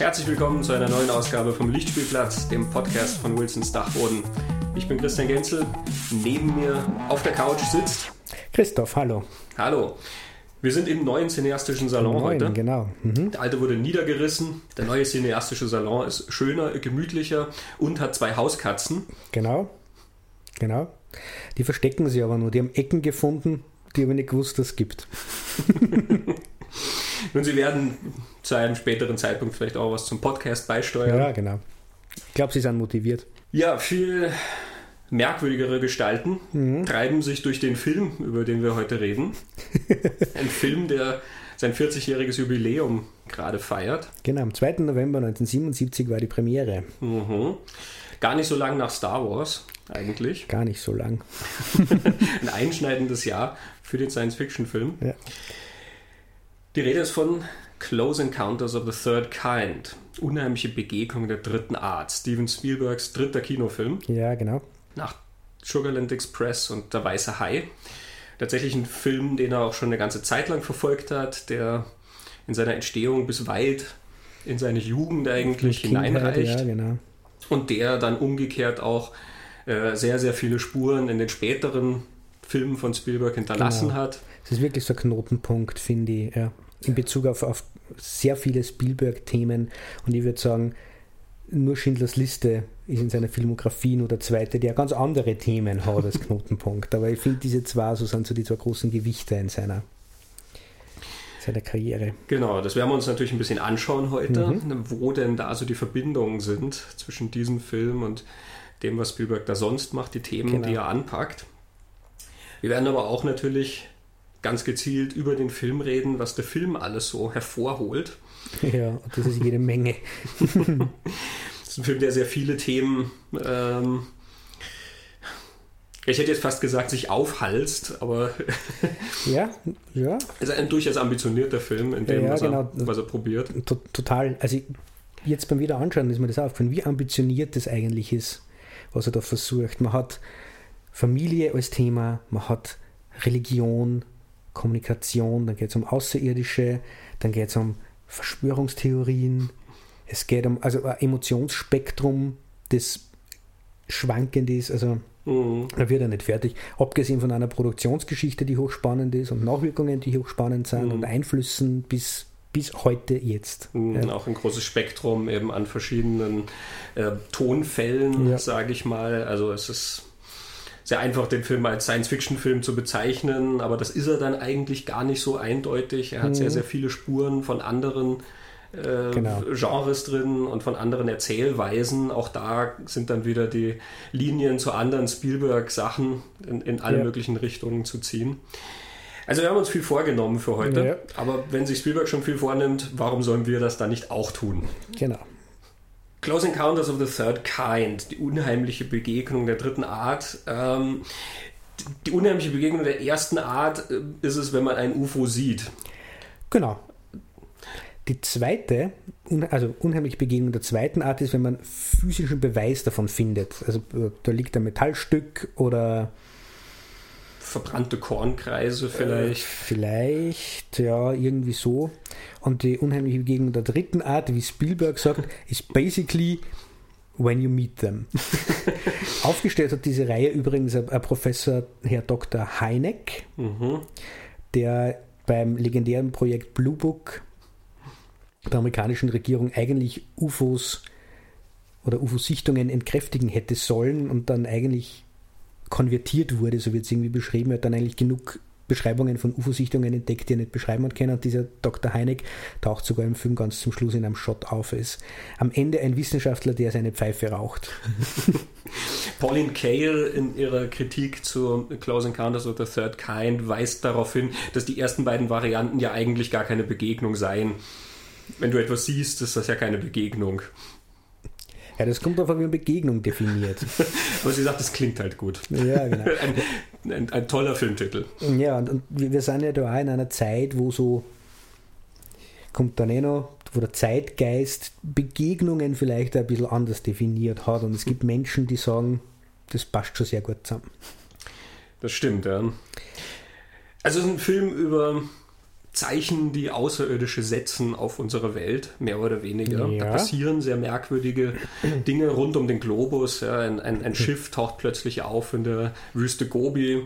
Herzlich willkommen zu einer neuen Ausgabe vom Lichtspielplatz, dem Podcast von Wilsons Dachboden. Ich bin Christian Genzel. Neben mir auf der Couch sitzt Christoph, hallo. Hallo. Wir sind im neuen cineastischen Salon Neun, heute. Genau. Mhm. Der alte wurde niedergerissen. Der neue cineastische Salon ist schöner, gemütlicher und hat zwei Hauskatzen. Genau. Genau. Die verstecken sie aber nur. Die haben Ecken gefunden, die aber nicht gewusst, dass es gibt. Und sie werden zu einem späteren Zeitpunkt vielleicht auch was zum Podcast beisteuern. Ja, genau. Ich glaube, sie sind motiviert. Ja, viel merkwürdigere Gestalten Mhm. treiben sich durch den Film, über den wir heute reden. Ein Film, der sein 40-jähriges Jubiläum gerade feiert. Genau, am 2. November 1977 war die Premiere. Mhm. Gar nicht so lang nach Star Wars eigentlich. Gar nicht so lang. Ein einschneidendes Jahr für den Science-Fiction-Film. Ja. Die Rede ist von Close Encounters of the Third Kind. Unheimliche Begegnung der dritten Art. Steven Spielbergs dritter Kinofilm. Ja, genau. nach Sugarland Express und Der Weiße Hai. Tatsächlich ein Film, den er auch schon eine ganze Zeit lang verfolgt hat, der in seiner Entstehung bis weit in seine Jugend eigentlich hineinreicht Ja, genau. und der dann umgekehrt auch äh, sehr, sehr viele Spuren in den späteren Filmen von Spielberg hinterlassen Genau. hat. Es ist wirklich so ein Knotenpunkt, finde ich, ja. in Bezug auf, auf sehr viele Spielberg-Themen. Und ich würde sagen, nur Schindlers Liste ist in seiner Filmografie nur der zweite, der ganz andere Themen hat als Knotenpunkt. Aber ich finde, diese zwei so sind so die zwei großen Gewichte in seiner, seiner Karriere. Genau, das werden wir uns natürlich ein bisschen anschauen heute, Mhm. wo denn da so die Verbindungen sind zwischen diesem Film und dem, was Spielberg da sonst macht, die Themen, Genau. die er anpackt. Wir werden aber auch natürlich ganz gezielt über den Film reden, was der Film alles so hervorholt. Ja, und das ist jede Menge. Das ist ein Film, der sehr viele Themen, ähm, ich hätte jetzt fast gesagt, sich aufhalst, aber Ja, ja, es ist ein durchaus ambitionierter Film, in dem, Ja, was, genau. er, was er probiert. to total. Also jetzt beim Wiederanschauen ist mir das aufgefallen, wie ambitioniert das eigentlich ist, was er da versucht. Man hat Familie als Thema, man hat Religion, Kommunikation, dann geht es um Außerirdische, dann geht es um Verschwörungstheorien, es geht um also ein Emotionsspektrum, das schwankend ist, also Mhm. da wird er nicht fertig. Abgesehen von einer Produktionsgeschichte, die hochspannend ist und Nachwirkungen, die hochspannend sind Mhm. und Einflüssen bis, bis heute jetzt. Mhm. Auch ein großes Spektrum eben an verschiedenen äh, Tonfällen, Ja. sage ich mal. Also es ist sehr einfach, den Film als Science-Fiction-Film zu bezeichnen, aber das ist er dann eigentlich gar nicht so eindeutig. Er hat Mhm. sehr, sehr viele Spuren von anderen äh, Genau. Genres drin und von anderen Erzählweisen. Auch da sind dann wieder die Linien zu anderen Spielberg-Sachen in, in alle Ja. möglichen Richtungen zu ziehen. Also wir haben uns viel vorgenommen für heute, Ja. aber wenn sich Spielberg schon viel vornimmt, warum sollen wir das dann nicht auch tun? Genau. Close Encounters of the Third Kind, die unheimliche Begegnung der dritten Art. Ähm, die unheimliche Begegnung der ersten Art äh, ist es, wenn man ein UFO sieht. Genau. Die zweite, also unheimliche Begegnung der zweiten Art ist, wenn man physischen Beweis davon findet. Also äh, da liegt ein Metallstück oder Verbrannte Kornkreise vielleicht. vielleicht, ja, irgendwie so. Und die unheimliche Begegnung der dritten Art, wie Spielberg sagt, ist basically when you meet them. Aufgestellt hat diese Reihe übrigens ein, ein Professor, Herr Dr. Heineck, Mhm. der beim legendären Projekt Blue Book der amerikanischen Regierung eigentlich UFOs oder UFO-Sichtungen entkräftigen hätte sollen und dann eigentlich konvertiert wurde, so wird es irgendwie beschrieben, er hat dann eigentlich genug Beschreibungen von UFO-Sichtungen entdeckt, die er nicht beschreiben hat können. Und dieser Dr. Heineck taucht sogar im Film ganz zum Schluss in einem Shot auf. Er ist am Ende ein Wissenschaftler, der seine Pfeife raucht. Pauline Kael in ihrer Kritik zu Close Encounters of the Third Kind weist darauf hin, dass die ersten beiden Varianten ja eigentlich gar keine Begegnung seien. Wenn du etwas siehst, ist das ja keine Begegnung. Ja, das kommt an, wie man Begegnung definiert. Aber sie sagt, es klingt halt gut. Ja, genau. Ein, ein, ein toller Filmtitel. Ja, und, und wir wir sind ja da auch in einer Zeit, wo so, kommt dann eh noch, wo der Zeitgeist Begegnungen vielleicht ein bisschen anders definiert hat. Und es gibt Menschen, die sagen, das passt schon sehr gut zusammen. Das stimmt, ja. Also es ist ein Film über Zeichen, die Außerirdische setzen auf unsere Welt, mehr oder weniger. Ja. Da passieren sehr merkwürdige Dinge rund um den Globus. Ein, ein, ein Schiff taucht plötzlich auf in der Wüste Gobi,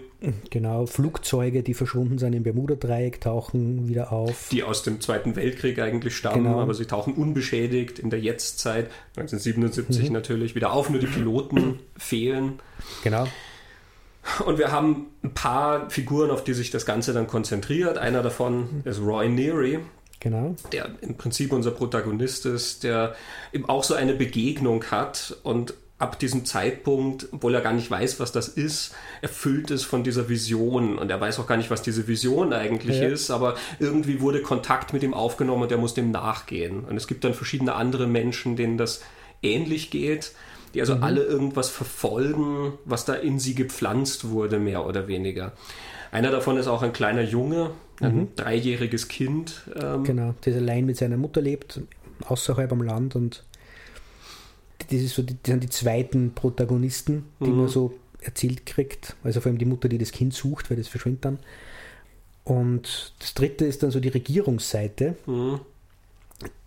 Genau, Flugzeuge, die verschwunden sind im Bermuda-Dreieck, tauchen wieder auf. die aus dem Zweiten Weltkrieg eigentlich stammen, Genau. aber sie tauchen unbeschädigt in der Jetztzeit, 1977 Mhm. natürlich, wieder auf, nur die Piloten fehlen. Genau, Und wir haben ein paar Figuren, auf die sich das Ganze dann konzentriert. Einer davon ist Roy Neary, genau. der im Prinzip unser Protagonist ist, der eben auch so eine Begegnung hat und ab diesem Zeitpunkt, obwohl er gar nicht weiß, was das ist, erfüllt ist von dieser Vision und er weiß auch gar nicht, was diese Vision eigentlich Ja. ist, aber irgendwie wurde Kontakt mit ihm aufgenommen und er muss dem nachgehen. Und es gibt dann verschiedene andere Menschen, denen das ähnlich geht, die also alle irgendwas verfolgen, was da in sie gepflanzt wurde, mehr oder weniger. Einer davon ist auch ein kleiner Junge, ein dreijähriges Kind. Ähm, Genau, der allein mit seiner Mutter lebt, außerhalb am Land und das, ist so, die- das sind die zweiten Protagonisten, die Mhm. man so erzählt kriegt. Also vor allem die Mutter, die das Kind sucht, weil das verschwindet dann. Und das dritte ist dann so die Regierungsseite, Mhm.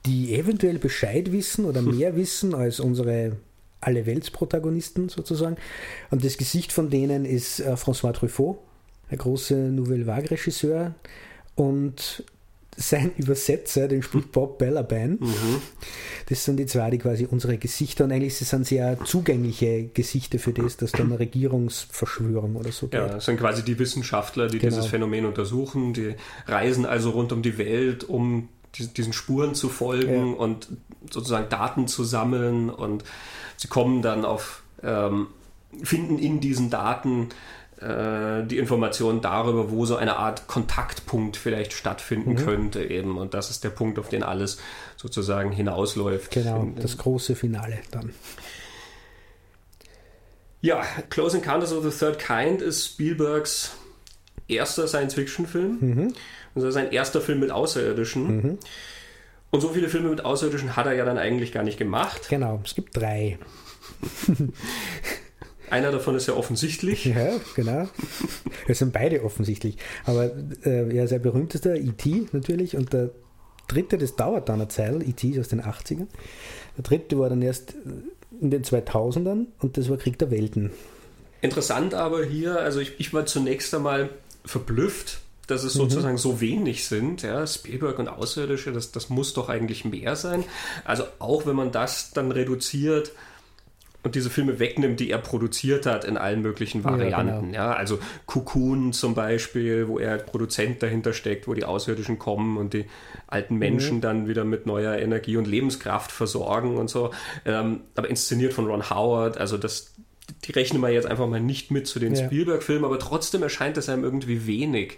die eventuell Bescheid wissen oder mehr wissen als unsere Alle-Welts-Protagonisten sozusagen. Und das Gesicht von denen ist äh, François Truffaut, der große Nouvelle Vague-Regisseur. Und sein Übersetzer, den spielt Bob Bellabine. Mhm. Das sind die zwei, die quasi unsere Gesichter und eigentlich sind sehr zugängliche Gesichter für das, dass da eine Regierungsverschwörung oder so geht. Ja, das sind quasi die Wissenschaftler, die Genau. dieses Phänomen untersuchen. Die reisen also rund um die Welt, um die- diesen Spuren zu folgen Ja. und sozusagen Daten zu sammeln. Und sie kommen dann auf, ähm, finden in diesen Daten äh, die Informationen darüber, wo so eine Art Kontaktpunkt vielleicht stattfinden Mhm. könnte eben. Und das ist der Punkt, auf den alles sozusagen hinausläuft. Genau, In- das große Finale dann. Ja, Close Encounters of the Third Kind ist Spielbergs erster Science-Fiction-Film. Mhm. Also sein erster Film mit Außerirdischen. Und so viele Filme mit Außerirdischen hat er ja dann eigentlich gar nicht gemacht. Genau, es gibt drei. Einer davon ist ja offensichtlich. Ja, genau. Es sind beide offensichtlich. Aber äh, ja, sein berühmtester, E.T. natürlich. Und der dritte, das dauert dann eine Zeit. E.T. ist aus den 80ern. Der dritte war dann erst in den 2000ern und das war Krieg der Welten. Interessant aber hier, also ich, ich war zunächst einmal verblüfft, dass es sozusagen so wenig sind. Ja, Spielberg und Außerirdische, das, das muss doch eigentlich mehr sein. Also auch wenn man das dann reduziert und diese Filme wegnimmt, die er produziert hat in allen möglichen Ja, Varianten. genau. Ja, also Cocoon zum Beispiel, wo er als Produzent dahinter steckt, wo die Außerirdischen kommen und die alten Menschen dann wieder mit neuer Energie und Lebenskraft versorgen und so. Ähm, aber inszeniert von Ron Howard, also das, die rechnen wir jetzt einfach mal nicht mit zu den Ja. Spielberg-Filmen, aber trotzdem erscheint es einem irgendwie wenig.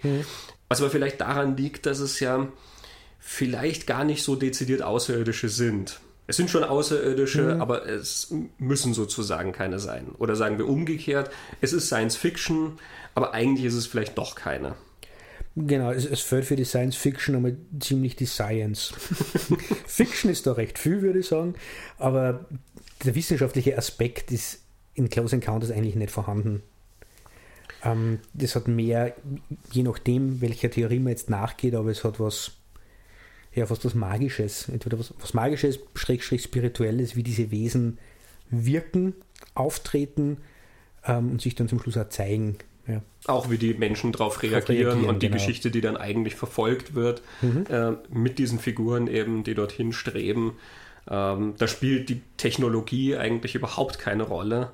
Was aber vielleicht daran liegt, dass es ja vielleicht gar nicht so dezidiert Außerirdische sind. Es sind schon Außerirdische, aber es müssen sozusagen keine sein. Oder sagen wir umgekehrt, es ist Science Fiction, aber eigentlich ist es vielleicht doch keine. Genau, es, es fällt für die Science Fiction einmal ziemlich die Science. Fiction ist da recht viel, würde ich sagen, aber der wissenschaftliche Aspekt ist in Close Encounters eigentlich nicht vorhanden. Ähm, das hat mehr, je nachdem, welcher Theorie man jetzt nachgeht, aber es hat was, ja, fast was Magisches. Entweder was, was Magisches, Schrägstrich Spirituelles, wie diese Wesen wirken, auftreten ähm, und sich dann zum Schluss auch zeigen. Ja. Auch wie die Menschen darauf reagieren, reagieren, und die genau. Geschichte, die dann eigentlich verfolgt wird, äh, mit diesen Figuren eben, die dorthin streben. Ähm, da spielt die Technologie eigentlich überhaupt keine Rolle.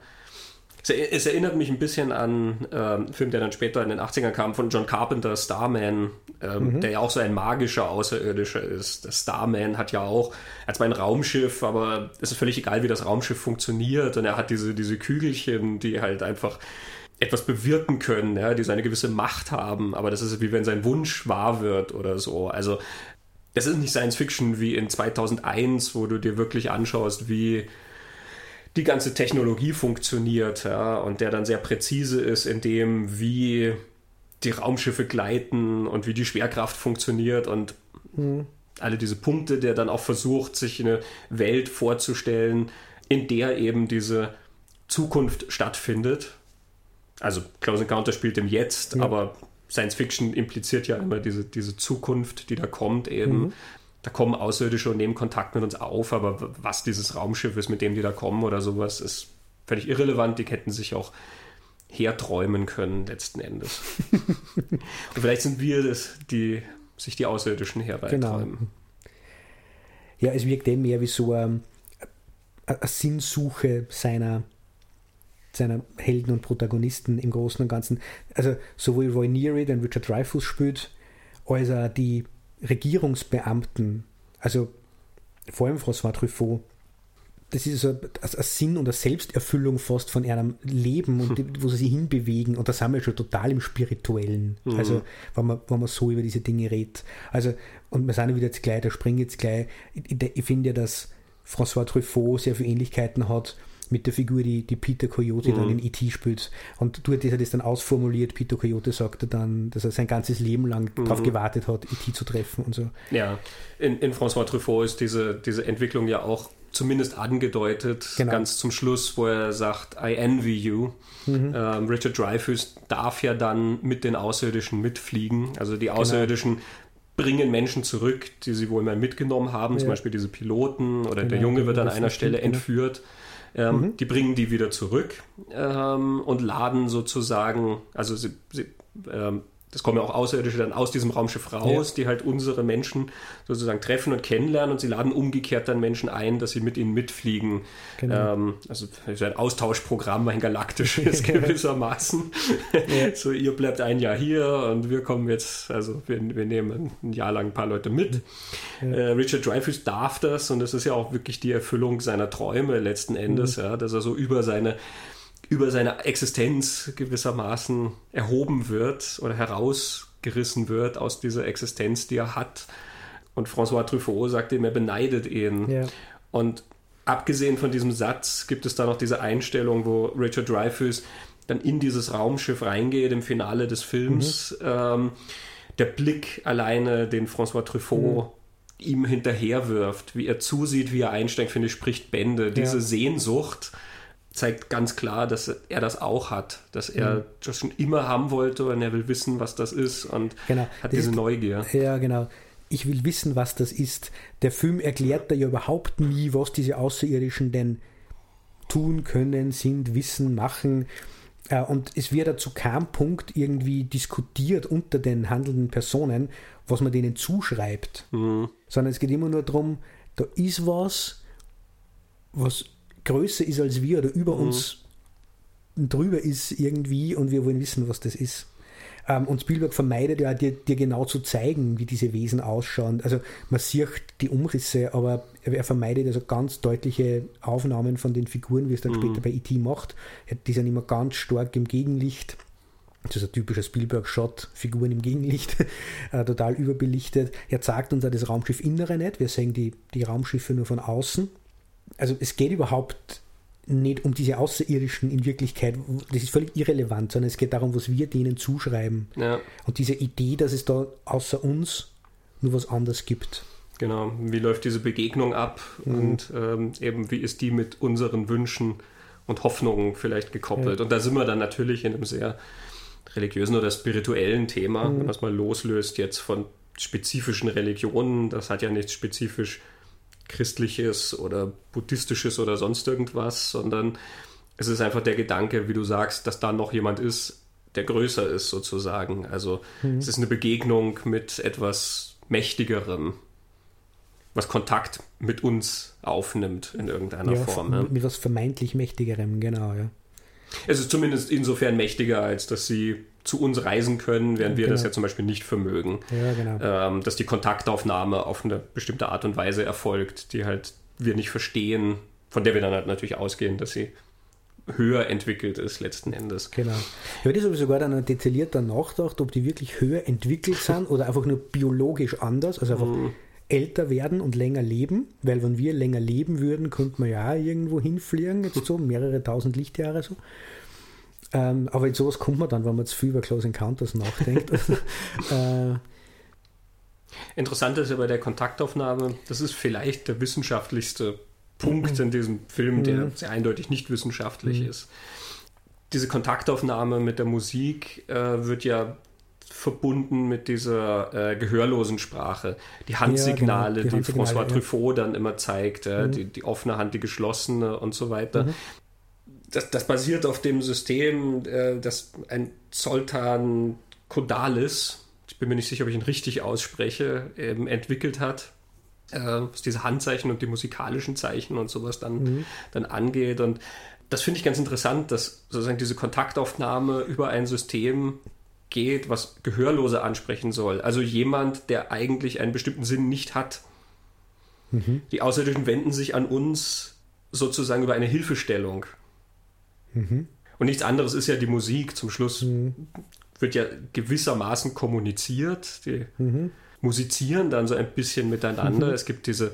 Es, es erinnert mich ein bisschen an ähm, einen Film, der dann später in den 80ern kam, von John Carpenter, Starman, ähm, der ja auch so ein magischer Außerirdischer ist. Der Starman hat ja auch, er hat zwar ein Raumschiff, aber es ist völlig egal, wie das Raumschiff funktioniert. Und er hat diese, diese Kügelchen, die halt einfach etwas bewirken können, ja, die so eine gewisse Macht haben. Aber das ist wie wenn sein Wunsch wahr wird oder so. Also es ist nicht Science Fiction wie in 2001, wo du dir wirklich anschaust, wie die ganze Technologie funktioniert ja, und der dann sehr präzise ist in dem, wie die Raumschiffe gleiten und wie die Schwerkraft funktioniert und alle diese Punkte, der dann auch versucht, sich eine Welt vorzustellen, in der eben diese Zukunft stattfindet. Also Close Encounter spielt im Jetzt, Ja. aber Science Fiction impliziert ja immer diese, diese Zukunft, die da kommt eben. Mhm. Da kommen Außerirdische und nehmen Kontakt mit uns auf, aber was dieses Raumschiff ist, mit dem die da kommen oder sowas, ist völlig irrelevant. Die hätten sich auch herträumen können, letzten Endes. und vielleicht sind wir es, die sich die Außerirdischen herbeitrauen. Genau. Ja, es wirkt eben mehr wie so eine, eine Sinnsuche seiner, seiner Helden und Protagonisten im Großen und Ganzen. Also sowohl Roy Neary, den Richard Dreyfuss spielt, als auch die Regierungsbeamten, also vor allem François Truffaut, das ist so ein, ein Sinn und eine Selbsterfüllung fast von ihrem Leben und die, wo sie sich hinbewegen. Und da sind wir schon total im Spirituellen. Mhm. Also, wenn man, wenn man so über diese Dinge redet. Also, und wir sind wieder jetzt gleich, da springe jetzt gleich. Ich, ich, ich finde ja, dass François Truffaut sehr viele Ähnlichkeiten hat mit der Figur, die, die Peter Coyote mhm. dann in E.T. spielt. Und du hat das dann ausformuliert. Peter Coyote sagte dann, dass er sein ganzes Leben lang mhm. darauf gewartet hat, E.T. zu treffen und so. Ja, in, in François Truffaut ist diese, diese Entwicklung ja auch zumindest angedeutet, genau. ganz zum Schluss, wo er sagt, I envy you. Mhm. Ähm, Richard Dreyfuss darf ja dann mit den Außerirdischen mitfliegen. Also die genau. Außerirdischen genau. bringen Menschen zurück, die sie wohl mal mitgenommen haben, ja. zum Beispiel diese Piloten oder genau. der Junge wird an einer Stelle genau. entführt. Ähm, mhm. Die bringen die wieder zurück ähm, und laden sozusagen, also sie, sie ähm, es kommen ja auch Außerirdische dann aus diesem Raumschiff raus, ja. die halt unsere Menschen sozusagen treffen und kennenlernen und sie laden umgekehrt dann Menschen ein, dass sie mit ihnen mitfliegen. Genau. Ähm, also ein Austauschprogramm, ein galaktisches gewissermaßen. Ja. so, ihr bleibt ein Jahr hier und wir kommen jetzt, also wir, wir nehmen ein Jahr lang ein paar Leute mit. Ja. Äh, Richard Dreyfuss darf das und das ist ja auch wirklich die Erfüllung seiner Träume letzten Endes, mhm. ja, dass er so über seine über seine Existenz gewissermaßen erhoben wird oder herausgerissen wird aus dieser Existenz, die er hat. Und François Truffaut sagt ihm, er beneidet ihn. Ja. Und abgesehen von diesem Satz gibt es da noch diese Einstellung, wo Richard Dreyfuss dann in dieses Raumschiff reingeht im Finale des Films. Mhm. Ähm, der Blick alleine, den François Truffaut mhm. ihm hinterherwirft, wie er zusieht, wie er einsteigt, finde ich, spricht Bände. Diese ja. Sehnsucht zeigt ganz klar, dass er das auch hat, dass er mhm. das schon immer haben wollte und er will wissen, was das ist und genau. hat diese ist, Neugier. Ja, genau. Ich will wissen, was das ist. Der Film erklärt da ja überhaupt nie, was diese Außerirdischen denn tun können, sind, wissen, machen. Äh, und es wird da zu keinem Punkt irgendwie diskutiert unter den handelnden Personen, was man denen zuschreibt. Mhm. Sondern es geht immer nur darum, da ist was, was größer ist als wir oder über mhm. uns drüber ist irgendwie und wir wollen wissen, was das ist. Ähm, und Spielberg vermeidet ja dir, dir, genau zu zeigen, wie diese Wesen ausschauen. Also man sieht die Umrisse, aber er vermeidet also ganz deutliche Aufnahmen von den Figuren, wie es dann mhm. später bei E.T. macht. Die sind immer ganz stark im Gegenlicht. Das ist ein typischer Spielberg-Shot, Figuren im Gegenlicht, äh, total überbelichtet. Er zeigt uns auch das Raumschiff Innere nicht. Wir sehen die, die Raumschiffe nur von außen also es geht überhaupt nicht um diese Außerirdischen in Wirklichkeit, das ist völlig irrelevant, sondern es geht darum, was wir denen zuschreiben. Ja. Und diese Idee, dass es da außer uns nur was anderes gibt. Genau, wie läuft diese Begegnung ab mhm. und ähm, eben wie ist die mit unseren Wünschen und Hoffnungen vielleicht gekoppelt. Ja. Und da sind wir dann natürlich in einem sehr religiösen oder spirituellen Thema, mhm. wenn man mal loslöst jetzt von spezifischen Religionen, das hat ja nichts spezifisch christliches oder buddhistisches oder sonst irgendwas, sondern es ist einfach der Gedanke, wie du sagst, dass da noch jemand ist, der größer ist sozusagen. Also mhm. es ist eine Begegnung mit etwas Mächtigerem, was Kontakt mit uns aufnimmt in irgendeiner ja, Form. Ja. Mit was vermeintlich Mächtigerem, genau, ja. Es ist zumindest insofern mächtiger, als dass sie zu uns reisen können, während wir das genau. ja zum Beispiel nicht vermögen. Ja, genau. ähm, dass die Kontaktaufnahme auf eine bestimmte Art und Weise erfolgt, die halt wir nicht verstehen, von der wir dann halt natürlich ausgehen, dass sie höher entwickelt ist letzten Endes. Genau. Ich habe das sogar dann detaillierter nachgedacht, ob die wirklich höher entwickelt sind oder einfach nur biologisch anders, also einfach mm. älter werden und länger leben, weil wenn wir länger leben würden, könnte man ja irgendwo hinfliegen, jetzt so mehrere tausend Lichtjahre so. Ähm, aber in sowas kommt man dann, wenn man zu viel über Close Encounters nachdenkt. äh, Interessant ist ja bei der Kontaktaufnahme, das ist vielleicht der wissenschaftlichste Punkt in diesem Film, der mhm. sehr eindeutig nicht wissenschaftlich mhm. ist. Diese Kontaktaufnahme mit der Musik äh, wird ja verbunden mit dieser äh, gehörlosen Sprache. Die Handsignale, ja, genau. die, die François ja. Truffaut dann immer zeigt, äh, mhm. die, die, offene Hand, die geschlossene und so weiter. Mhm. Das, das, basiert auf dem System, äh, das ein Zoltan Kodalis, ich bin mir nicht sicher, ob ich ihn richtig ausspreche, ähm, entwickelt hat. Äh, was diese Handzeichen und die musikalischen Zeichen und sowas dann, mhm. dann angeht. Und das finde ich ganz interessant, dass sozusagen diese Kontaktaufnahme über ein System geht, was Gehörlose ansprechen soll. Also jemand, der eigentlich einen bestimmten Sinn nicht hat. Mhm. Die Außerirdischen wenden sich an uns sozusagen über eine Hilfestellung. Mhm. Und nichts anderes ist ja die Musik. Zum Schluss mhm. wird ja gewissermaßen kommuniziert. Die mhm. musizieren dann so ein bisschen miteinander. Mhm. Es gibt diese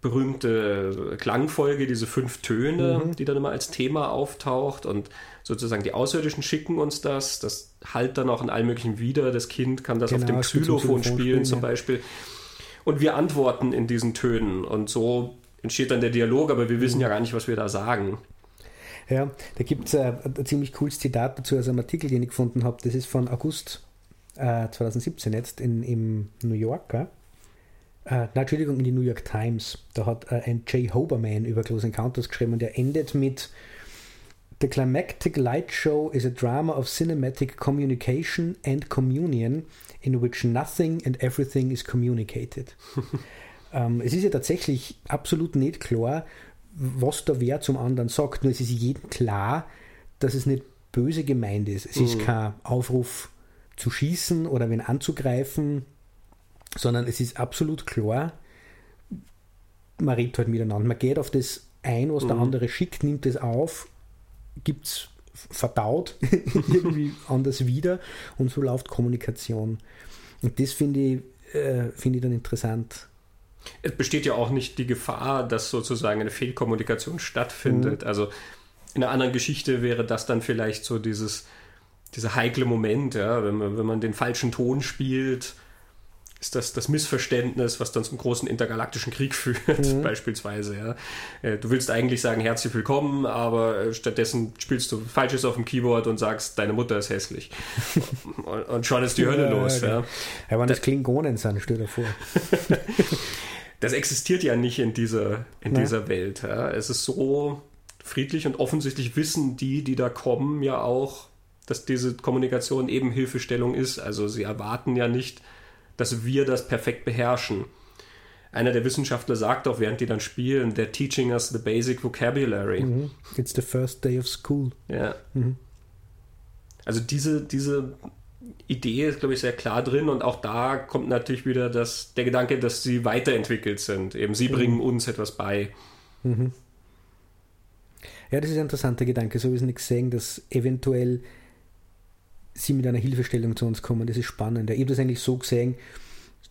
berühmte Klangfolge, diese fünf Töne, mhm. die dann immer als Thema auftaucht und sozusagen die Außerirdischen schicken uns das, das halt dann auch in allen möglichen wieder, das Kind kann das genau, auf dem Xylophon spielen, spielen zum ja. Beispiel und wir antworten in diesen Tönen und so entsteht dann der Dialog, aber wir wissen ja gar nicht, was wir da sagen. Ja, da gibt es ein, ein, ziemlich cooles Zitat dazu aus einem Artikel, den ich gefunden habe, das ist von August äh, 2017 jetzt in, im New Yorker äh, na, Entschuldigung, in die New York Times. Da hat äh, ein Jay Hoberman über Close Encounters geschrieben und der endet mit The climactic light show is a drama of cinematic communication and communion in which nothing and everything is communicated. ähm, es ist ja tatsächlich absolut nicht klar, was da wer zum anderen sagt. Nur es ist jedem klar, dass es nicht böse gemeint ist. Es mhm. ist kein Aufruf zu schießen oder wen anzugreifen sondern es ist absolut klar, man redet halt miteinander. Man geht auf das ein, was mhm. der andere schickt, nimmt es auf, gibt es verdaut irgendwie anders wieder und so läuft Kommunikation. Und das finde ich, äh, find ich dann interessant. Es besteht ja auch nicht die Gefahr, dass sozusagen eine Fehlkommunikation stattfindet. Mhm. Also in einer anderen Geschichte wäre das dann vielleicht so dieses, dieser heikle Moment, ja, wenn man, wenn man den falschen Ton spielt ist das das Missverständnis, was dann zum großen intergalaktischen Krieg führt, mhm. beispielsweise. Ja. Äh, du willst eigentlich sagen, herzlich willkommen, aber äh, stattdessen spielst du Falsches auf dem Keyboard und sagst, deine Mutter ist hässlich. und schon ist die Hölle ja, los. Ja, ja. ja wenn das Klingonen sind, stell dir vor. das existiert ja nicht in dieser, in dieser Welt. Ja. Es ist so friedlich und offensichtlich wissen die, die da kommen, ja auch, dass diese Kommunikation eben Hilfestellung ist. Also sie erwarten ja nicht, dass wir das perfekt beherrschen. Einer der Wissenschaftler sagt auch, während die dann spielen, they're teaching us the basic vocabulary. Mhm. It's the first day of school. Ja. Mhm. Also diese, diese Idee ist, glaube ich, sehr klar drin und auch da kommt natürlich wieder das, der Gedanke, dass sie weiterentwickelt sind. Eben sie mhm. bringen uns etwas bei. Mhm. Ja, das ist ein interessanter Gedanke. So wie es nicht gesehen, dass eventuell sie mit einer Hilfestellung zu uns kommen. Das ist spannend. Ich habe das eigentlich so gesehen,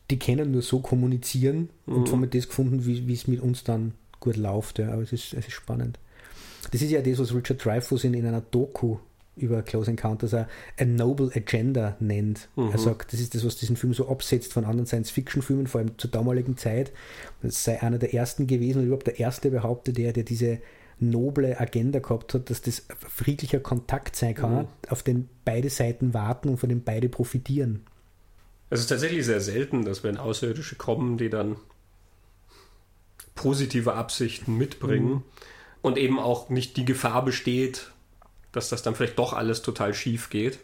die können nur so kommunizieren mhm. und haben das gefunden, wie, es mit uns dann gut läuft. Ja. Aber es ist, es ist spannend. Das ist ja das, was Richard Dreyfuss in, in einer Doku über Close Encounters a, a Noble Agenda nennt. Mhm. Er sagt, das ist das, was diesen Film so absetzt von anderen Science-Fiction-Filmen, vor allem zur damaligen Zeit. Das sei einer der ersten gewesen und überhaupt der erste behauptet der, der diese noble Agenda gehabt hat, dass das friedlicher Kontakt sein kann, mhm. auf den beide Seiten warten und von dem beide profitieren. Es ist tatsächlich sehr selten, dass wenn Außerirdische kommen, die dann positive Absichten mitbringen mhm. und eben auch nicht die Gefahr besteht, dass das dann vielleicht doch alles total schief geht.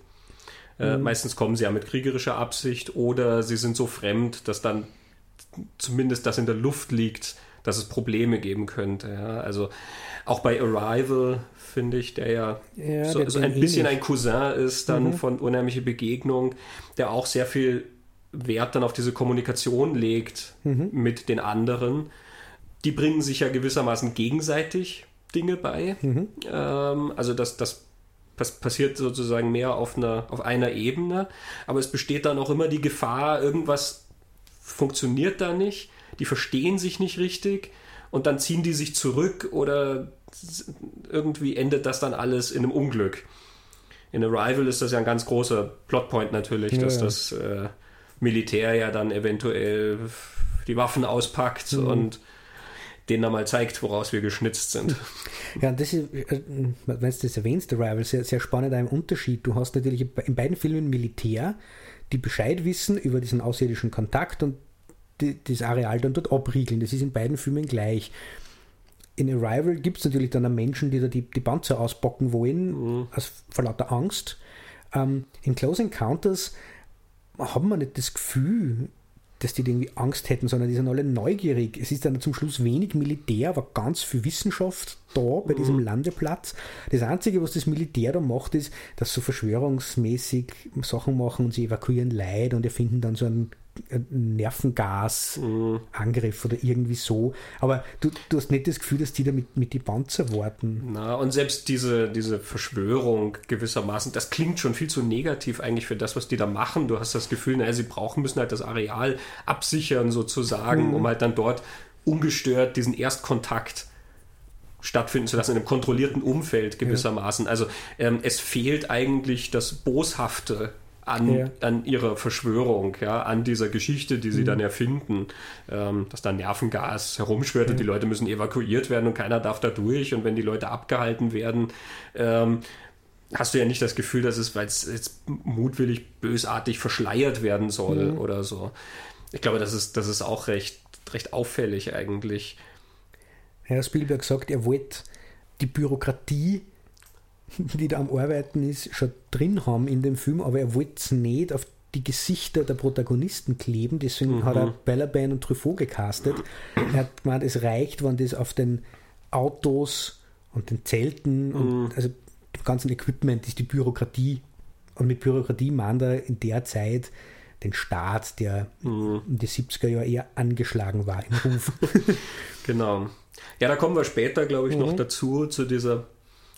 Äh, mhm. meistens kommen sie ja mit kriegerischer Absicht oder sie sind so fremd, dass dann zumindest das in der Luft liegt, dass es Probleme geben könnte. Ja? Also auch bei Arrival, finde ich, der ja, ja so, so, ein bisschen ähnlich. ein Cousin ist dann mhm. von Unheimliche Begegnung, der auch sehr viel Wert dann auf diese Kommunikation legt mhm. mit den anderen. Die bringen sich ja gewissermaßen gegenseitig Dinge bei. Mhm. Ähm, also das, das passiert sozusagen mehr auf einer, auf einer Ebene, aber es besteht dann auch immer die Gefahr, irgendwas funktioniert da nicht, die verstehen sich nicht richtig und dann ziehen die sich zurück oder irgendwie endet das dann alles in einem Unglück. In Arrival ist das ja ein ganz großer Plotpoint natürlich, ja, dass das äh, Militär ja dann eventuell die Waffen auspackt mhm. und denen er mal zeigt, woraus wir geschnitzt sind. Ja, das ist, äh, wenn du das erwähnst, Arrival, sehr, sehr spannend ein Unterschied. Du hast natürlich in beiden Filmen Militär, die Bescheid wissen über diesen außerirdischen Kontakt und die, das Areal dann dort abriegeln. Das ist in beiden Filmen gleich. In Arrival gibt es natürlich dann Menschen, die da die, die Panzer ausbocken wollen, mhm. aus, vor lauter Angst. Ähm, in Close Encounters haben wir nicht das Gefühl, dass die irgendwie Angst hätten, sondern die sind alle neugierig. Es ist dann zum Schluss wenig Militär, aber ganz viel Wissenschaft da bei mhm. diesem Landeplatz. Das Einzige, was das Militär da macht, ist, dass so verschwörungsmäßig Sachen machen und sie evakuieren Leid und erfinden dann so einen Nervengasangriff mhm. oder irgendwie so. Aber du, du hast nicht das Gefühl, dass die da mit, mit die Panzer warten. Na, und selbst diese, diese Verschwörung gewissermaßen, das klingt schon viel zu negativ eigentlich für das, was die da machen. Du hast das Gefühl, naja, sie brauchen, müssen halt das Areal absichern sozusagen, mhm. um halt dann dort ungestört diesen Erstkontakt stattfinden zu lassen in einem kontrollierten Umfeld gewissermaßen. Ja. Also ähm, es fehlt eigentlich das Boshafte an, ja. an ihrer Verschwörung, ja, an dieser Geschichte, die sie mhm. dann erfinden, ähm, dass da Nervengas herumschwört ja. und die Leute müssen evakuiert werden und keiner darf da durch und wenn die Leute abgehalten werden, ähm, hast du ja nicht das Gefühl, dass es, weil es jetzt mutwillig bösartig verschleiert werden soll mhm. oder so. Ich glaube, das ist, das ist auch recht, recht auffällig eigentlich. Herr Spielberg sagt, er wollte die Bürokratie die da am Arbeiten ist, schon drin haben in dem Film, aber er wollte es nicht auf die Gesichter der Protagonisten kleben, deswegen mhm. hat er Bellabane und Truffaut gecastet. Er hat gemeint, es reicht, wenn das auf den Autos und den Zelten und mhm. also dem ganzen Equipment ist die Bürokratie. Und mit Bürokratie meint er in der Zeit den Staat, der mhm. in den 70er Jahren eher angeschlagen war im Ruf. genau. Ja, da kommen wir später, glaube ich, noch mhm. dazu, zu dieser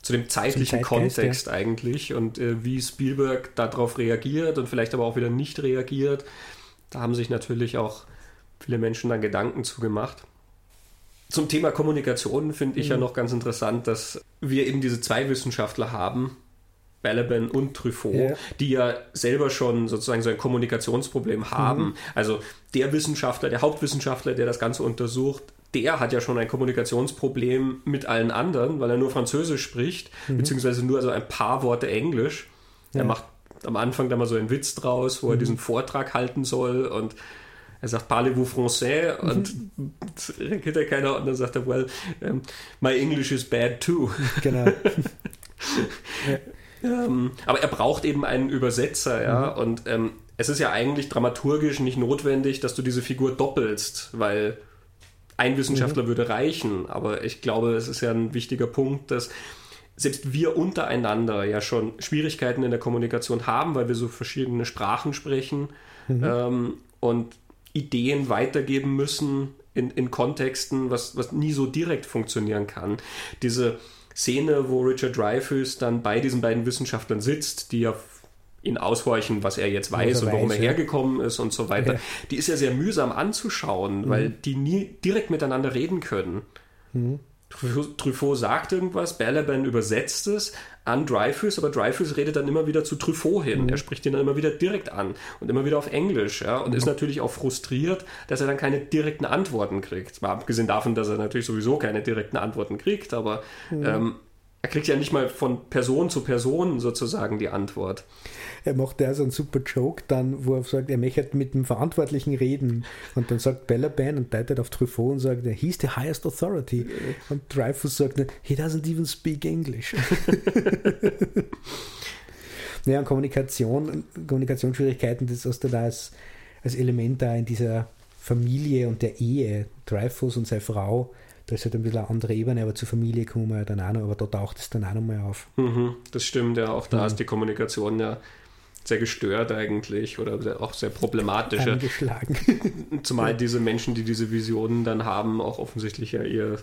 zu dem zeitlichen Kontext ja. eigentlich und äh, wie Spielberg darauf reagiert und vielleicht aber auch wieder nicht reagiert. Da haben sich natürlich auch viele Menschen dann Gedanken zu gemacht. Zum Thema Kommunikation finde ich mhm. ja noch ganz interessant, dass wir eben diese zwei Wissenschaftler haben, Balaban und Truffaut, ja. die ja selber schon sozusagen so ein Kommunikationsproblem haben. Mhm. Also der Wissenschaftler, der Hauptwissenschaftler, der das Ganze untersucht, der hat ja schon ein Kommunikationsproblem mit allen anderen, weil er nur Französisch spricht, mhm. beziehungsweise nur also ein paar Worte Englisch. Ja. Er macht am Anfang da mal so einen Witz draus, wo mhm. er diesen Vortrag halten soll und er sagt, parlez-vous français? Mhm. Und reagiert er keiner und dann sagt er, well, um, my English is bad too. Genau. ja. ähm, aber er braucht eben einen Übersetzer, ja, mhm. und ähm, es ist ja eigentlich dramaturgisch nicht notwendig, dass du diese Figur doppelst, weil ein Wissenschaftler mhm. würde reichen, aber ich glaube, es ist ja ein wichtiger Punkt, dass selbst wir untereinander ja schon Schwierigkeiten in der Kommunikation haben, weil wir so verschiedene Sprachen sprechen mhm. ähm, und Ideen weitergeben müssen in, in Kontexten, was, was nie so direkt funktionieren kann. Diese Szene, wo Richard Dreyfuss dann bei diesen beiden Wissenschaftlern sitzt, die ja ihn aushorchen, was er jetzt weiß und warum er hergekommen ist und so weiter. Ja. Die ist ja sehr mühsam anzuschauen, mhm. weil die nie direkt miteinander reden können. Mhm. Truffaut sagt irgendwas, Balaban übersetzt es an Dreyfus, aber Dreyfus redet dann immer wieder zu Truffaut hin. Mhm. Er spricht ihn dann immer wieder direkt an und immer wieder auf Englisch ja, und mhm. ist natürlich auch frustriert, dass er dann keine direkten Antworten kriegt. Mal abgesehen davon, dass er natürlich sowieso keine direkten Antworten kriegt, aber mhm. ähm, er kriegt ja nicht mal von Person zu Person sozusagen die Antwort er macht ja so einen super Joke dann, wo er sagt, er möchte mit dem Verantwortlichen reden. Und dann sagt Bellabane und deutet auf Truffaut und sagt, he's the highest authority. Und Dreyfus sagt, he doesn't even speak English. naja, und Kommunikation, Kommunikationsschwierigkeiten, das hast du da als, als Element da in dieser Familie und der Ehe. Dreyfus und seine Frau, da ist halt ein bisschen eine andere Ebene, aber zur Familie kommen wir ja dann auch noch, aber da taucht es dann auch noch mal auf. Mhm, das stimmt, ja, auch da mhm. ist die Kommunikation ja sehr gestört eigentlich oder auch sehr problematisch. Angeschlagen. Zumal diese Menschen, die diese Visionen dann haben, auch offensichtlich ja ihr,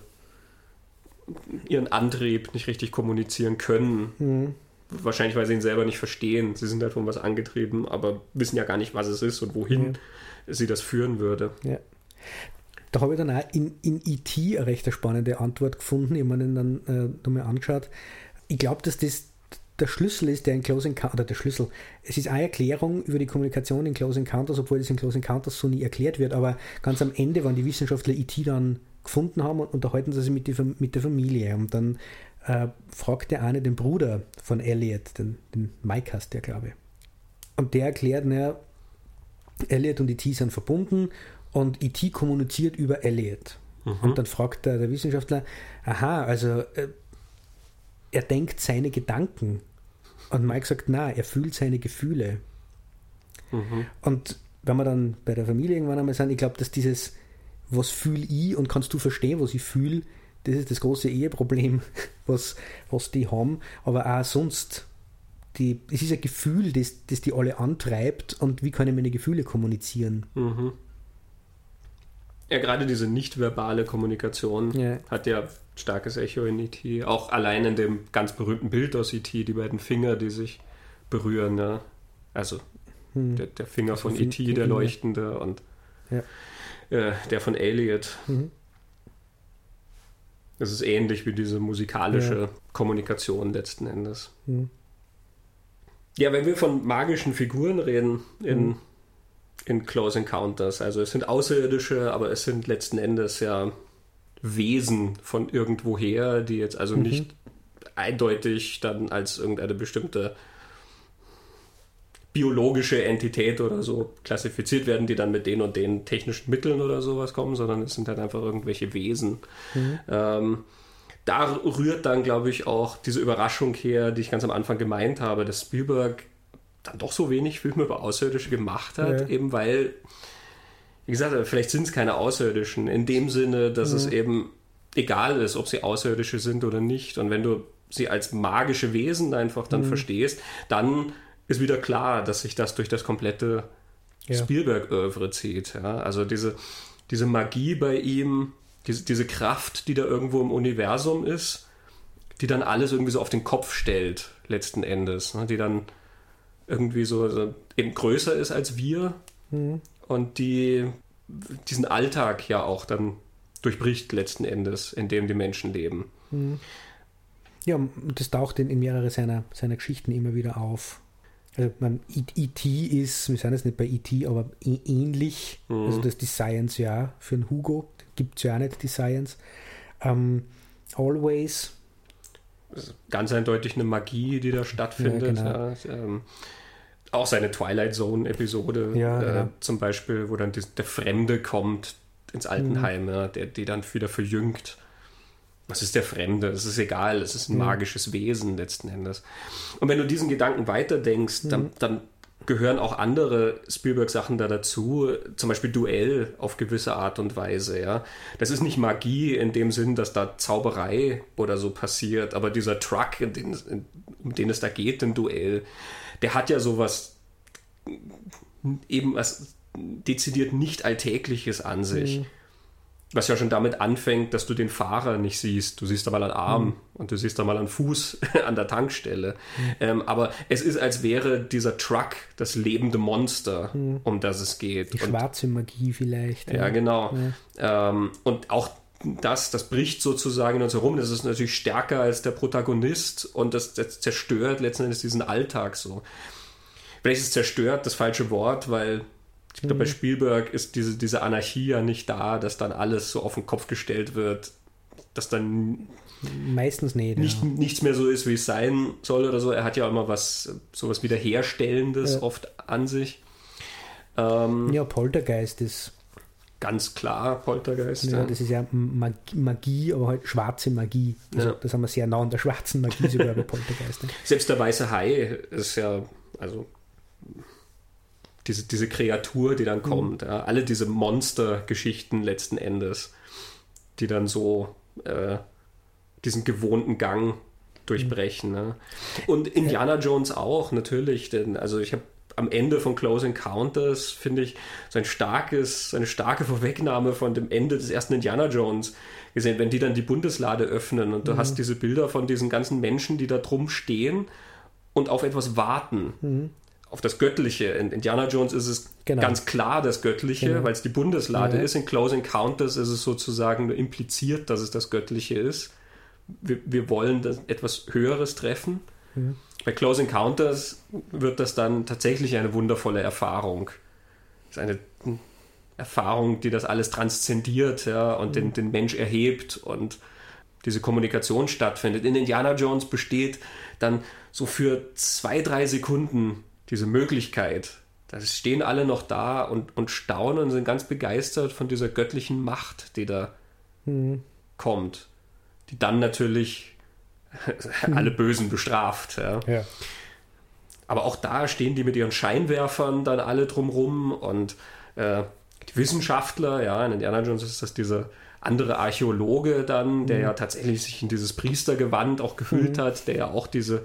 ihren Antrieb nicht richtig kommunizieren können. Mhm. Wahrscheinlich, weil sie ihn selber nicht verstehen. Sie sind halt von was angetrieben, aber wissen ja gar nicht, was es ist und wohin ja. sie das führen würde. Ja. Da habe ich dann auch in, in E.T. eine recht spannende Antwort gefunden. Ich habe mir den dann äh, nochmal angeschaut. Ich glaube, dass das der Schlüssel ist, der in Close Encounters, oder der Schlüssel, es ist eine Erklärung über die Kommunikation in Close Encounters, obwohl es in Close Encounters so nie erklärt wird, aber ganz am Ende, wenn die Wissenschaftler IT e dann gefunden haben und unterhalten sie sich mit, die, mit der Familie. Und dann äh, fragt der eine den Bruder von Elliot, den, den Mike heißt der, glaube ich. Und der erklärt, naja, Elliot und E.T. sind verbunden und E.T. kommuniziert über Elliot. Mhm. Und dann fragt der, der Wissenschaftler, aha, also äh, er denkt seine Gedanken. Und Mike sagt, na, er fühlt seine Gefühle. Mhm. Und wenn wir dann bei der Familie irgendwann einmal sind, ich glaube, dass dieses, was fühle ich und kannst du verstehen, was ich fühle, das ist das große Eheproblem, was, was die haben. Aber auch sonst, die, es ist ein Gefühl, das, das die alle antreibt und wie kann ich meine Gefühle kommunizieren. Mhm. Ja, gerade diese nicht-verbale Kommunikation ja. hat ja starkes Echo in E.T. Auch allein in dem ganz berühmten Bild aus E.T., die beiden Finger, die sich berühren. Ja. Also hm. der, der, Finger von E.T., der leuchtende und ja. äh, der von Elliot. Mhm. Das ist ähnlich wie diese musikalische ja. Kommunikation letzten Endes. Mhm. Ja, wenn wir von magischen Figuren reden in, mhm. In Close Encounters, also es sind Außerirdische, aber es sind letzten Endes ja Wesen von irgendwoher, die jetzt also mhm. nicht eindeutig dann als irgendeine bestimmte biologische Entität oder so klassifiziert werden, die dann mit den und den technischen Mitteln oder sowas kommen, sondern es sind halt einfach irgendwelche Wesen. Mhm. Ähm, da rührt dann, glaube ich, auch diese Überraschung her, die ich ganz am Anfang gemeint habe, dass Spielberg dann doch so wenig Filme über Außerirdische gemacht hat, ja. eben weil, wie gesagt, vielleicht sind es keine Außerirdischen, in dem Sinne, dass mhm. es eben egal ist, ob sie Außerirdische sind oder nicht. Und wenn du sie als magische Wesen einfach dann mhm. verstehst, dann ist wieder klar, dass sich das durch das komplette ja. Spielberg-Oeuvre zieht. Ja? Also diese, diese Magie bei ihm, diese, diese Kraft, die da irgendwo im Universum ist, die dann alles irgendwie so auf den Kopf stellt, letzten Endes. Ne? Die dann irgendwie so also eben größer ist als wir mhm. und die diesen Alltag ja auch dann durchbricht letzten Endes, in dem die Menschen leben. Mhm. Ja, und das taucht in, in mehrere seiner, seiner Geschichten immer wieder auf. Also man, E.T. E ist, wir sind jetzt nicht bei E.T., aber ähnlich. Mhm. Also das die Science ja für einen Hugo. Gibt es ja auch nicht, die Science. Um, Always. Ganz eindeutig eine Magie, die da stattfindet. Ja, genau. ja, ähm, auch seine Twilight Zone-Episode ja, äh, genau. zum Beispiel, wo dann die, der Fremde kommt ins Altenheim, mhm. der die dann wieder verjüngt. Was ist der Fremde? Das ist egal, es ist ein mhm. magisches Wesen letzten Endes. Und wenn du diesen Gedanken weiterdenkst, mhm. dann, dann gehören auch andere Spielberg-Sachen da dazu, zum Beispiel Duell auf gewisse Art und Weise. Ja, das ist nicht Magie in dem Sinn, dass da Zauberei oder so passiert, aber dieser Truck, in den, in, um den es da geht, im Duell, der hat ja sowas eben was dezidiert nicht Alltägliches an sich. Mhm. Was ja schon damit anfängt, dass du den Fahrer nicht siehst. Du siehst da mal einen Arm mhm. und du siehst da mal einen Fuß an der Tankstelle. Ähm, aber es ist, als wäre dieser Truck das lebende Monster, mhm. um das es geht. Die und, schwarze Magie vielleicht. Ja, ja. genau. Ja. Ähm, und auch das, das bricht sozusagen in uns herum. Das ist natürlich stärker als der Protagonist und das, das zerstört letzten Endes diesen Alltag so. Vielleicht ist zerstört das falsche Wort, weil ich glaube, bei mhm. Spielberg ist diese, diese Anarchie ja nicht da, dass dann alles so auf den Kopf gestellt wird, dass dann meistens nicht, nicht ja. nichts mehr so ist, wie es sein soll oder so. Er hat ja immer was, sowas Wiederherstellendes ja. oft an sich. Ähm, ja, Poltergeist ist ganz klar Poltergeist. Ja, ja. das ist ja Magie, aber halt schwarze Magie. Also. Das haben wir sehr nah an der schwarzen Magie sogar bei Poltergeist. Ne? Selbst der weiße Hai ist ja, also diese, diese Kreatur, die dann mhm. kommt. Mhm. Ja, alle diese Monster-Geschichten letzten Endes, die dann so äh, diesen gewohnten Gang durchbrechen. Mhm. Ne? Und Indiana Jones auch, natürlich, denn also ich habe am Ende von Close Encounters, finde ich, so ein starkes, eine starke Vorwegnahme von dem Ende des ersten Indiana Jones gesehen, wenn die dann die Bundeslade öffnen und du mhm. hast diese Bilder von diesen ganzen Menschen, die da drum stehen und auf etwas warten. Mhm auf das Göttliche. In Indiana Jones ist es genau. ganz klar das Göttliche, genau. weil es die Bundeslade ja. ist. In Close Encounters ist es sozusagen nur impliziert, dass es das Göttliche ist. Wir, wir wollen etwas Höheres treffen. Ja. Bei Close Encounters wird das dann tatsächlich eine wundervolle Erfahrung. Das ist eine Erfahrung, die das alles transzendiert ja, und mhm. den, den Mensch erhebt und diese Kommunikation stattfindet. In Indiana Jones besteht dann so für zwei, drei Sekunden diese Möglichkeit. Da stehen alle noch da und, und staunen und sind ganz begeistert von dieser göttlichen Macht, die da mhm. kommt. Die dann natürlich alle Bösen bestraft. Ja. ja. Aber auch da stehen die mit ihren Scheinwerfern dann alle drumrum und äh, die Wissenschaftler, ja, in Indiana Jones ist das dieser andere Archäologe dann, der mhm. ja tatsächlich sich in dieses Priestergewand auch gehüllt mhm. hat, der ja auch diese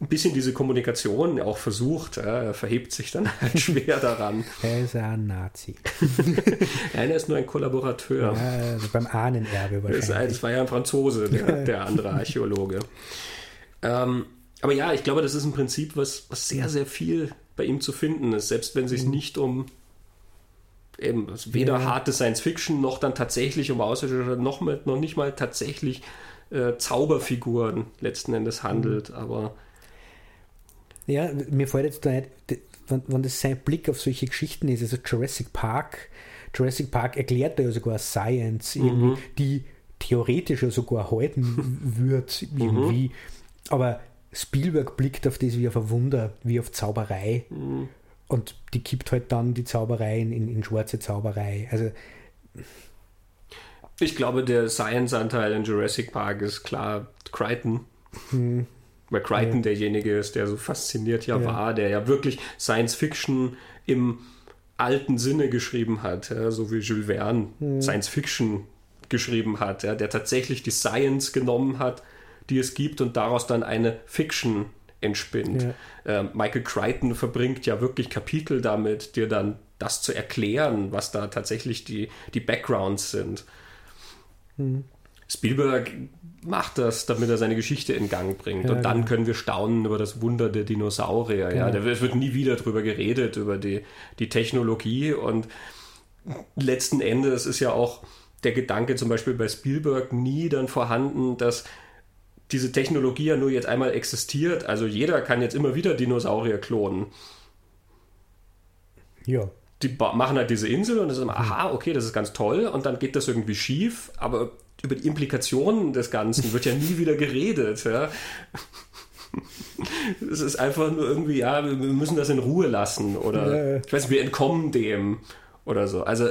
ein bisschen diese Kommunikation auch versucht. Er verhebt sich dann halt schwer daran. er ist ein Nazi. Nein, er ist nur ein Kollaborateur. Ja, also beim Ahnenerbe wahrscheinlich. Das, das war ja ein Franzose, der, der andere Archäologe. ähm, aber ja, ich glaube, das ist ein Prinzip, was, was sehr, sehr viel bei ihm zu finden ist, selbst wenn es sich mhm. nicht um eben weder ja. harte Science Fiction noch dann tatsächlich um Außerirdische noch, noch nicht mal tatsächlich äh, Zauberfiguren letzten Endes handelt, mhm. aber ja, mir fällt jetzt da nicht, wenn, wenn das sein Blick auf solche Geschichten ist, also Jurassic Park, Jurassic Park erklärt da ja sogar Science, mhm. die theoretisch ja sogar halten wird, irgendwie. Mhm. Aber Spielberg blickt auf das wie auf ein Wunder, wie auf Zauberei. Mhm. Und die kippt halt dann die Zauberei in, in schwarze Zauberei. Also. Ich glaube, der Science-Anteil in Jurassic Park ist klar Crichton. Weil Crichton ja. derjenige ist, der so fasziniert ja, ja, war, der ja wirklich Science Fiction im alten Sinne geschrieben hat, ja, so wie Jules Verne mhm. Science Fiction geschrieben hat, der tatsächlich die Science genommen hat, die es gibt und daraus dann eine Fiction entspinnt. Ähm, Michael Crichton verbringt ja wirklich Kapitel damit, dir dann das zu erklären, was da tatsächlich die, die Backgrounds sind. Mhm. Spielberg macht das, damit er seine Geschichte in Gang bringt. Ja, und dann genau. können wir staunen über das Wunder der Dinosaurier. Genau. Ja, es wird nie wieder darüber geredet, über die, die Technologie. Und letzten Endes ist ja auch der Gedanke zum Beispiel bei Spielberg nie dann vorhanden, dass diese Technologie ja nur jetzt einmal existiert. Also jeder kann jetzt immer wieder Dinosaurier klonen. Ja. Die machen halt diese Insel und das ist immer, aha, okay, das ist ganz toll. Und dann geht das irgendwie schief, aber über die Implikationen des Ganzen wird ja nie wieder geredet. Ja. Es ist einfach nur irgendwie, ja, wir müssen das in Ruhe lassen oder ich weiß nicht, wir entkommen dem oder so. Also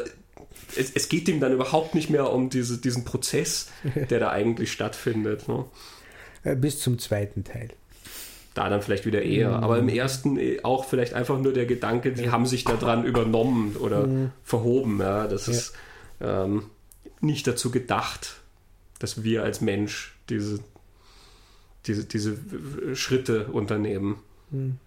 es, es geht ihm dann überhaupt nicht mehr um diese, diesen Prozess, der da eigentlich stattfindet. Ne? Äh, bis zum zweiten Teil. Da dann vielleicht wieder eher. Mhm. Aber im ersten äh, auch vielleicht einfach nur der Gedanke, die haben sich daran übernommen oder mhm. verhoben. Ja, das ja. ist ähm, nicht dazu gedacht, dass wir als Mensch diese, diese, diese Schritte unternehmen. Mhm.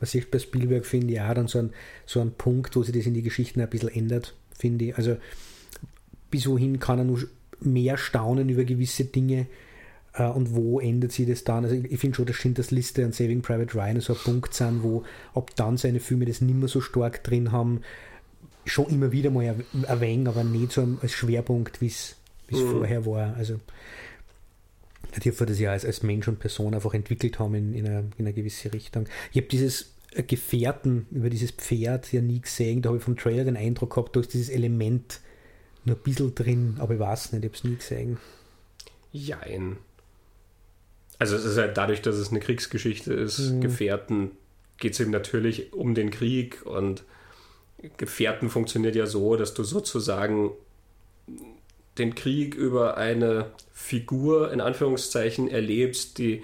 Man sieht bei Spielberg, finde ich, auch dann so ein, so Punkt, wo sich das in die Geschichten ein bisschen ändert, finde ich. Also bis wohin kann er nur mehr staunen über gewisse Dinge, äh, und wo endet sie das dann? Also ich finde schon, dass Schindlers Liste und Saving Private Ryan so ein Punkt sind, wo ob dann seine Filme das nicht mehr so stark drin haben, schon immer wieder mal erwähnen, aber nicht so als Schwerpunkt, wie es mhm. vorher war. Also natürlich das ja als, als Mensch und Person einfach entwickelt haben in, in, eine, in eine gewisse Richtung. Ich habe dieses Gefährten über dieses Pferd ja nie gesehen. Da habe ich vom Trailer den Eindruck gehabt, da ist dieses Element nur ein bisschen drin, aber ich weiß nicht, ich habe es nie gesehen. Jein also es ist halt dadurch, dass es eine Kriegsgeschichte ist, mhm. Gefährten geht es eben natürlich um den Krieg und Gefährten funktioniert ja so, dass du sozusagen den Krieg über eine Figur in Anführungszeichen erlebst, die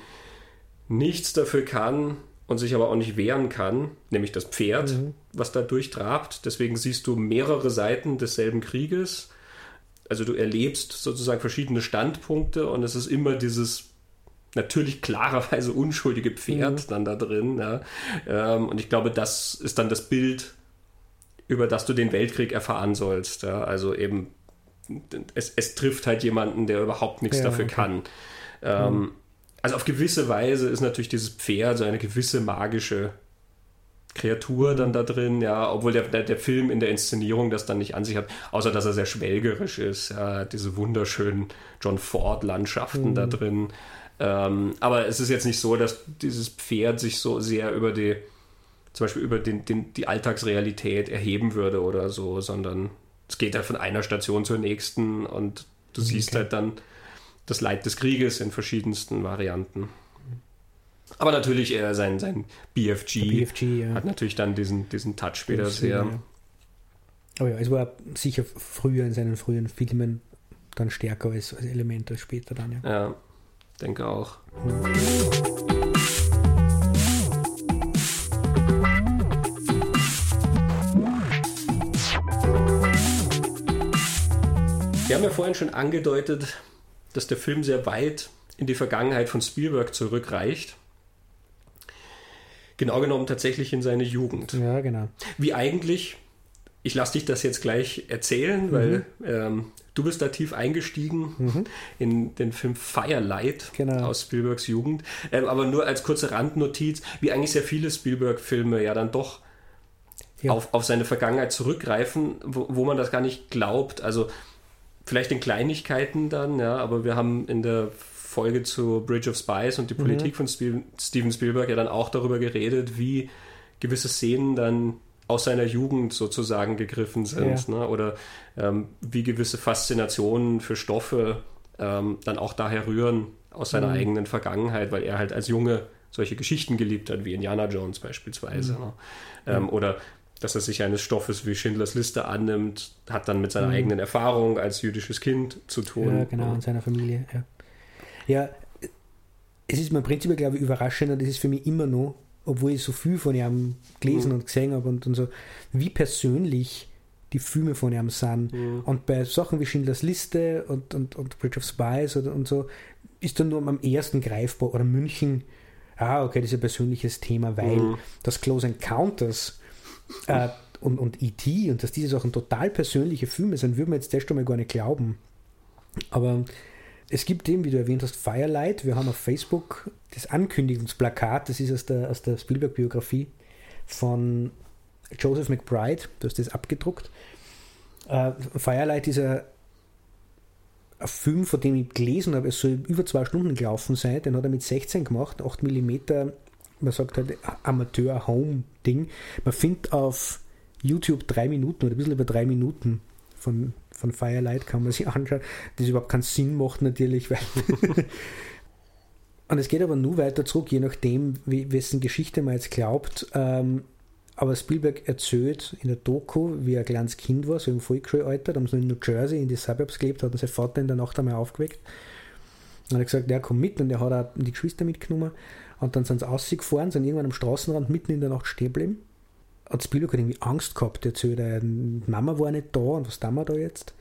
nichts dafür kann und sich aber auch nicht wehren kann, nämlich das Pferd, mhm. was da durchtrabt. Deswegen siehst du mehrere Seiten desselben Krieges. Also du erlebst sozusagen verschiedene Standpunkte und es ist immer dieses natürlich klarerweise unschuldige Pferd mhm. dann da drin. Ja. Ähm, und ich glaube, das ist dann das Bild, über das du den Weltkrieg erfahren sollst. Ja. Also eben, es, es, trifft halt jemanden, der überhaupt nichts ja, dafür okay. kann. Ähm, mhm. Also auf gewisse Weise ist natürlich dieses Pferd so eine gewisse magische Kreatur dann da drin, ja, obwohl der, der, der, Film in der Inszenierung das dann nicht an sich hat, außer dass er sehr schwelgerisch ist, ja, diese wunderschönen John Ford-Landschaften mhm. da drin. Ähm, aber es ist jetzt nicht so, dass dieses Pferd sich so sehr über die zum Beispiel über den, den, die Alltagsrealität erheben würde oder so, sondern es geht halt von einer Station zur nächsten und du okay. siehst halt dann das Leid des Krieges in verschiedensten Varianten. Aber natürlich eher sein, sein BFG, BFG ja. hat natürlich dann diesen, diesen Touch später sehr. Ja. Aber ja, es war sicher früher in seinen frühen Filmen dann stärker als, als Element als später dann. Ja, ja denke auch. Wir haben ja vorhin schon angedeutet, dass der Film sehr weit in die Vergangenheit von Spielberg zurückreicht. Genau genommen tatsächlich in seine Jugend. Ja, genau. Wie eigentlich, ich lasse dich das jetzt gleich erzählen, mhm. weil ähm, du bist da tief eingestiegen mhm. in den Film Firelight genau. aus Spielbergs Jugend. Ähm, aber nur als kurze Randnotiz, wie eigentlich sehr viele Spielberg-Filme ja dann doch ja. Auf, auf seine Vergangenheit zurückgreifen, wo, wo man das gar nicht glaubt. Also vielleicht in Kleinigkeiten dann, ja, aber wir haben in der Folge zu Bridge of Spies und die Politik mhm. von Steven Spielberg ja dann auch darüber geredet, wie gewisse Szenen dann aus seiner Jugend sozusagen gegriffen sind. Ja. Ne? Oder ähm, wie gewisse Faszinationen für Stoffe ähm, dann auch daher rühren aus seiner mhm. eigenen Vergangenheit, weil er halt als Junge solche Geschichten geliebt hat, wie Indiana Jones beispielsweise. Mhm. Ne? Ähm, oder dass er sich eines Stoffes wie Schindlers Liste annimmt, hat dann mit seiner mhm. eigenen Erfahrung als jüdisches Kind zu tun. Ja, genau, und seiner Familie, ja. Ja, es ist mir im Prinzip, glaube ich, überraschend und das ist für mich immer noch, obwohl ich so viel von ihm gelesen mhm. und gesehen habe und, und so, wie persönlich die Filme von ihm sind. Mhm. Und bei Sachen wie Schindlers Liste und, und, und Bridge of Spies oder, und so, ist dann nur am ersten greifbar. Oder München, ah, okay, das ist ein persönliches Thema, weil mhm. das Close Encounters äh, und, und E.T. und dass diese Sachen total persönliche Filme sind, würde man jetzt das schon mal gar nicht glauben. Aber es gibt eben, wie du erwähnt hast, Firelight. Wir haben auf Facebook das Ankündigungsplakat, das ist aus der, aus der Spielberg-Biografie von Joseph McBride. Du hast das abgedruckt. Uh, Firelight ist ein, ein, Film, von dem ich gelesen habe, es soll über zwei Stunden gelaufen sein. Den hat er mit 16 gemacht, 8 mm, man sagt halt Amateur-Home-Ding. Man findet auf YouTube drei Minuten oder ein bisschen über drei Minuten von von Firelight kann man sich anschauen, das überhaupt keinen Sinn macht natürlich, weil und es geht aber nur weiter zurück, je nachdem, wie, wessen Geschichte man jetzt glaubt. Ähm, aber Spielberg erzählt in der Doku, wie er ein kleines Kind war, so im Volksschulalter, da haben sie in New Jersey in die Suburbs gelebt, hat sein Vater in der Nacht einmal aufgeweckt. Und er hat gesagt, der kommt mit und er hat auch die Geschwister mitgenommen. Und dann sind sie rausgefahren, sind irgendwann am Straßenrand mitten in der Nacht stehen geblieben hat Spielberg halt irgendwie Angst gehabt. Er erzählt, äh, Mama war nicht da und was tun wir da jetzt?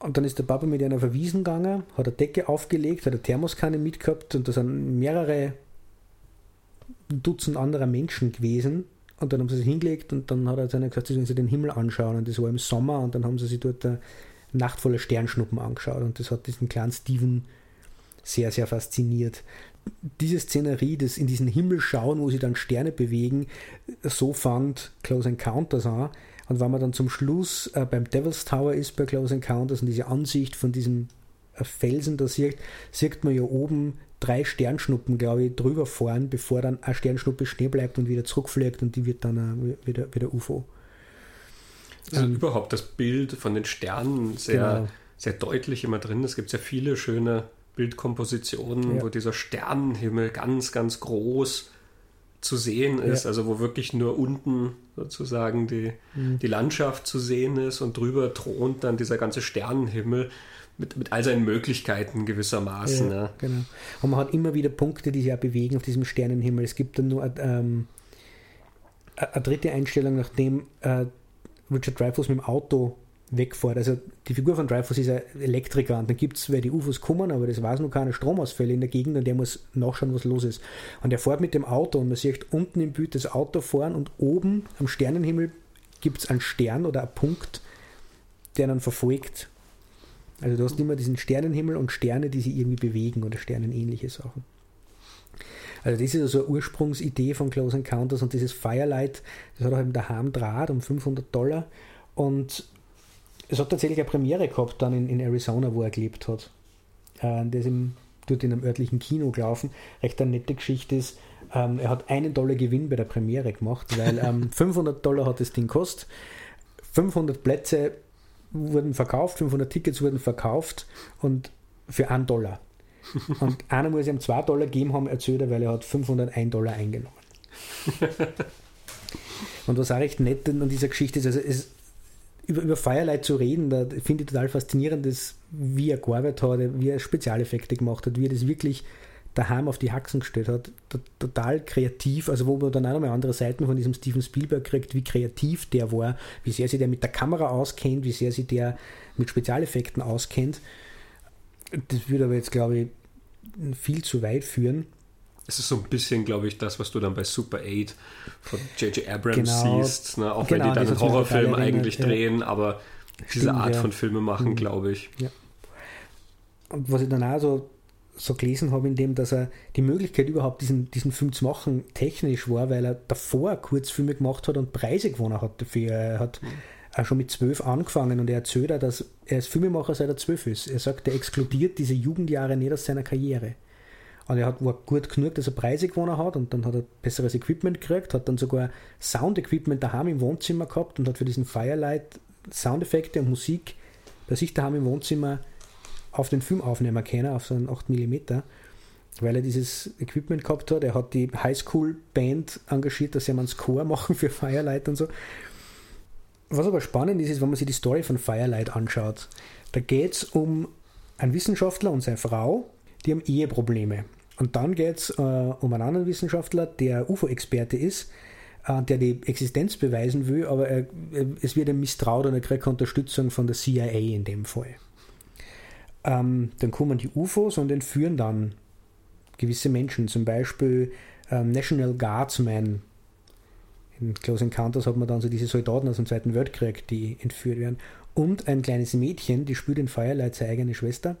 Und dann ist der Papa mit einer verwiesen gegangen, hat eine Decke aufgelegt, hat eine Thermoskanne mitgehabt und da sind mehrere Dutzend anderer Menschen gewesen. Und dann haben sie sich hingelegt und dann hat er dann gesagt, sie sollen sich den Himmel anschauen. Und das war im Sommer und dann haben sie sich dort eine Nacht voller Sternschnuppen angeschaut. Und das hat diesen kleinen Steven sehr, sehr fasziniert diese Szenerie, das in diesen Himmel schauen, wo sie dann Sterne bewegen, so fand Close Encounters an. Und wenn man dann zum Schluss äh, beim Devil's Tower ist bei Close Encounters und diese Ansicht von diesem äh, Felsen da sieht, sieht man ja oben drei Sternschnuppen, glaube ich, drüber fahren, bevor dann eine Sternschnuppe stehen bleibt und wieder zurückfliegt und die wird dann äh, wieder, wieder UFO. Also ähm, überhaupt das Bild von den Sternen sehr, genau. sehr deutlich immer drin. Es gibt sehr viele schöne Bildkompositionen, ja. wo dieser Sternenhimmel ganz, ganz groß zu sehen ist, ja. also wo wirklich nur unten sozusagen die, mhm. die Landschaft zu sehen ist und drüber thront dann dieser ganze Sternenhimmel mit, mit all seinen Möglichkeiten gewissermaßen. Ja, ja. Genau. Und man hat immer wieder Punkte, die sich ja bewegen auf diesem Sternenhimmel. Es gibt dann nur ähm, eine dritte Einstellung, nachdem äh, Richard Dreyfuss mit dem Auto wegfährt. Also die Figur von Dreyfus ist ein Elektriker und dann gibt es, weil die UFOs kommen, aber das weiß noch keine Stromausfälle in der Gegend und der muss nachschauen, was los ist. Und er fährt mit dem Auto und man sieht unten im Bild das Auto fahren und oben am Sternenhimmel gibt es einen Stern oder einen Punkt, der dann verfolgt. Also du hast immer diesen Sternenhimmel und Sterne, die sich irgendwie bewegen oder sternenähnliche Sachen. Also das ist also eine Ursprungsidee von Close Encounters und dieses Firelight, das hat er halt daheim Draht um 500 Dollar und es hat tatsächlich eine Premiere gehabt dann in, in Arizona, wo er gelebt hat. Äh, das im, dort in einem örtlichen Kino gelaufen. Recht eine nette Geschichte ist, Ähm, er hat einen Dollar Gewinn bei der Premiere gemacht, weil ähm, 500 Dollar hat das Ding gekostet. 500 Plätze wurden verkauft, 500 Tickets wurden verkauft und für einen Dollar. Und einer muss ihm 2 Dollar geben haben, erzählt er, weil er hat 501 Dollar eingenommen. und was auch recht nett an dieser Geschichte ist, also es, über, über Firelight zu reden, da finde ich total faszinierend, dass, wie er gearbeitet hat, wie er Spezialeffekte gemacht hat, wie er das wirklich daheim auf die Haxen gestellt hat. Total kreativ, also wo man dann auch nochmal andere Seiten von diesem Steven Spielberg kriegt, wie kreativ der war, wie sehr sich der mit der Kamera auskennt, wie sehr sich der mit Spezialeffekten auskennt. Das würde aber jetzt, glaube ich, viel zu weit führen. Es ist so ein bisschen, glaube ich, das, was du dann bei Super 8 von J.J. Abrams genau, siehst. Ne? Auch genau, wenn die dann einen Horrorfilm eigentlich ja. drehen, aber diese Stimmt, Art ja. von Filme machen, mhm. glaube ich. Ja. Und was ich dann auch so, so gelesen habe, in dem, dass er die Möglichkeit überhaupt diesen, diesen Film zu machen technisch war, weil er davor Kurzfilme gemacht hat und Preise gewonnen hat dafür. Er hat mhm auch schon mit zwölf angefangen und er erzählt auch, dass er als Filmemacher seit er zwölf ist. Er sagt, er exkludiert diese Jugendjahre nicht aus seiner Karriere. Und er hat, war gut genug, dass er Preise gewonnen hat und dann hat er besseres Equipment gekriegt, hat dann sogar Sound-Equipment daheim im Wohnzimmer gehabt und hat für diesen Firelight Soundeffekte und Musik bei sich daheim im Wohnzimmer auf den Film aufnehmen können, auf so einen 8 mm, weil er dieses Equipment gehabt hat. Er hat die Highschool-Band engagiert, dass sie einen Score machen für Firelight und so. Was aber spannend ist, ist, wenn man sich die Story von Firelight anschaut. Da geht es um einen Wissenschaftler und seine Frau, die haben Eheprobleme. Und dann geht es äh, um einen anderen Wissenschaftler, der UFO-Experte ist, äh, der die Existenz beweisen will, aber er, es wird ihm misstraut und er kriegt Unterstützung von der CIA in dem Fall. Ähm, dann kommen die UFOs und entführen dann gewisse Menschen, zum Beispiel ähm, National Guardsmen in Close Encounters hat man dann so diese Soldaten aus dem Zweiten Weltkrieg, die entführt werden. Und ein kleines Mädchen, die spielt in Firelight seine eigene Schwester,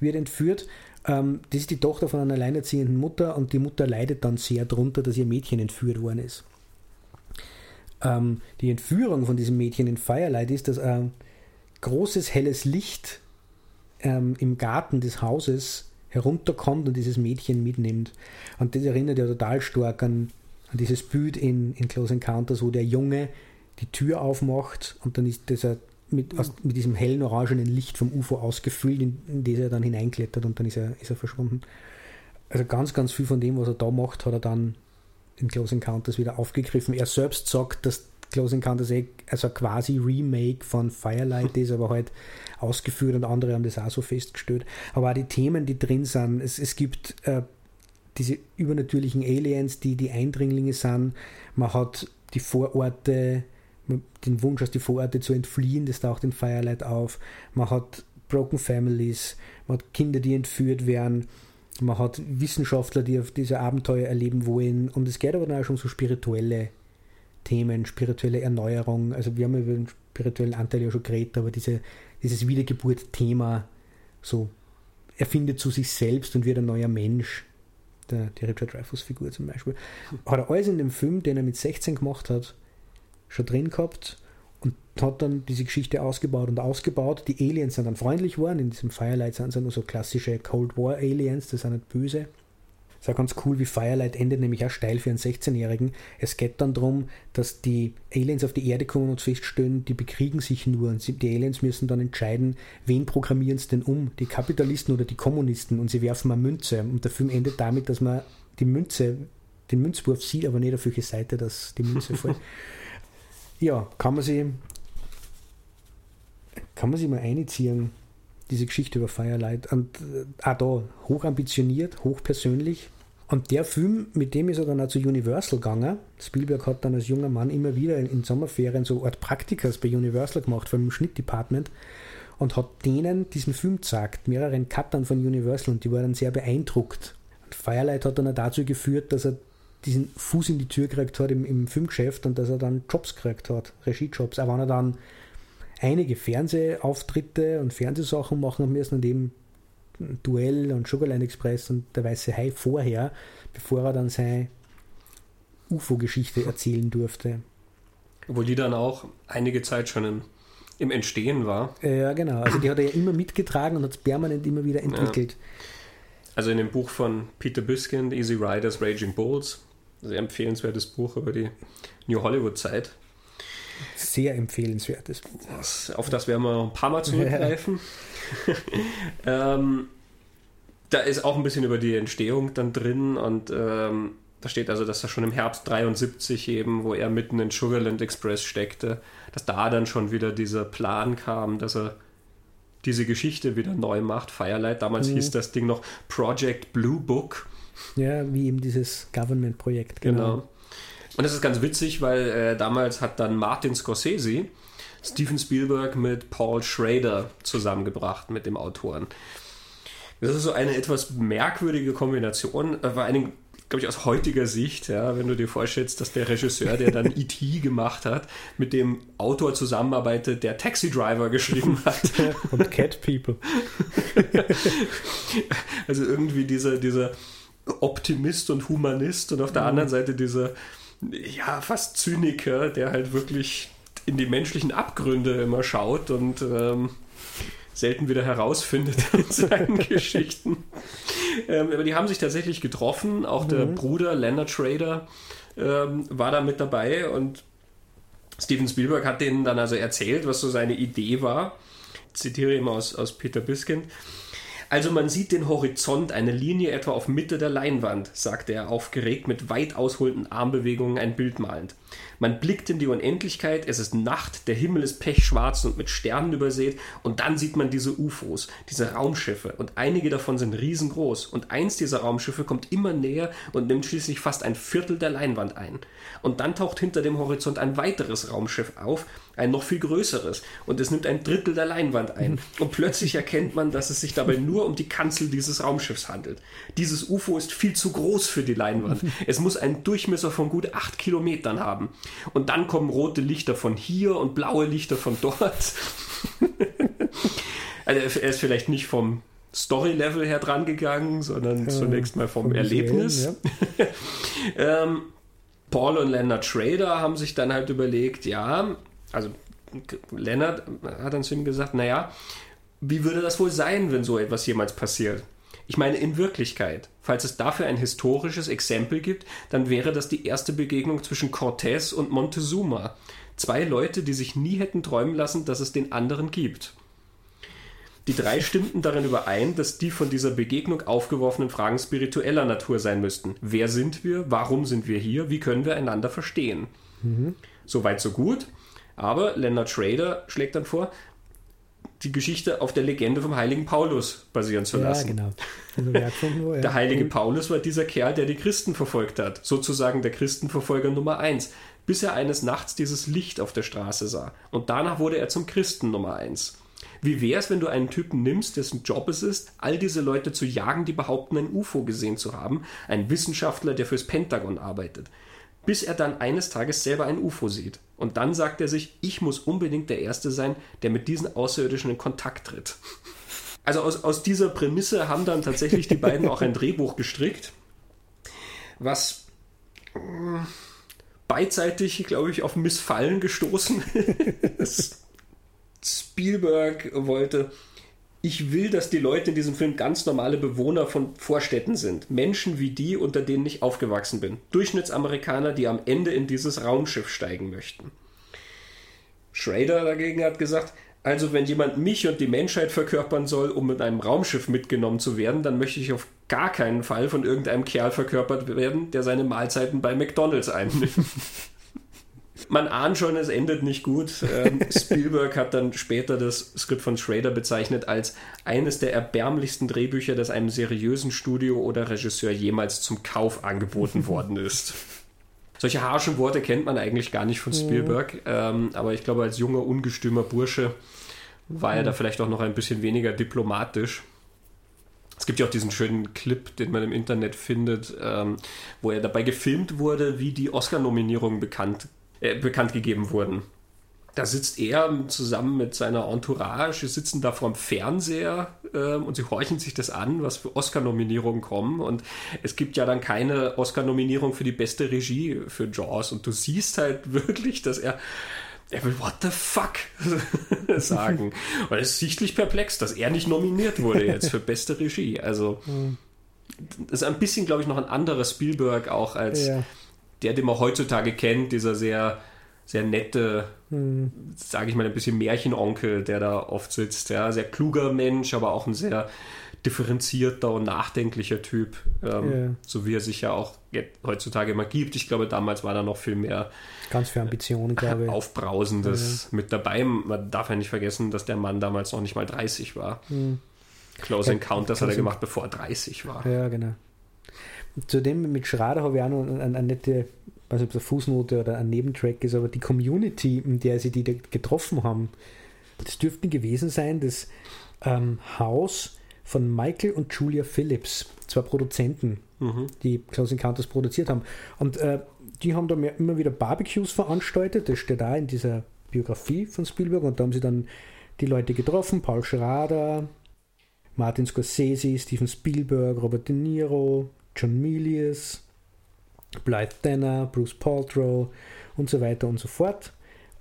wird entführt. Ähm, das ist die Tochter von einer alleinerziehenden Mutter und die Mutter leidet dann sehr darunter, dass ihr Mädchen entführt worden ist. Ähm, die Entführung von diesem Mädchen in Firelight ist, dass ein großes helles Licht ähm, im Garten des Hauses herunterkommt und dieses Mädchen mitnimmt. Und das erinnert ja total stark an an dieses Bild in, in Close Encounters, wo der Junge die Tür aufmacht und dann ist dieser mit, aus, mit diesem hellen orangenen Licht vom UFO ausgefüllt, in, in das er dann hineinklettert und dann ist er, ist er verschwunden. Also ganz, ganz viel von dem, was er da macht, hat er dann in Close Encounters wieder aufgegriffen. Er selbst sagt, dass Close Encounters eh, also quasi Remake von Firelight ist, aber halt ausgeführt und andere haben das auch so festgestellt. Aber auch die Themen, die drin sind, es, es gibt äh, diese übernatürlichen Aliens, die die Eindringlinge sind. Man hat die Vororte, den Wunsch aus die Vororte zu entfliehen, das taucht in Firelight auf. Man hat Broken Families, man hat Kinder, die entführt werden. Man hat Wissenschaftler, die auf diese Abenteuer erleben wollen. Und es geht aber dann auch schon um so spirituelle Themen, spirituelle Erneuerung. Also wir haben über den spirituellen Anteil ja schon geredet, aber diese, dieses Wiedergeburt-Thema, so erfindet zu sich selbst und wird ein neuer Mensch der, die Richard Dreyfuss-Figur zum Beispiel, hat er alles in dem Film, den er mit 16 gemacht hat, schon drin gehabt und hat dann diese Geschichte ausgebaut und ausgebaut. Die Aliens sind dann freundlich geworden, in diesem Firelight sind es nur so klassische Cold War Aliens, die sind nicht böse. Ist auch ganz cool, wie Firelight endet, nämlich auch steil für einen 16-Jährigen. Es geht dann darum, dass die Aliens auf die Erde kommen und feststellen, die bekriegen sich nur. Und die Aliens müssen dann entscheiden, wen programmieren sie denn um, die Kapitalisten oder die Kommunisten. Und sie werfen mal Münze. Und der Film endet damit, dass man die Münze, den Münzwurf sieht, aber nicht auf welche Seite das die Münze fällt. ja, kann man sie kann man sich mal einziehen, diese Geschichte über Firelight. Und äh, auch da hochambitioniert, hochpersönlich, und der Film, mit dem ist er dann auch zu Universal gegangen. Spielberg hat dann als junger Mann immer wieder in, Sommerferien so Art Praktikas bei Universal gemacht, vor allem im Schnittdepartment, und hat denen diesen Film gezeigt, mehreren Cuttern von Universal, und die waren dann sehr beeindruckt. Und Firelight hat dann auch dazu geführt, dass er diesen Fuß in die Tür gekriegt hat im, im Filmgeschäft und dass er dann Jobs gekriegt hat, Regiejobs. Auch wenn er dann einige Fernsehauftritte und Fernsehsachen machen müssen und eben Duell und Sugarline Express und der Weiße Hai vorher, bevor er dann seine UFO-Geschichte erzählen durfte. Obwohl die dann auch einige Zeit schon im, im Entstehen war. Ja, genau. Also die hat er ja immer mitgetragen und hat es permanent immer wieder entwickelt. Also in dem Buch von Peter Biskind, Easy Riders, Raging Bulls. Sehr empfehlenswertes Buch über die New Hollywood-Zeit. Sehr empfehlenswertes Buch. Das, auf das werden wir noch ein paar Mal zurückgreifen. ähm, da ist auch ein bisschen über die Entstehung dann drin und ähm, da steht also, dass er schon im Herbst 73 eben, wo er mitten in Sugarland Express steckte, dass da dann schon wieder dieser Plan kam, dass er diese Geschichte wieder neu macht. Firelight, damals mhm. hieß das Ding noch Project Blue Book. Ja, wie eben dieses Government-Projekt. Genau. genau. Und das ist ganz witzig, weil äh, damals hat dann Martin Scorsese Steven Spielberg mit Paul Schrader zusammengebracht, mit dem Autoren. Das ist so eine etwas merkwürdige Kombination, äh, vor allen Dingen, glaube ich, aus heutiger Sicht, ja, wenn du dir vorstellst, dass der Regisseur, der dann E.T. gemacht hat, mit dem Autor zusammenarbeitet, der Taxi Driver geschrieben hat. Und Cat People. also irgendwie dieser, dieser Optimist und Humanist und auf der mhm. anderen Seite dieser ja, fast Zyniker, der halt wirklich in die menschlichen Abgründe immer schaut und ähm, selten wieder herausfindet in seinen Geschichten. Ähm, aber die haben sich tatsächlich getroffen. Auch der mhm. Bruder Leonard Schrader ähm, war da mit dabei und Steven Spielberg hat denen dann also erzählt, was so seine Idee war. Ich zitiere ihm aus, aus Peter Biskind. Also man sieht den Horizont, eine Linie etwa auf Mitte der Leinwand, sagte er aufgeregt mit weit ausholenden Armbewegungen ein Bild malend. Man blickt in die Unendlichkeit, es ist Nacht, der Himmel ist pechschwarz und mit Sternen übersät und dann sieht man diese UFOs, diese Raumschiffe und einige davon sind riesengroß und eins dieser Raumschiffe kommt immer näher und nimmt schließlich fast ein Viertel der Leinwand ein. Und dann taucht hinter dem Horizont ein weiteres Raumschiff auf, ein noch viel größeres und es nimmt ein Drittel der Leinwand ein und plötzlich erkennt man, dass es sich dabei nur um die Kanzel dieses Raumschiffs handelt. Dieses UFO ist viel zu groß für die Leinwand. Es muss einen Durchmesser von gut acht Kilometern haben. Und dann kommen rote Lichter von hier und blaue Lichter von dort. also er ist vielleicht nicht vom Story-Level her dran gegangen, sondern zunächst mal vom Erlebnis. Sehen, ja. ähm, Paul und Leonard Schrader haben sich dann halt überlegt, ja, also Leonard hat dann zu ihm gesagt, naja, wie würde das wohl sein, wenn so etwas jemals passiert? Ich meine, in Wirklichkeit, falls es dafür ein historisches Exempel gibt, dann wäre das die erste Begegnung zwischen Cortés und Montezuma. Zwei Leute, die sich nie hätten träumen lassen, dass es den anderen gibt. Die drei stimmten darin überein, dass die von dieser Begegnung aufgeworfenen Fragen spiritueller Natur sein müssten. Wer sind wir? Warum sind wir hier? Wie können wir einander verstehen? Mhm. Soweit, so gut. Aber Leonard Schrader schlägt dann vor, die Geschichte auf der Legende vom heiligen Paulus basieren zu lassen. Ja, genau. Also nur, ja. Der heilige Paulus war dieser Kerl, der die Christen verfolgt hat, sozusagen der Christenverfolger Nummer eins, bis er eines Nachts dieses Licht auf der Straße sah. Und danach wurde er zum Christen Nummer eins. Wie wäre es, wenn du einen Typen nimmst, dessen Job es ist, all diese Leute zu jagen, die behaupten, ein UFO gesehen zu haben, ein Wissenschaftler, der fürs Pentagon arbeitet? Bis er dann eines Tages selber ein UFO sieht. Und dann sagt er sich, ich muss unbedingt der Erste sein, der mit diesen Außerirdischen in Kontakt tritt. Also aus, aus dieser Prämisse haben dann tatsächlich die beiden auch ein Drehbuch gestrickt, was äh, beidseitig, glaube ich, auf Missfallen gestoßen ist. Spielberg wollte ich will, dass die Leute in diesem Film ganz normale Bewohner von Vorstädten sind. Menschen wie die, unter denen ich aufgewachsen bin. Durchschnittsamerikaner, die am Ende in dieses Raumschiff steigen möchten. Schrader dagegen hat gesagt, also wenn jemand mich und die Menschheit verkörpern soll, um mit einem Raumschiff mitgenommen zu werden, dann möchte ich auf gar keinen Fall von irgendeinem Kerl verkörpert werden, der seine Mahlzeiten bei McDonald's einnimmt. Man ahnt schon, es endet nicht gut. Ähm, Spielberg hat dann später das Skript von Schrader bezeichnet als eines der erbärmlichsten Drehbücher, das einem seriösen Studio oder Regisseur jemals zum Kauf angeboten worden ist. Solche harschen Worte kennt man eigentlich gar nicht von mhm. Spielberg, ähm, aber ich glaube, als junger, ungestümer Bursche war er da vielleicht auch noch ein bisschen weniger diplomatisch. Es gibt ja auch diesen schönen Clip, den man im Internet findet, ähm, wo er dabei gefilmt wurde, wie die Oscar-Nominierungen bekannt äh, bekannt gegeben wurden. Da sitzt er zusammen mit seiner Entourage, sitzen da vorm Fernseher äh, und sie horchen sich das an, was für Oscar-Nominierungen kommen. Und es gibt ja dann keine Oscar-Nominierung für die beste Regie für Jaws. Und du siehst halt wirklich, dass er er will What the fuck sagen. Und er ist sichtlich perplex, dass er nicht nominiert wurde jetzt für beste Regie. Also, Das ist ein bisschen, glaube ich, noch ein anderer Spielberg auch als ja. Der, den man heutzutage kennt, dieser sehr, sehr nette, hm. sage ich mal, ein bisschen Märchenonkel, der da oft sitzt. Ja, sehr kluger Mensch, aber auch ein sehr differenzierter und nachdenklicher Typ, ähm, ja. so wie er sich ja auch heutzutage immer gibt. Ich glaube, damals war da noch viel mehr ganz viel Ambitionen, glaube ich. Aufbrausendes ja. mit dabei. Man darf ja nicht vergessen, dass der Mann damals noch nicht mal 30 war. Mhm. Close ja, Encounters hat er gemacht, bevor er 30 war. Ja, genau. Zudem mit Schrader habe ich auch noch eine, eine nette, weiß nicht, ob es eine Fußnote oder ein Nebentrack ist, aber die Community, in der sie die getroffen haben, das dürften gewesen sein, das ähm, Haus von Michael und Julia Phillips, zwei Produzenten, mhm. die Close Encounters produziert haben. Und äh, die haben da mehr, immer wieder Barbecues veranstaltet, das steht da in dieser Biografie von Spielberg und da haben sie dann die Leute getroffen, Paul Schrader, Martin Scorsese, Steven Spielberg, Robert De Niro, John Milius, Blythe Danner, Bruce Paltrow und so weiter und so fort.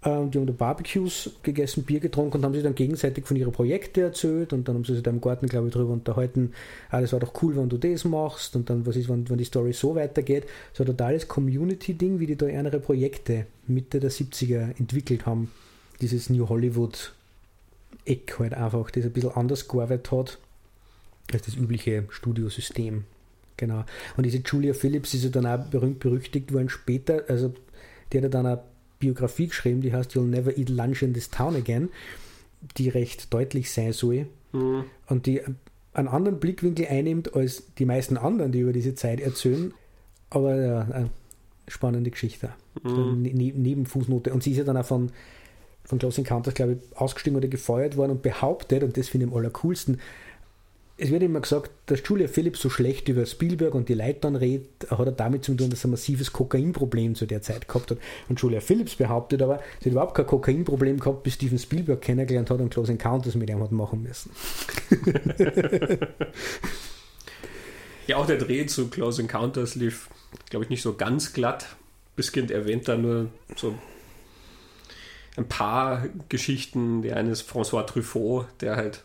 Ähm, die haben da Barbecues gegessen, Bier getrunken und haben sich dann gegenseitig von ihren Projekten erzählt und dann haben sie sich da im Garten, glaube ich, darüber unterhalten, ah, das war doch cool, wenn du das machst und dann, was ist, wenn, wenn die Story so weitergeht. So ein totales Community-Ding, wie die da ihre Projekte Mitte der 70er entwickelt haben. Dieses New Hollywood Eck halt einfach, das ein bisschen anders gearbeitet hat als das übliche Studiosystem. Genau. Und diese Julia Phillips ist ja dann auch berühmt berüchtigt worden später, also die hat ja dann eine Biografie geschrieben, die heißt You'll Never Eat Lunch in this Town Again, die recht deutlich sein soll mhm. und die einen anderen Blickwinkel einnimmt als die meisten anderen, die über diese Zeit erzählen. Aber ja, eine spannende Geschichte. Mhm. Ne neben Fußnote. Und sie ist ja dann auch von, von Close Encounters, glaube ich, ausgestiegen oder gefeuert worden und behauptet, und das finde ich am allercoolsten, es wird immer gesagt, dass Julia Phillips so schlecht über Spielberg und die Leute dann redet, hat er damit zu tun, dass er ein massives Kokainproblem zu der Zeit gehabt hat. Und Julia Phillips behauptet aber, sie hat überhaupt kein Kokainproblem gehabt, bis Steven Spielberg kennengelernt hat und Close Encounters mit ihm hat machen müssen. ja, auch der Dreh zu Close Encounters lief, glaube ich, nicht so ganz glatt. Biskind erwähnt da nur so ein paar Geschichten. Der eine ist François Truffaut, der halt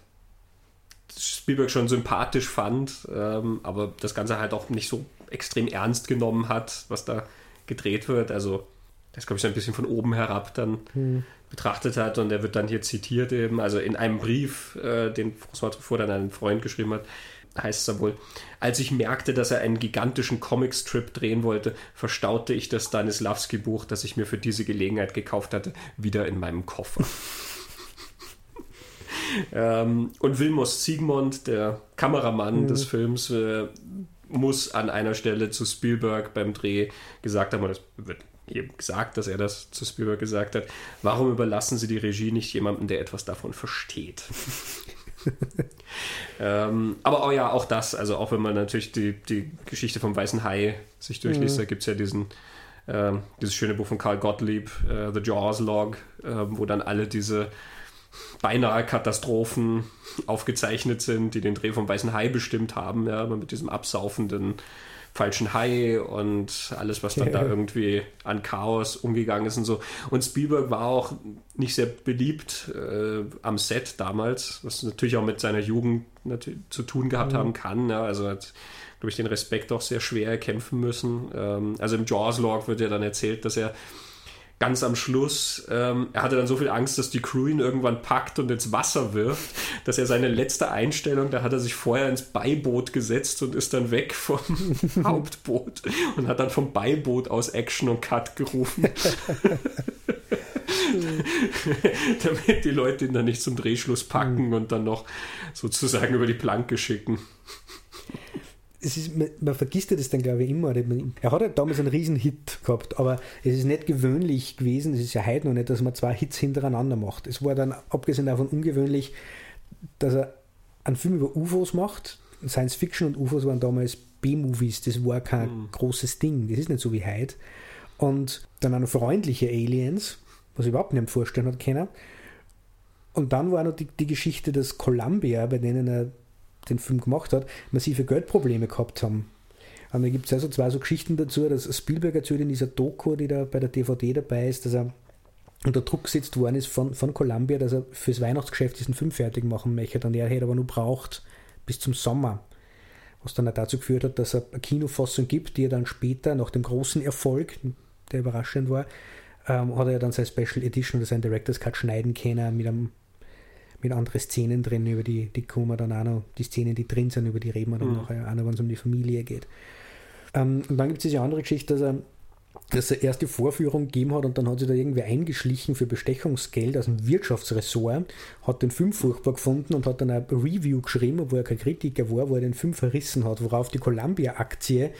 Spielberg schon sympathisch fand, ähm, aber das Ganze halt auch nicht so extrem ernst genommen hat, was da gedreht wird. Also das glaube ich so ein bisschen von oben herab dann hm. betrachtet hat und er wird dann hier zitiert eben, also in einem Brief, äh, den François Truffaut dann an einen Freund geschrieben hat, heißt es dann wohl, als ich merkte, dass er einen gigantischen Comicstrip drehen wollte, verstaute ich das Stanislavski-Buch, das ich mir für diese Gelegenheit gekauft hatte, wieder in meinem Koffer. Ähm, und Wilmos Siegmund, der Kameramann mhm. des Films, äh, muss an einer Stelle zu Spielberg beim Dreh gesagt haben, und es wird eben gesagt, dass er das zu Spielberg gesagt hat, warum überlassen Sie die Regie nicht jemandem, der etwas davon versteht? ähm, aber oh ja, auch das, also auch wenn man natürlich die, die Geschichte vom Weißen Hai sich durchliest, mhm. da gibt es ja diesen, äh, dieses schöne Buch von Carl Gottlieb, äh, The Jaws Log, äh, wo dann alle diese beinahe Katastrophen aufgezeichnet sind, die den Dreh vom Weißen Hai bestimmt haben, ja, mit diesem absaufenden falschen Hai und alles, was dann ja. da irgendwie an Chaos umgegangen ist und so. Und Spielberg war auch nicht sehr beliebt äh, am Set damals, was natürlich auch mit seiner Jugend zu tun gehabt mhm. haben kann. Ja. Also hat, glaube ich, den Respekt auch sehr schwer erkämpfen müssen. Ähm, also im Jaws-Log wird ja dann erzählt, dass er ganz am Schluss, ähm, er hatte dann so viel Angst, dass die Crew ihn irgendwann packt und ins Wasser wirft, dass er seine letzte Einstellung, da hat er sich vorher ins Beiboot gesetzt und ist dann weg vom Hauptboot und hat dann vom Beiboot aus Action und Cut gerufen. Damit die Leute ihn dann nicht zum Drehschluss packen und dann noch sozusagen über die Planke schicken es ist, man, man, vergisst ja das dann, glaube ich, immer. Er hat ja damals einen riesen Hit gehabt, aber es ist nicht gewöhnlich gewesen, es ist ja heute noch nicht, dass man zwei Hits hintereinander macht. Es war dann, abgesehen davon, ungewöhnlich, dass er einen Film über UFOs macht. Science Fiction und UFOs waren damals B-Movies, das war kein mhm. großes Ding, das ist nicht so wie heute. Und dann auch noch freundliche Aliens, was ich überhaupt nicht vorstellen hat können. Und dann war noch die, die Geschichte, dass Columbia, bei denen er den Film gemacht hat, massive Geldprobleme gehabt haben. Und da gibt es also zwei so Geschichten dazu, dass Spielberg erzählt in dieser Doku, die da bei der DVD dabei ist, dass er unter Druck gesetzt worden ist von, von Columbia, dass er fürs Weihnachtsgeschäft diesen Film fertig machen möchte und er hätte aber nur braucht bis zum Sommer. was dann auch dazu geführt hat, dass es eine Kinofassung gibt, die er dann später, nach dem großen Erfolg, der überraschend war, ähm, hat er ja dann sein Special Edition oder sein Director's Cut schneiden können mit einem mit anderen Szenen drin, über die, die kommen dann auch noch, die Szenen, die drin sind, über die reden wir dann mhm. nachher auch noch, wenn es um die Familie geht. Ähm, und dann gibt es diese andere Geschichte, dass er dass er erst die Vorführung gegeben hat und dann hat sich da irgendwie eingeschlichen für Bestechungsgeld aus dem Wirtschaftsressort, hat den Film furchtbar gefunden und hat dann ein Review geschrieben, obwohl er kein Kritiker war, wo er den Film verrissen hat, worauf die Columbia-Aktie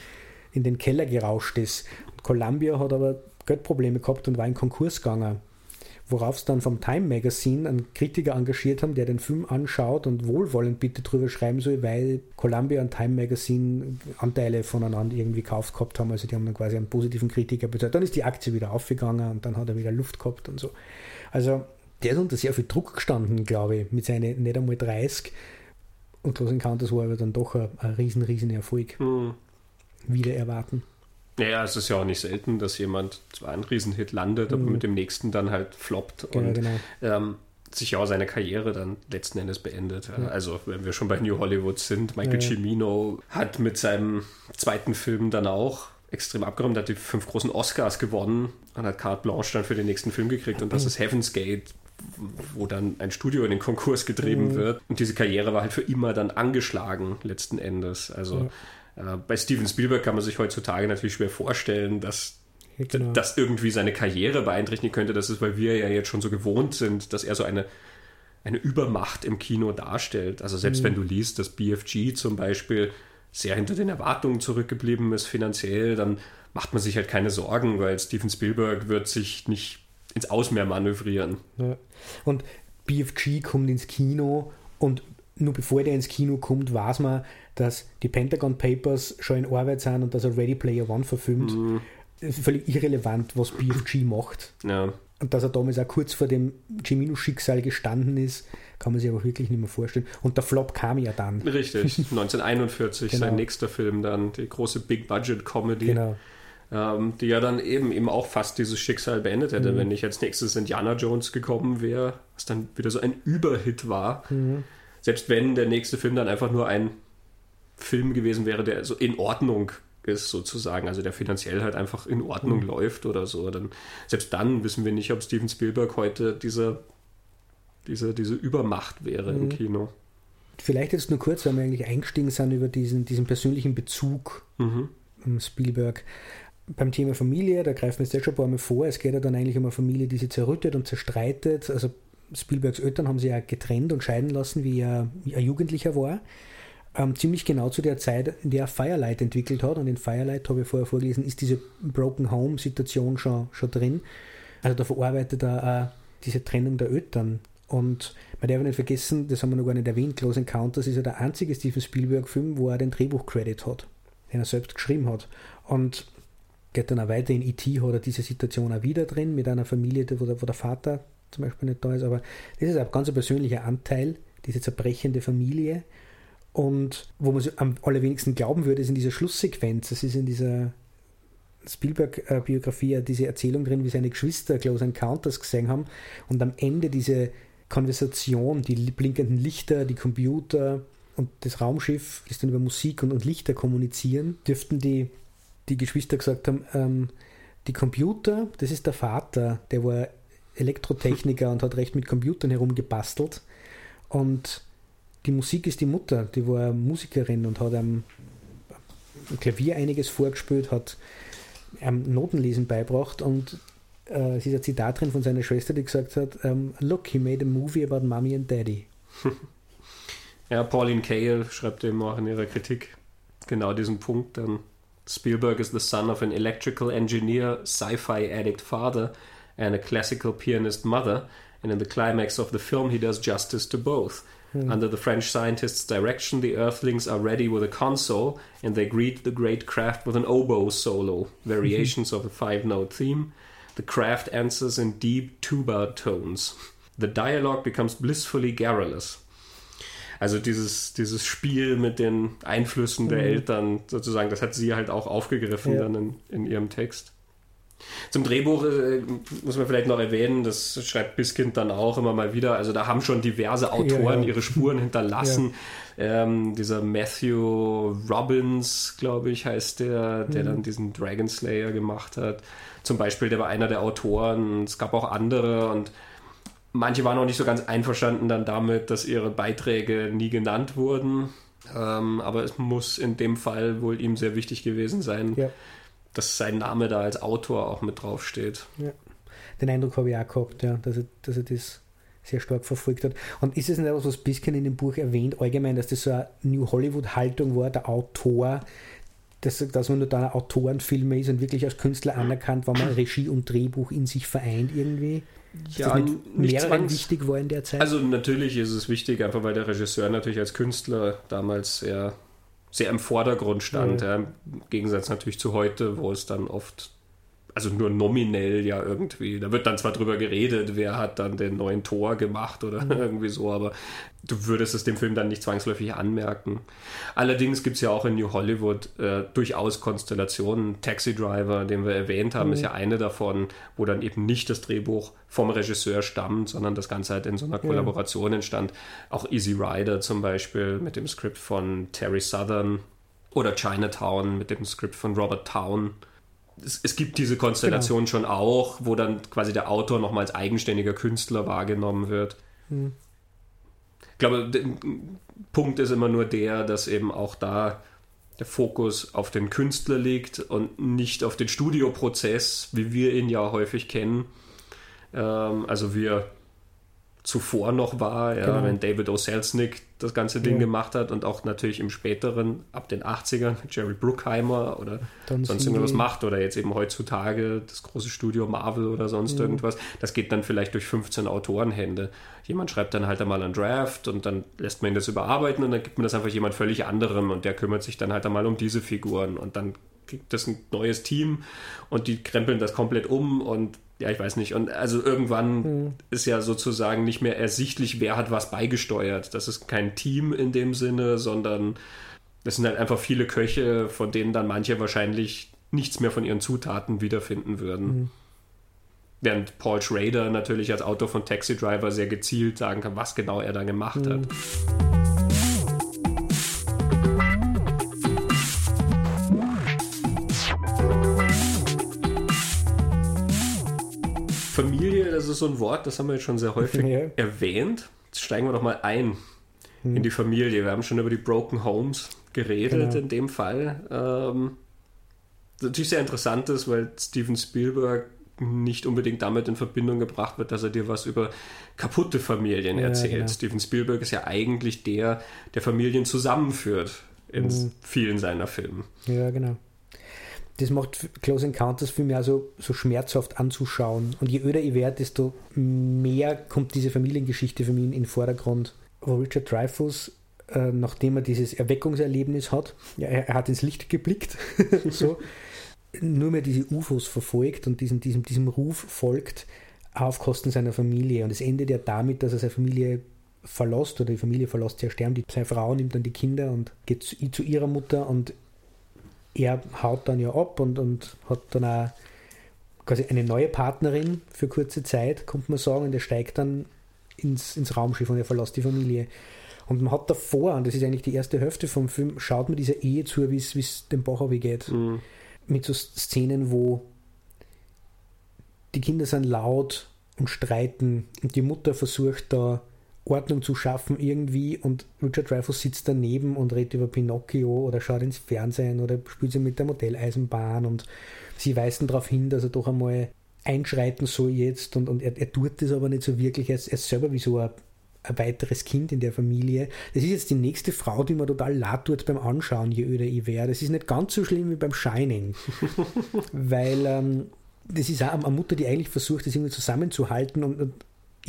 in den Keller gerauscht ist. Und Columbia hat aber Geldprobleme gehabt und war in Konkurs gegangen worauf es dann vom Time Magazine einen Kritiker engagiert haben, der den Film anschaut und wohlwollend bitte drüber schreiben soll, weil Columbia und Time Magazine Anteile voneinander irgendwie gekauft gehabt haben. Also die haben dann quasi einen positiven Kritiker bezahlt. Dann ist die Aktie wieder aufgegangen und dann hat er wieder Luft gehabt und so. Also der ist unter sehr viel Druck gestanden, glaube ich, mit seinen nicht einmal 30. Und Close Encounters war aber dann doch ein, ein riesen, riesen Erfolg. Mhm. Wieder erwarten. Naja, es ist ja auch nicht selten, dass jemand zwar einen Riesenhit landet, aber mhm. mit dem nächsten dann halt floppt genau, und genau. Ähm, sich ja auch seine Karriere dann letzten Endes beendet. Ja. Also, wenn wir schon bei New Hollywood sind, Michael ja, Cimino hat mit seinem zweiten Film dann auch extrem abgeräumt, hat die fünf großen Oscars gewonnen und hat Carte Blanche dann für den nächsten Film gekriegt und das mhm. ist Heaven's Gate wo dann ein Studio in den Konkurs getrieben mhm. wird. Und diese Karriere war halt für immer dann angeschlagen, letzten Endes. Also äh, bei Steven Spielberg kann man sich heutzutage natürlich schwer vorstellen, dass genau. das irgendwie seine Karriere beeinträchtigen könnte. Das ist, weil wir ja jetzt schon so gewohnt sind, dass er so eine, eine Übermacht im Kino darstellt. Also selbst mhm. wenn du liest, dass BFG zum Beispiel sehr hinter den Erwartungen zurückgeblieben ist finanziell, dann macht man sich halt keine Sorgen, weil Steven Spielberg wird sich nicht ins Ausmeer manövrieren. Ja. Und BFG kommt ins Kino und nur bevor der ins Kino kommt, weiß man, dass die Pentagon Papers schon in Arbeit sind und dass er Ready Player One verfilmt. Mhm. Völlig irrelevant, was BFG macht. Ja. Und dass er damals auch kurz vor dem Cimino-Schicksal gestanden ist, kann man sich aber wirklich nicht mehr vorstellen. Und der Flop kam ja dann. Richtig, 1941, genau. sein nächster Film dann, die große Big-Budget-Comedy. Genau. Ähm, die ja dann eben eben auch fast dieses Schicksal beendet hätte, mhm. wenn nicht als nächstes Indiana Jones gekommen wäre, was dann wieder so ein Überhit war. Mhm. Selbst wenn der nächste Film dann einfach nur ein Film gewesen wäre, der so in Ordnung ist, sozusagen, also der finanziell halt einfach in Ordnung mhm. läuft oder so, dann selbst dann wissen wir nicht, ob Steven Spielberg heute diese, diese, diese Übermacht wäre mhm. im Kino. Vielleicht jetzt nur kurz, weil wir eigentlich eingestiegen sind über diesen, diesen persönlichen Bezug mhm. Spielberg. Beim Thema Familie, da greifen wir jetzt schon ein paar Mal vor, es geht ja dann eigentlich um eine Familie, die sich zerrüttet und zerstreitet. Also Spielbergs Eltern haben sie ja getrennt und scheiden lassen, wie er, wie er Jugendlicher war ähm, ziemlich genau zu der Zeit, in der er Firelight entwickelt hat. Und in Firelight, habe ich vorher vorgelesen, ist diese Broken Home-Situation schon, schon drin. Also da verarbeitet er auch diese Trennung der Eltern. Und man darf nicht vergessen, das haben wir noch gar nicht erwähnt, Close Encounters ist ja der einzige Steven Spielberg-Film, wo er den Drehbuch-Credit hat, den er selbst geschrieben hat. Und geht dann auch weiter in E.T. hat er diese Situation auch wieder drin, mit einer Familie, wo der, wo der Vater zum Beispiel nicht da ist. Aber das ist ein ganz persönlicher Anteil, diese zerbrechende Familie. Und wo man am allerwenigsten glauben würde, ist in dieser Schlusssequenz. Es ist in dieser Spielberg-Biografie diese Erzählung drin, wie seine Geschwister Close Encounters gesehen haben und am Ende diese Konversation, die blinkenden Lichter, die Computer und das Raumschiff, das dann über Musik und, und Lichter kommunizieren, dürften die, die Geschwister gesagt haben, ähm, die Computer, das ist der Vater, der war Elektrotechniker und hat recht mit Computern herumgebastelt und die Musik ist die Mutter, die war Musikerin und hat am Klavier einiges vorgespielt, hat am Notenlesen beibracht und äh, es ist ein Zitat drin von seiner Schwester, die gesagt hat, um, ähm, look, he made a movie about mommy and daddy. Ja, Pauline Kael schreibt eben auch in ihrer Kritik genau diesen Punkt dann. Spielberg is the son of an electrical engineer, sci-fi addict father and a classical pianist mother, and in the climax of the film he does justice to both. Hmm. Under the French scientist's direction, the Earthlings are ready with a console and they greet the great craft with an oboe solo, variations of a five note theme. The craft answers in deep tuba tones. The dialogue becomes blissfully garrulous. Also dieses, dieses Spiel mit den Einflüssen der mhm. Eltern sozusagen, das hat sie halt auch aufgegriffen ja. dann in, in ihrem Text. Zum Drehbuch äh, muss man vielleicht noch erwähnen, das schreibt Biskind dann auch immer mal wieder. Also da haben schon diverse Autoren ja, ja. ihre Spuren hinterlassen. Ja. Ähm, dieser Matthew Robbins, glaube ich, heißt der, der mhm. dann diesen Dragon Slayer gemacht hat. Zum Beispiel, der war einer der Autoren. Es gab auch andere und manche waren auch nicht so ganz einverstanden dann damit, dass ihre Beiträge nie genannt wurden. Ähm, aber es muss in dem Fall wohl ihm sehr wichtig gewesen sein, ja dass sein Name da als Autor auch mit draufsteht. Ja. Den Eindruck habe ich auch gehabt, ja, dass, er, dass er das sehr stark verfolgt hat. Und ist es nicht etwas, was Biskin in dem Buch erwähnt, allgemein, dass das so eine New Hollywood-Haltung war, der Autor, dass, dass man nur da ein Autorenfilm ist und wirklich als Künstler anerkannt, wenn man Regie und Drehbuch in sich vereint irgendwie? Ist ja, nicht, nicht wichtig war in der Zeit? Also natürlich ist es wichtig, einfach weil der Regisseur natürlich als Künstler damals sehr sehr im Vordergrund stand. Mhm. Ja, Im Gegensatz natürlich zu heute, wo es dann oft also nur nominell ja irgendwie. Da wird dann zwar drüber geredet, wer hat dann den neuen Tor gemacht oder mhm. irgendwie so, aber du würdest es dem Film dann nicht zwangsläufig anmerken. Allerdings gibt es ja auch in New Hollywood äh, durchaus Konstellationen. Taxi Driver, den wir erwähnt haben, mhm. ist ja eine davon, wo dann eben nicht das Drehbuch vom Regisseur stammt, sondern das Ganze halt in so einer Kollaboration entstand. Auch Easy Rider zum Beispiel mit dem Skript von Terry Southern oder Chinatown mit dem Skript von Robert Town es, es, gibt diese Konstellation genau. schon auch, wo dann quasi der Autor nochmal als eigenständiger Künstler wahrgenommen wird. Hm. Ich glaube, der Punkt ist immer nur der, dass eben auch da der Fokus auf den Künstler liegt und nicht auf den Studioprozess, wie wir ihn ja häufig kennen. Ähm, also wir zuvor noch war, ja, genau. wenn David O. Selznick das ganze Ding ja. gemacht hat und auch natürlich im späteren, ab den 80ern, Jerry Bruckheimer oder dann sonst irgendwas macht oder jetzt eben heutzutage das große Studio Marvel oder sonst ja. irgendwas. Das geht dann vielleicht durch 15 Autorenhände. Jemand schreibt dann halt einmal einen Draft und dann lässt man ihn das überarbeiten und dann gibt man das einfach jemand völlig anderem und der kümmert sich dann halt einmal um diese Figuren und dann kriegt das ein neues Team und die krempeln das komplett um und ja, ich weiß nicht. Und also irgendwann hm. ist ja sozusagen nicht mehr ersichtlich, wer hat was beigesteuert. Das ist kein Team in dem Sinne, sondern das sind halt einfach viele Köche, von denen dann manche wahrscheinlich nichts mehr von ihren Zutaten wiederfinden würden. Hm. Während Paul Schrader natürlich als Autor von Taxi Driver sehr gezielt sagen kann, was genau er da gemacht hm. hat. Familie, das ist so ein Wort, das haben wir jetzt schon sehr häufig ja. erwähnt. Jetzt steigen wir doch mal ein hm. in die Familie. Wir haben schon über die Broken Homes geredet genau. in dem Fall. Ähm, natürlich sehr interessant ist, weil Steven Spielberg nicht unbedingt damit in Verbindung gebracht wird, dass er dir was über kaputte Familien ja, erzählt. Genau. Steven Spielberg ist ja eigentlich der, der Familien zusammenführt in mhm. vielen seiner Filme. Ja, genau das macht Close Encounters für mich also so schmerzhaft anzuschauen. Und je öder ich werde, desto mehr kommt diese Familiengeschichte für mich in den Vordergrund. Wo Richard Dreyfuss, äh, nachdem er dieses Erweckungserlebnis hat, ja, er, er hat ins Licht geblickt, so, nur mehr diese UFOs verfolgt und diesem, diesem, diesem Ruf folgt auf Kosten seiner Familie. Und es endet ja damit, dass er seine Familie verlässt oder die Familie verlässt ja sterben. Die, seine Frau nimmt dann die Kinder und geht zu, zu ihrer Mutter und er haut dann ja ab und, und hat dann auch quasi eine neue Partnerin für kurze Zeit, kommt man sagen, und er steigt dann ins, ins Raumschiff und er verlässt die Familie. Und man hat davor, und das ist eigentlich die erste Hälfte vom Film, schaut man dieser Ehe zu, wie es dem Bach geht. Mhm. Mit so Szenen, wo die Kinder sind laut und streiten und die Mutter versucht da Ordnung zu schaffen irgendwie und Richard Dreyfuss sitzt daneben und redet über Pinocchio oder schaut ins Fernsehen oder spielt sie mit der Modelleisenbahn und sie weisen darauf hin, dass er doch einmal einschreiten soll jetzt und, und er, er tut das aber nicht so wirklich. Er ist, er ist selber wie so ein, ein, weiteres Kind in der Familie. Das ist jetzt die nächste Frau, die mir total leid tut beim Anschauen, je öder ich wäre. Das ist nicht ganz so schlimm wie beim Shining, weil ähm, das ist auch eine Mutter, die eigentlich versucht, das irgendwie zusammenzuhalten und, und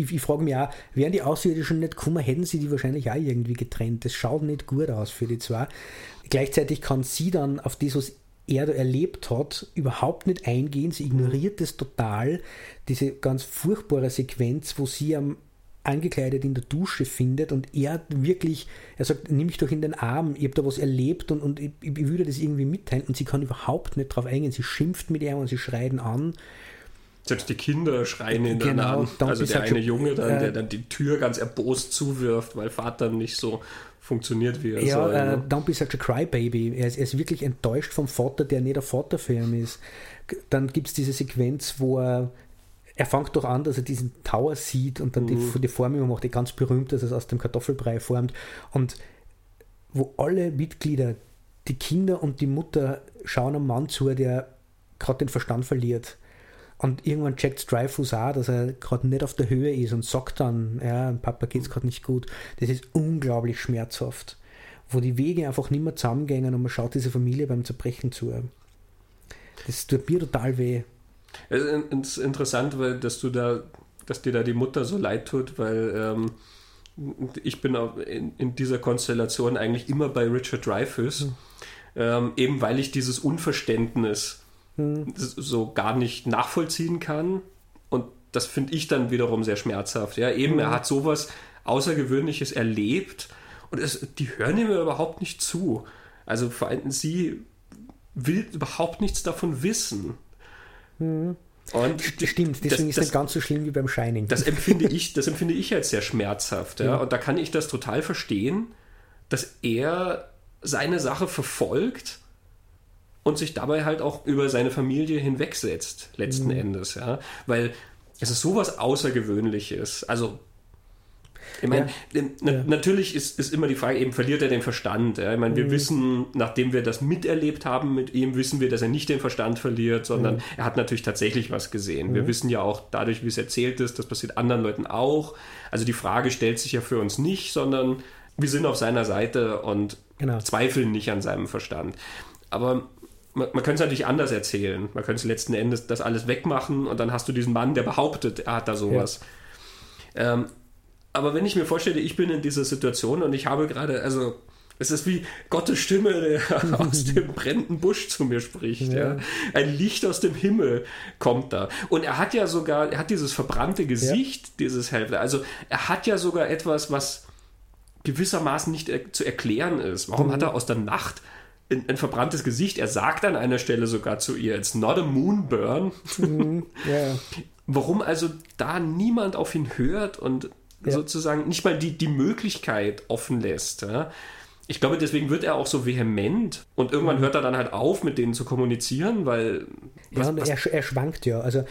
ich, ich frage mich auch, wären die Außerirdischen nicht gekommen, hätten sie die wahrscheinlich auch irgendwie getrennt. Das schaut nicht gut aus für die zwei. Gleichzeitig kann sie dann auf das, was er da erlebt hat, überhaupt nicht eingehen. Sie ignoriert das total. Diese ganz furchtbare Sequenz, wo sie am angekleidet in der Dusche findet und er wirklich, er sagt, nimm mich doch in den Arm, ich habe da was erlebt und, und ich, ich würde das irgendwie mitteilen und sie kann überhaupt nicht drauf eingehen. Sie schimpft mit ihm und sie schreien an. Selbst die Kinder schreien ihn dann genau, an. Also der eine Junge, dann, äh, der dann die Tür ganz erbost zuwirft, weil Vater nicht so funktioniert, wie er ja, soll. Ja, ne? Don't be such a crybaby. Er ist, er ist wirklich enttäuscht vom Vater, der nicht der Vater für ihn ist. Dann gibt es diese Sequenz, wo er er fängt doch an, dass er diesen Tower sieht und dann mhm. die, die Form macht, die ganz berühmt, dass er es aus dem Kartoffelbrei formt. Und wo alle Mitglieder, die Kinder und die Mutter schauen einem Mann zu, der gerade den Verstand verliert. Und irgendwann checkt Dreyfus auch, dass er gerade nicht auf der Höhe ist und sagt dann, ja, Papa geht es gerade nicht gut. Das ist unglaublich schmerzhaft. Wo die Wege einfach nicht mehr zusammengehen und man schaut dieser Familie beim Zerbrechen zu. Das tut mir total weh. Es ist interessant, weil dass du da, dass dir da die Mutter so leid tut, weil ähm, ich bin in, in, dieser Konstellation eigentlich immer bei Richard Dreyfuss, mhm. ähm, eben weil ich dieses Unverständnis mhm. so gar nicht nachvollziehen kann. Und das finde ich dann wiederum sehr schmerzhaft. Ja, eben, mhm. er hat sowas Außergewöhnliches erlebt und es, die hören ihm überhaupt nicht zu. Also vor allem sie will überhaupt nichts davon wissen. Mhm. Und Stimmt, deswegen das, ist das nicht ganz so schlimm wie beim Shining. Das empfinde ich, das empfinde ich als sehr schmerzhaft. Ja? ja? Und da kann ich das total verstehen, dass er seine Sache verfolgt und sich dabei halt auch über seine Familie hinwegsetzt, letzten mhm. Endes. Ja? Weil es ist sowas Außergewöhnliches. Also ich meine, ja. na, ja. natürlich ist, ist immer die Frage, eben verliert er den Verstand. Ja? Ich meine, wir mhm. wissen, nachdem wir das miterlebt haben mit ihm, wissen wir, dass er nicht den Verstand verliert, sondern mhm. er hat natürlich tatsächlich was gesehen. Mhm. Wir wissen ja auch dadurch, wie es erzählt ist, das passiert anderen Leuten auch. Also die Frage stellt sich ja für uns nicht, sondern wir sind auf seiner Seite und genau. zweifeln nicht an seinem Verstand. Aber man, man könnte es natürlich anders erzählen. Man könnte letzten Endes das alles wegmachen und dann hast du diesen Mann, der behauptet, er hat da sowas. Ja. Ähm, aber wenn ich mir vorstelle, ich bin in dieser Situation und ich habe gerade, also es ist wie Gottes Stimme, der aus dem brennenden Busch zu mir spricht. Ja. ja. Ein Licht aus dem Himmel kommt da. Und er hat ja sogar, er hat dieses verbrannte Gesicht, ja. dieses Helfer. Also er hat ja sogar etwas, was gewissermaßen nicht er zu erklären ist. Warum mhm. hat er aus der Nacht ein, verbranntes Gesicht? Er sagt an einer Stelle sogar zu ihr, it's not a moonburn. Mhm. Ja. Warum also da niemand auf ihn hört und ja. sozusagen nicht mal die, die Möglichkeit offen lässt. Ja? Ich glaube, deswegen wird er auch so vehement und irgendwann mhm. hört er dann halt auf, mit denen zu kommunizieren, weil. Was, ja, und er, er, schwankt ja. Also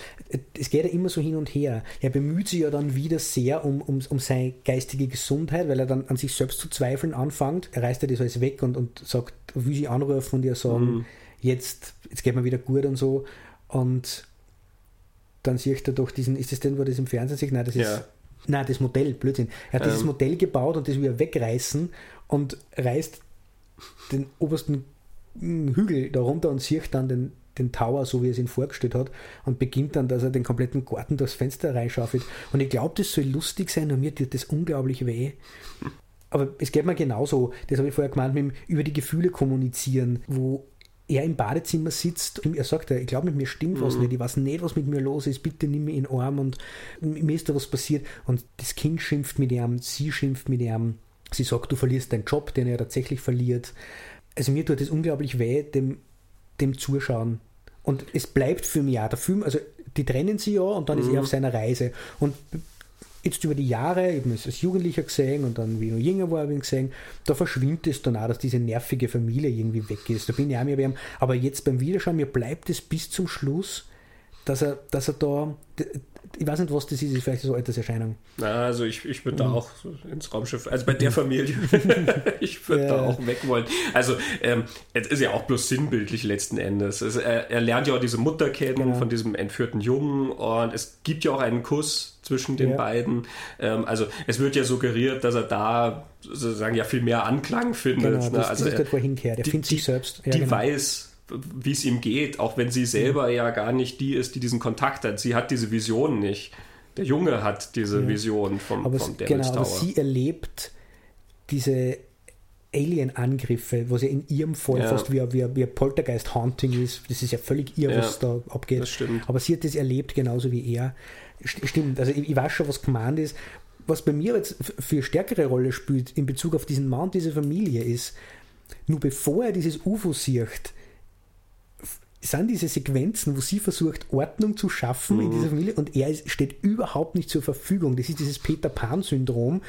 es geht ja immer so hin und her. Er bemüht sich ja dann wieder sehr um, um, um seine geistige Gesundheit, weil er dann an sich selbst zu zweifeln anfängt. Er reißt ja das alles weg und, und sagt, will sie anrufen und ihr sagen, mhm. jetzt, jetzt geht mir wieder gut und so. Und dann sieht er doch diesen, ist das denn, wo das im Fernsehen sieht? Nein, das ist. Ja Nein, das Modell, Blödsinn. Er hat ähm. dieses Modell gebaut und das will er wegreißen und reißt den obersten Hügel darunter und sieht dann den, den Tower, so wie er es ihn vorgestellt hat, und beginnt dann, dass er den kompletten Garten durchs Fenster reinschaufelt. Und ich glaube, das soll lustig sein und mir tut das unglaublich weh. Aber es geht mir genauso, das habe ich vorher gemeint, mit dem über die Gefühle kommunizieren, wo er im Badezimmer sitzt und er sagt, ich glaube, mit mir stimmt was mhm. nicht, ich weiß nicht, was mit mir los ist, bitte nimm mich in den Arm und mir ist da was passiert. Und das Kind schimpft mit ihm, sie schimpft mit ihm, sie sagt, du verlierst deinen Job, den er tatsächlich verliert. Also mir tut es unglaublich weh, dem, dem Zuschauen. Und es bleibt für mich auch der Film, also die trennen sie ja und dann mhm. ist er mhm. auf seiner Reise. Und jetzt über die Jahre, ich habe es als Jugendlicher gesehen und dann, wie ich noch jünger war, habe ich gesehen, da verschwindet es dann auch, dass diese nervige Familie irgendwie weg ist. Da bin ich auch mehr bei ihm. Aber jetzt beim Wiederschauen, mir bleibt es bis zum Schluss, dass er, dass er da, ich weiß nicht, was das ist, ist vielleicht so Alterserscheinung. Na, also ich, ich würde da mhm. auch ins Raumschiff, also bei der Familie, ich würde ja. da auch weg wollen. Also ähm, es ist ja auch bloß sinnbildlich letzten Endes. Es, er, er, lernt ja auch diese Mutter kennen genau. von diesem entführten Jungen und es gibt ja auch einen Kuss zwischen den ja. beiden. Ähm, also es wird ja suggeriert, dass er da sozusagen ja viel mehr Anklang findet. Genau, das, ne? also das ist dort, wohin kehrt. Er findet sich selbst. Ja, die genau. weiß, wie es ihm geht, auch wenn sie selber ja gar nicht die ist, die diesen Kontakt hat. Sie hat diese Vision nicht. Der Junge hat diese. Vision vom, aber vom Devil's genau, Tower. Aber sie erlebt diese Alien-Angriffe, was ja in ihrem Fall ja. fast wie, wie, wie Poltergeist-Haunting ist. Das ist ja völlig ihr, was ja, da abgeht. Aber sie hat das erlebt, genauso wie er. Stimmt, also ich, ich weiß schon, was gemeint ist was bei mir jetzt für stärkere Rolle spielt in Bezug auf diesen Mann und diese Familie ist, nur bevor er dieses UFO sieht, sind diese Sequenzen, wo sie versucht, Ordnung zu schaffen mhm. in dieser Familie und er ist, steht überhaupt nicht zur Verfügung. Das ist dieses Peter Pan-Syndrom.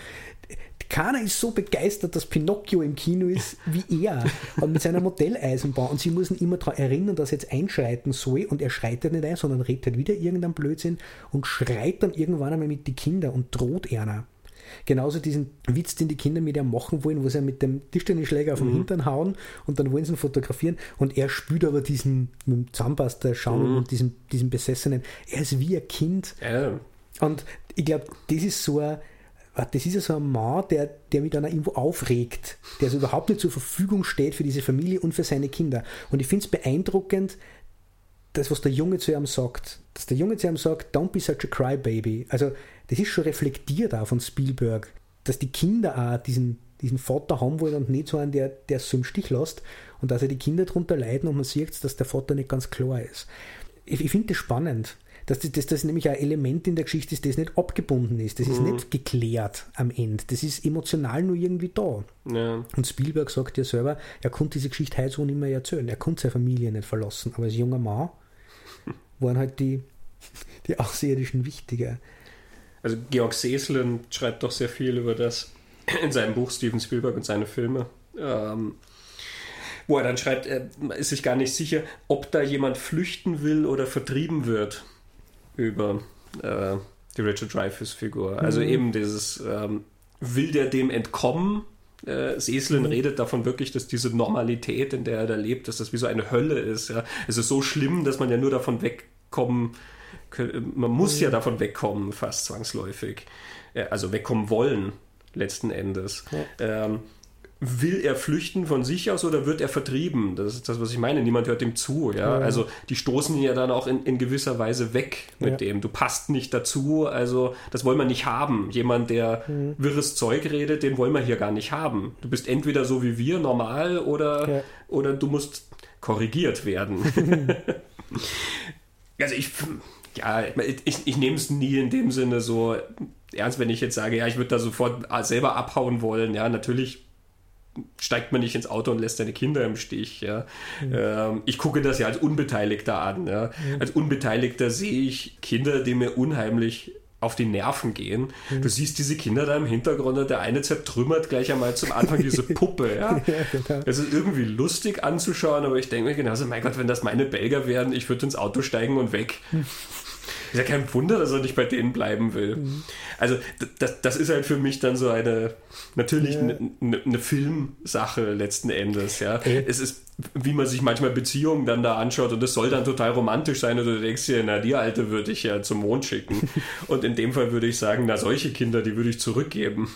Keiner ist so begeistert, dass Pinocchio im Kino ist wie er und mit seiner Modelleisenbahn. Und sie müssen immer daran erinnern, dass er jetzt einschreiten soll. Und er schreitet nicht ein, sondern redet halt wieder irgendeinen Blödsinn und schreit dann irgendwann einmal mit den Kindern und droht einer. Genauso diesen Witz, den die Kinder mit ihm machen wollen, wo sie mit dem Tischtennisschläger auf den mhm. Hintern hauen und dann wollen sie ihn fotografieren und er spürt aber diesen mit dem Zahnpasta schauen mhm. und diesen, diesen Besessenen. Er ist wie ein Kind. Ja. Und ich glaube, das ist so ein das ist ja so ein Mann, der, der dann auch irgendwo aufregt, der also überhaupt nicht zur Verfügung steht für diese Familie und für seine Kinder. Und ich finde es beeindruckend, das, was der Junge zu ihm sagt. Dass der Junge zu ihm sagt, don't be such a crybaby. Also das ist schon reflektiert auch von Spielberg, dass die Kinder auch diesen, diesen Vater haben wollen und nicht so einen, der, der es so im Stich lässt und dass er die Kinder darunter leiden und man sieht, dass der Vater nicht ganz klar ist. Ich, ich finde das spannend, dass das, dass das nämlich ein Element in der Geschichte ist, das nicht abgebunden ist. Das ist mhm. nicht geklärt am Ende. Das ist emotional nur irgendwie da. Ja. Und Spielberg sagt ja selber, er konnte diese Geschichte heute so nicht mehr erzählen. Er konnte seine Familie nicht verlassen. Aber als junger Mann waren halt die, die Außerirdischen wichtiger. Also Georg Seslin schreibt doch sehr viel über das in seinem Buch Steven Spielberg und seine Filme. Ähm, wo er dann schreibt, er ist sich gar nicht sicher, ob da jemand flüchten will oder vertrieben wird über äh, die Richard Dreyfuss-Figur. Also mhm. eben dieses, ähm, will der dem entkommen? Äh, Seslin mhm. redet davon wirklich, dass diese Normalität, in der er da lebt, dass das wie so eine Hölle ist. Ja? Es ist so schlimm, dass man ja nur davon wegkommen kann man muss ja mhm. davon wegkommen, fast zwangsläufig. Also wegkommen wollen, letzten Endes. Ja. Ähm, will er flüchten von sich aus oder wird er vertrieben? Das ist das, was ich meine. Niemand hört ihm zu. Ja? ja. Also die stoßen ihn ja dann auch in, in gewisser Weise weg mit ja. dem. Du passt nicht dazu. Also das wollen wir nicht haben. Jemand, der mhm. wirres Zeug redet, den wollen wir hier gar nicht haben. Du bist entweder so wie wir, normal, oder, ja. oder du musst korrigiert werden. also ich ja, ich, ich nehme es nie in dem Sinne so ernst, wenn ich jetzt sage, ja, ich würde da sofort selber abhauen wollen. Ja, natürlich steigt man nicht ins Auto und lässt seine Kinder im Stich. Ja. Mhm. Ähm, ich gucke das ja als Unbeteiligter an. Ja. Mhm. Als Unbeteiligter sehe ich Kinder, die mir unheimlich auf die Nerven gehen. Mhm. Du siehst diese Kinder da im Hintergrund und der eine zertrümmert gleich einmal zum Anfang diese Puppe. Ja? ja genau. Es ist irgendwie lustig anzuschauen, aber ich denke mir genauso, mein Gott, wenn das meine Belger wären, ich würde ins Auto steigen und weg. Ist ja kein Wunder, dass er nicht bei denen bleiben will. Mhm. Also das, das ist halt für mich dann so eine, natürlich ja. eine, eine Filmsache letzten Endes. Ja. Okay. Es ist, wie man sich manchmal Beziehungen dann da anschaut und es soll dann total romantisch sein und du denkst dir, na die Alte würde ich ja zum Mond schicken. und in dem Fall würde ich sagen, na solche Kinder, die würde ich zurückgeben.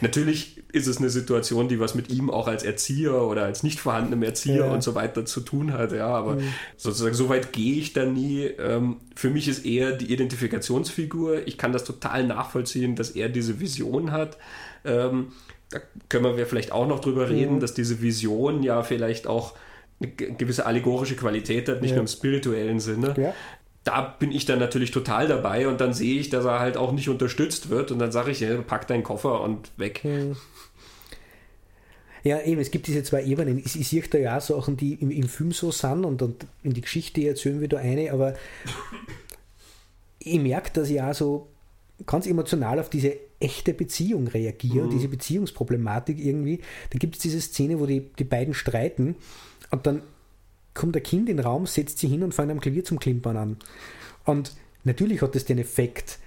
Natürlich ist es eine Situation, die was mit ihm auch als Erzieher oder als nicht vorhandenem Erzieher ja. und so weiter zu tun hat. Ja, aber mhm. sozusagen so weit gehe ich da nie. Ähm, für mich ist eher die Identifikationsfigur. Ich kann das total nachvollziehen, dass er diese Vision hat. Ähm, da können wir vielleicht auch noch drüber reden, mhm. dass diese Vision ja vielleicht auch eine gewisse allegorische Qualität hat, nicht ja. nur im spirituellen Sinne. Ja da bin ich dann natürlich total dabei und dann sehe ich, dass er halt auch nicht unterstützt wird und dann sage ich, ja, pack deinen Koffer und weg. Ja, eben, es gibt diese zwei Ebenen. Ich, ich sehe da ja auch Sachen, die im, im Film so sind und, und in die Geschichte erzählen wir da eine, aber ich merke, dass ich auch so ganz emotional auf diese echte Beziehung reagiere, mhm. diese Beziehungsproblematik irgendwie. Da gibt es diese Szene, wo die, die beiden streiten und dann kommt ein Kind in den Raum, setzt sich hin und fängt am Klavier zum Klimpern an. Und natürlich hat das den Effekt,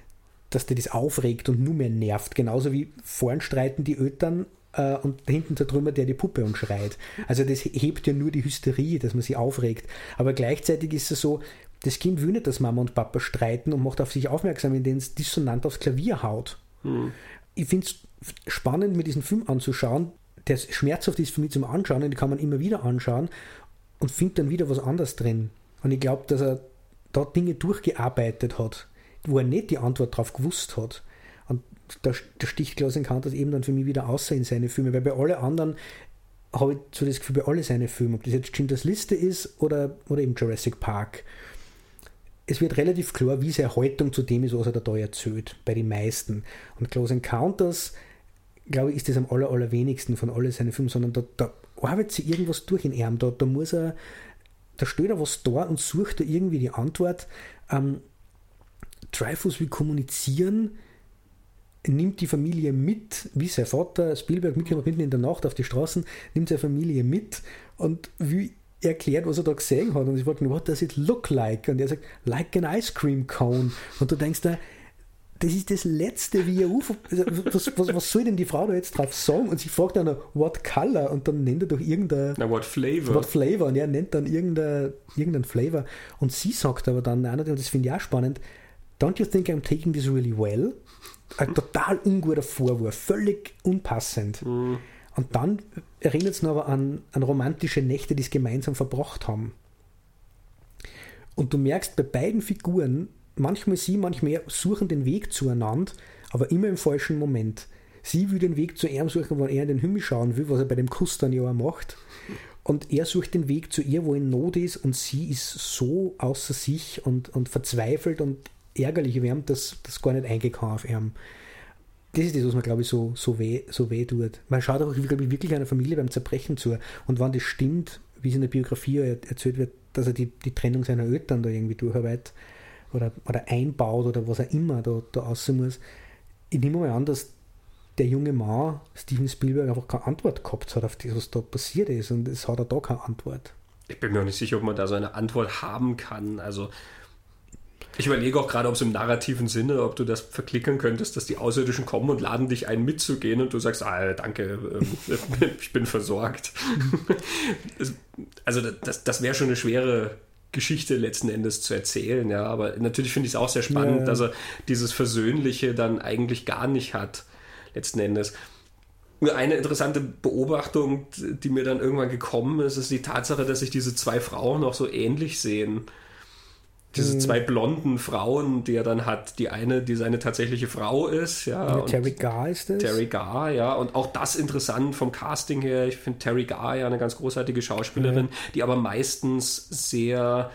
dass dir das aufregt und nur mehr nervt. Genauso wie vorn streiten die Eltern äh, und hinten der Trümmer, der die Puppe und schreit. Also das hebt ja nur die Hysterie, dass man sich aufregt. Aber gleichzeitig ist es so, das Kind will nicht, dass Mama und Papa streiten und macht auf sich aufmerksam, indem es dissonant aufs Klavier haut. Hm. Ich finde es spannend, mir diesen Film anzuschauen. Der schmerzhaft ist für mich zum Anschauen den kann man immer wieder anschauen und findet dann wieder was anderes drin. Und ich glaube, dass er da Dinge durchgearbeitet hat, wo er nicht die Antwort drauf gewusst hat. Und da, da sticht Klaus Encounters eben dann für mich wieder außer in seine Filme, weil bei allen anderen habe ich so das Gefühl, bei alle seine Filme, ob das jetzt Schindlers Liste ist oder, oder eben Jurassic Park, es wird relativ klar, wie seine Haltung zu dem ist, was er da erzählt, bei den meisten. Und Close Encounters, glaube ich, ist das am aller, allerwenigsten von all seinen Filmen, sondern da, da arbeitet sie irgendwas durch in ihm. Da, da muss er, da steht er was da und sucht da irgendwie die Antwort. Ähm, Dreyfus will kommunizieren, nimmt die Familie mit, wie sein Vater Spielberg mitgenommen mitten in der Nacht auf die Straßen, nimmt seine Familie mit und will erklärt, was er da gesehen hat. Und ich wollte, what does it look like? Und er sagt, like an ice cream cone. Und du denkst da, das ist das Letzte, wie er UFO. Also, was, was, was, soll denn die Frau da jetzt drauf sagen? Und sie fragt dann, what color? Und dann nennt er doch irgendein. Na, what flavor? What flavor? Und er nennt dann irgendein, irgendein Flavor. Und sie sagt aber dann, und das finde ich auch spannend, don't you think I'm taking this really well? Ein total unguter Vorwurf, völlig unpassend. Mhm. Und dann erinnert es noch aber an, an romantische Nächte, die es gemeinsam verbracht haben. Und du merkst bei beiden Figuren, manchmal sie, manchmal er, suchen den Weg zueinander, aber immer im falschen Moment. Sie will den Weg zu ihm suchen, wenn er in den Himmel schauen will, was er bei dem Kuss dann ja auch macht. Und er sucht den Weg zu ihr, wo er in Not ist, und sie ist so außer sich und, und verzweifelt und ärgerlich wärmt, dass das gar nicht eingehen kann auf ihn das ist das, was mir, glaube ich, so, so, weh, so weh tut. Man schaut auch, glaube ich, wirklich einer Familie beim Zerbrechen zu. Und wenn das stimmt, wie es in der Biografie erzählt wird, dass er die, die Trennung seiner Eltern da irgendwie durcharbeitet oder, oder einbaut oder was auch immer da, da aussehen muss, ich nehme mal an, dass der junge Mann, Steven Spielberg, einfach keine Antwort gehabt hat auf das, was da passiert ist. Und es hat er da keine Antwort. Ich bin mir auch nicht sicher, ob man da so eine Antwort haben kann. Also ich überlege auch gerade, ob es im narrativen Sinne, ob du das verklicken könntest, dass die Außerirdischen kommen und laden dich ein mitzugehen und du sagst, ah, danke, ähm, ich bin versorgt. also das, das wäre schon eine schwere Geschichte letzten Endes zu erzählen, ja. Aber natürlich finde ich es auch sehr spannend, ja. dass er dieses Versöhnliche dann eigentlich gar nicht hat, letzten Endes. Eine interessante Beobachtung, die mir dann irgendwann gekommen ist, ist die Tatsache, dass sich diese zwei Frauen auch so ähnlich sehen diese mhm. zwei blonden Frauen, die er dann hat. Die eine, die seine tatsächliche Frau ist, ja. ja Terry Garr ist das. Terry Garr, ja. Und auch das interessant vom Casting her. Ich finde Terry Garr ja eine ganz großartige Schauspielerin, ja. die aber meistens sehr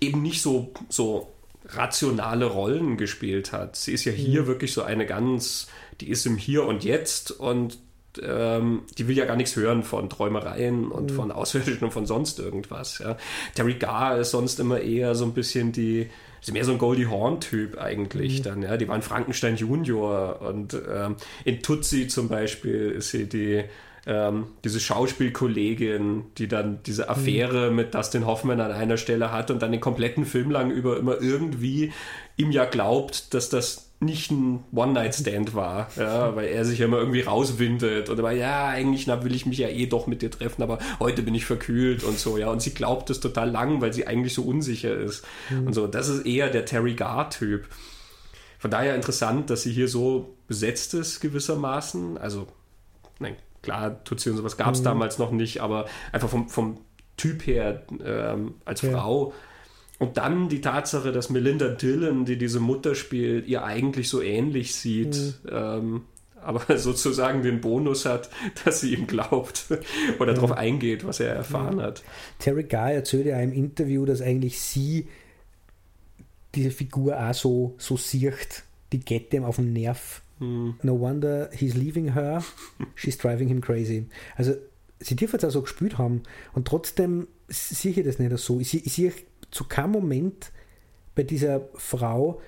eben nicht so, so rationale Rollen gespielt hat. Sie ist ja hier mhm. wirklich so eine ganz, die ist im Hier und Jetzt und ähm, die will ja gar nichts hören von Träumereien und mhm. von Außerirdischen und von sonst irgendwas. Ja. Terry Garr ist sonst immer eher so ein bisschen die, ist mehr so ein Goldie Horn-Typ eigentlich mhm. dann, ja. Die war in Frankenstein Junior und ähm, in Tutsi zum Beispiel ist sie die ähm, diese Schauspielkollegin, die dann diese mhm. Affäre mhm. mit Dustin Hoffman an einer Stelle hat und dann den kompletten Film lang über immer irgendwie ihm ja glaubt, dass das nicht ein One-Night-Stand war, ja, weil er sich ja immer irgendwie rauswindet oder weil, ja, eigentlich na, will ich mich ja eh doch mit dir treffen, aber heute bin ich verkühlt und so, ja, und sie glaubt es total lang, weil sie eigentlich so unsicher ist mhm. und so. Das ist eher der Terry Garr-Typ. Von daher interessant, dass sie hier so besetzt ist gewissermaßen, also, nein, klar, Tutsi und sowas gab es mhm. damals noch nicht, aber einfach vom, vom Typ her ähm, als ja. Frau und dann die Tatsache, dass Melinda Dillon, die diese Mutter spielt, ihr eigentlich so ähnlich sieht, mhm. ähm, aber sozusagen den Bonus hat, dass sie ihm glaubt oder ja. darauf eingeht, was er erfahren ja. hat. Terry Guy erzählt ja im Interview, dass eigentlich sie diese Figur auch so, so sieht, die geht dem auf den Nerv. Mhm. No wonder he's leaving her, she's driving him crazy. Also sie dürfen es auch so gespielt haben und trotzdem sehe ich das nicht so. Ich, ich sehe zu keinem Moment bei dieser Frau,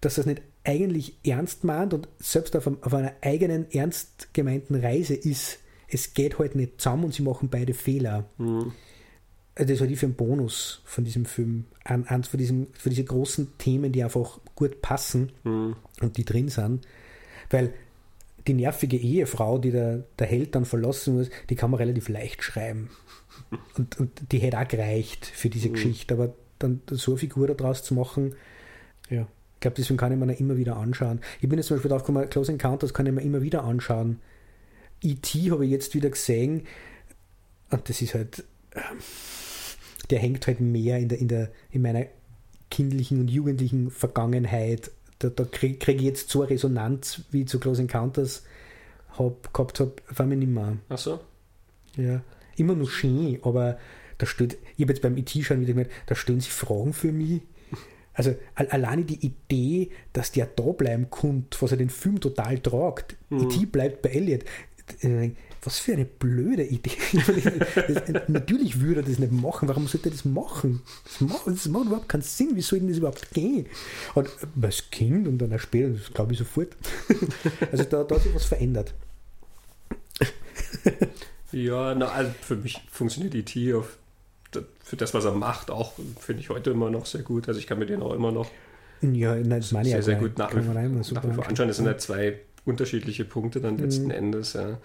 dass das nicht eigentlich ernst meint und selbst auf, auf einer eigenen ernst gemeinten Reise ist. Es geht halt nicht zusammen und sie machen beide Fehler. Mhm. Also das halte ich für einen Bonus von diesem Film. Eins von, diesem, von diesen großen Themen, die einfach gut passen mhm. und die drin sind. Weil die nervige Ehefrau, die der, der Held dann verlassen muss, die kann man relativ leicht schreiben. Und, und die hätte auch gereicht für diese mhm. Geschichte, aber dann so eine Figur daraus zu machen, ja, ich glaube, deswegen kann ich mir dann immer wieder anschauen. Ich bin jetzt zum Beispiel drauf gekommen, Close Encounters kann ich mir immer wieder anschauen. E.T. habe ich jetzt wieder gesehen und das ist halt, ähm, der hängt halt mehr in, der, in, der, in meiner kindlichen und jugendlichen Vergangenheit. Da, da kriege krieg ich jetzt so eine Resonanz, wie ich zu Close Encounters hab, gehabt habe, war mir nicht mehr. Ach so? Ja immer noch schön, aber da steht, ich habe jetzt beim IT schon wieder gemerkt, da stellen sie Fragen für mich. Also alleine die Idee, dass der da bleiben kommt, was er den Film total tragt. Mhm. E.T. bleibt bei Elliot. Äh, was für eine blöde Idee. natürlich würde er das nicht machen. Warum sollte er das machen? Das macht, das macht überhaupt keinen Sinn. Wie soll denn das überhaupt gehen? Und als Kind und dann später, das glaube ich sofort. also da, da hat sich was verändert. ja, na, also für mich funktioniert E.T. auf für das, was er macht, auch finde ich heute immer noch sehr gut. Also ich kann mir den auch immer noch ja, meine sehr, ja sehr gut nach, nach wie vor anschauen. Das sind ja zwei unterschiedliche Punkte dann letzten mhm. Endes. Ja.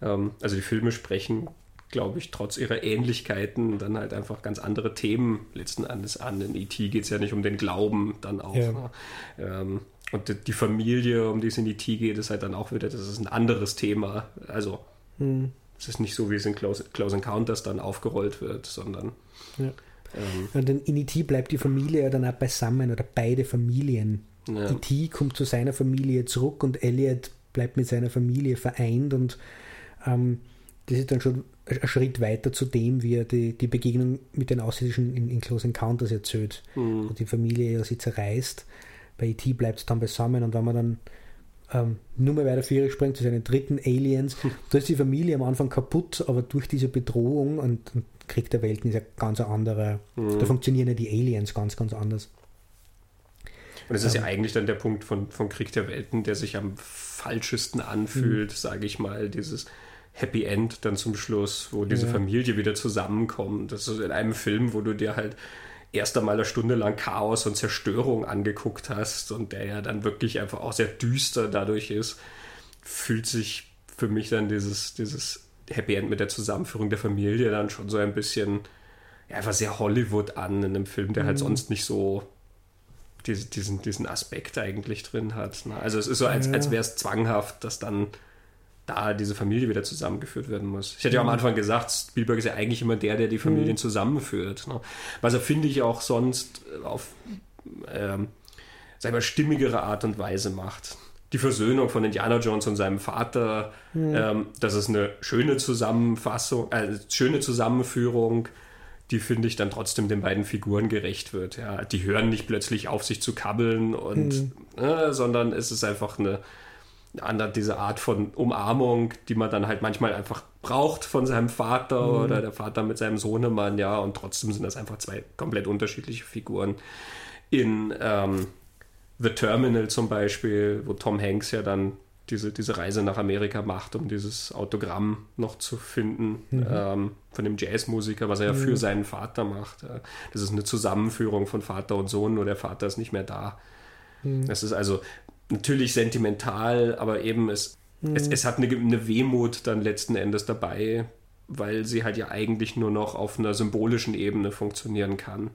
Ähm, also die Filme sprechen, glaube ich, trotz ihrer Ähnlichkeiten dann halt einfach ganz andere Themen letzten Endes an. In E.T. geht es ja nicht um den Glauben dann auch. Ja. Ne? Ähm, und die Familie, um die es in E.T. geht, ist halt dann auch wieder, das ist ein anderes Thema. Also mhm. Es ist nicht so, wie es in Close, Close Encounters dann aufgerollt wird, sondern ja. Ähm, und in E.T. bleibt die Familie ja dann auch beisammen oder beide Familien. Ja. E.T. kommt zu seiner Familie zurück und Elliot bleibt mit seiner Familie vereint und ähm, das ist dann schon ein Schritt weiter zu dem, wie er die, die Begegnung mit den Außerirdischen in, in Close Encounters erzählt, mhm. wo die Familie ja sie zerreißt. Bei E.T. bleibt es dann beisammen und wenn man dann ähm, nur mehr weiter vier springt zu seinen dritten Aliens, da ist die Familie am Anfang kaputt, aber durch diese Bedrohung und, und Krieg der Welten ist ja ganz andere, mhm. da funktionieren ja die Aliens ganz, ganz anders. Und das ist ja ähm. eigentlich dann der Punkt von, von Krieg der Welten, der sich am falschesten anfühlt, mhm. sage ich mal, dieses Happy End dann zum Schluss, wo diese ja. Familie wieder zusammenkommt. Das ist in einem Film, wo du dir halt erst einmal eine Stunde lang Chaos und Zerstörung angeguckt hast und der ja dann wirklich einfach auch sehr düster dadurch ist, fühlt sich für mich dann dieses, dieses Happy End mit der Zusammenführung der Familie dann schon so ein bisschen ja, einfach sehr Hollywood an in einem Film, der halt mhm. halt sonst nicht so diesen, diesen Aspekt eigentlich drin hat. Ne? Also es ist so, als, ja. als wäre es zwanghaft, dass dann da diese Familie wieder zusammengeführt werden muss. Ich hatte ja am Anfang gesagt, Spielberg ist ja eigentlich immer der, der die Familien mhm. zusammenführt. Ne? Was er, finde ich, auch sonst auf ähm, sag mal, stimmigere Art und Weise macht. Die Versöhnung von Indiana Jones und seinem Vater, mhm. ähm, das ist eine schöne Zusammenfassung, äh, schöne Zusammenführung die finde ich dann trotzdem den beiden Figuren gerecht wird. Ja, die hören nicht plötzlich auf, sich zu kabbeln und, mhm. äh, sondern es ist einfach eine, andere, diese Art von Umarmung, die man dann halt manchmal einfach braucht von seinem Vater mhm. oder der Vater mit seinem Sohnemann, ja, und trotzdem sind das einfach zwei komplett unterschiedliche Figuren. In ähm, The Terminal zum Beispiel, wo Tom Hanks ja dann diese, diese Reise nach Amerika macht, um dieses Autogramm noch zu finden mhm. ähm, von dem Jazzmusiker, was er ja für mhm. seinen Vater macht. Das ist eine Zusammenführung von Vater und Sohn, nur der Vater ist nicht mehr da. Mhm. Das ist also natürlich sentimental, aber eben es, es, mhm. es hat eine, eine Wehmut dann letzten Endes dabei, weil sie halt ja eigentlich nur noch auf einer symbolischen Ebene funktionieren kann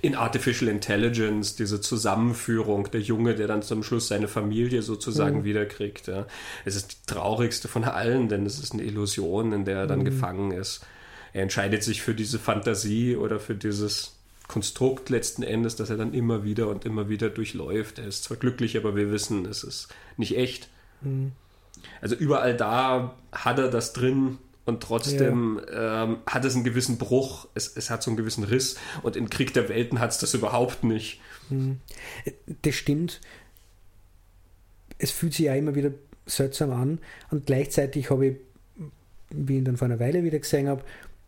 in Artificial Intelligence, diese Zusammenführung, der Junge, der dann zum Schluss seine Familie sozusagen mhm. wiederkriegt. Ja. Es ist die traurigste von allen, denn es ist eine Illusion, in der er dann mhm. gefangen ist. Er entscheidet sich für diese Fantasie oder für dieses Konstrukt letzten Endes, das er dann immer wieder und immer wieder durchläuft. Er ist zwar glücklich, aber wir wissen, es ist nicht echt. Mhm. Also überall da hat er das drin, und trotzdem ja. ähm, hat es einen gewissen Bruch, es, es hat so einen gewissen Riss und in Krieg der Welten hat es das überhaupt nicht. Hm. Das stimmt. Es fühlt sich ja immer wieder seltsam an und gleichzeitig habe ich, wie ich ihn dann vor einer Weile wieder gesehen habe,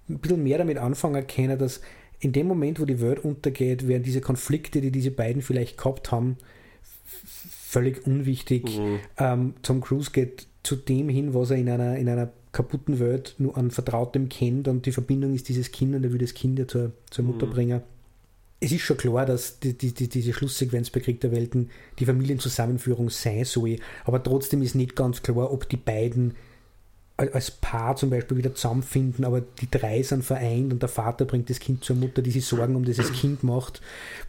ein bisschen mehr damit anfangen können, dass in dem Moment, wo die Welt untergeht, werden diese Konflikte, die diese beiden vielleicht gehabt haben, völlig unwichtig. Mhm. Ähm, Tom Cruise geht zu dem hin, was er in einer, in einer kaputten Welt nur an Vertrautem kennt und die Verbindung ist dieses Kind und er will das Kind ja zur, zur Mutter mhm. bringen. Es ist schon klar, dass die, die, die, diese Schlusssequenz bei Krieg der Welten die Familienzusammenführung sein soll, aber trotzdem ist nicht ganz klar, ob die beiden als Paar zum Beispiel wieder zusammenfinden, aber die drei sind vereint und der Vater bringt das Kind zur Mutter, die sich Sorgen um dieses Kind macht.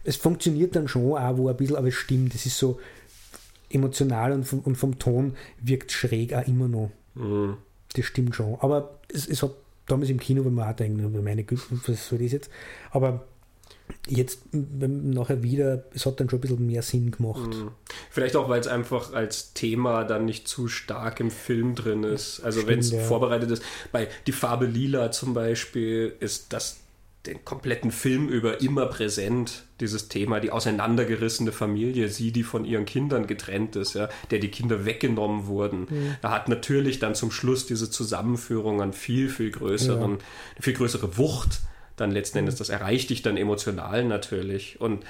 Es funktioniert dann schon auch wo ein bisschen, aber es stimmt. Es ist so emotional und vom, und vom Ton wirkt schräg auch immer noch. Mhm das stimmt schon. Aber es, es hat damals im Kino, wenn man auch denkt, meine Güte, was soll das jetzt? Aber jetzt nachher wieder, es hat dann schon ein bisschen mehr Sinn gemacht. Mhm. Vielleicht auch, weil es einfach als Thema dann nicht zu stark im Film drin ist. Also wenn es ja. vorbereitet ist. Bei Die Farbe Lila zum Beispiel ist das den kompletten Film über immer präsent, dieses Thema, die auseinandergerissene Familie, sie, die von ihren Kindern getrennt ist, ja, der die Kinder weggenommen wurden. Mhm. Da hat natürlich dann zum Schluss diese Zusammenführung an viel, viel größeren, ja. viel größere Wucht dann letzten Endes. Das erreicht dich dann emotional natürlich. Und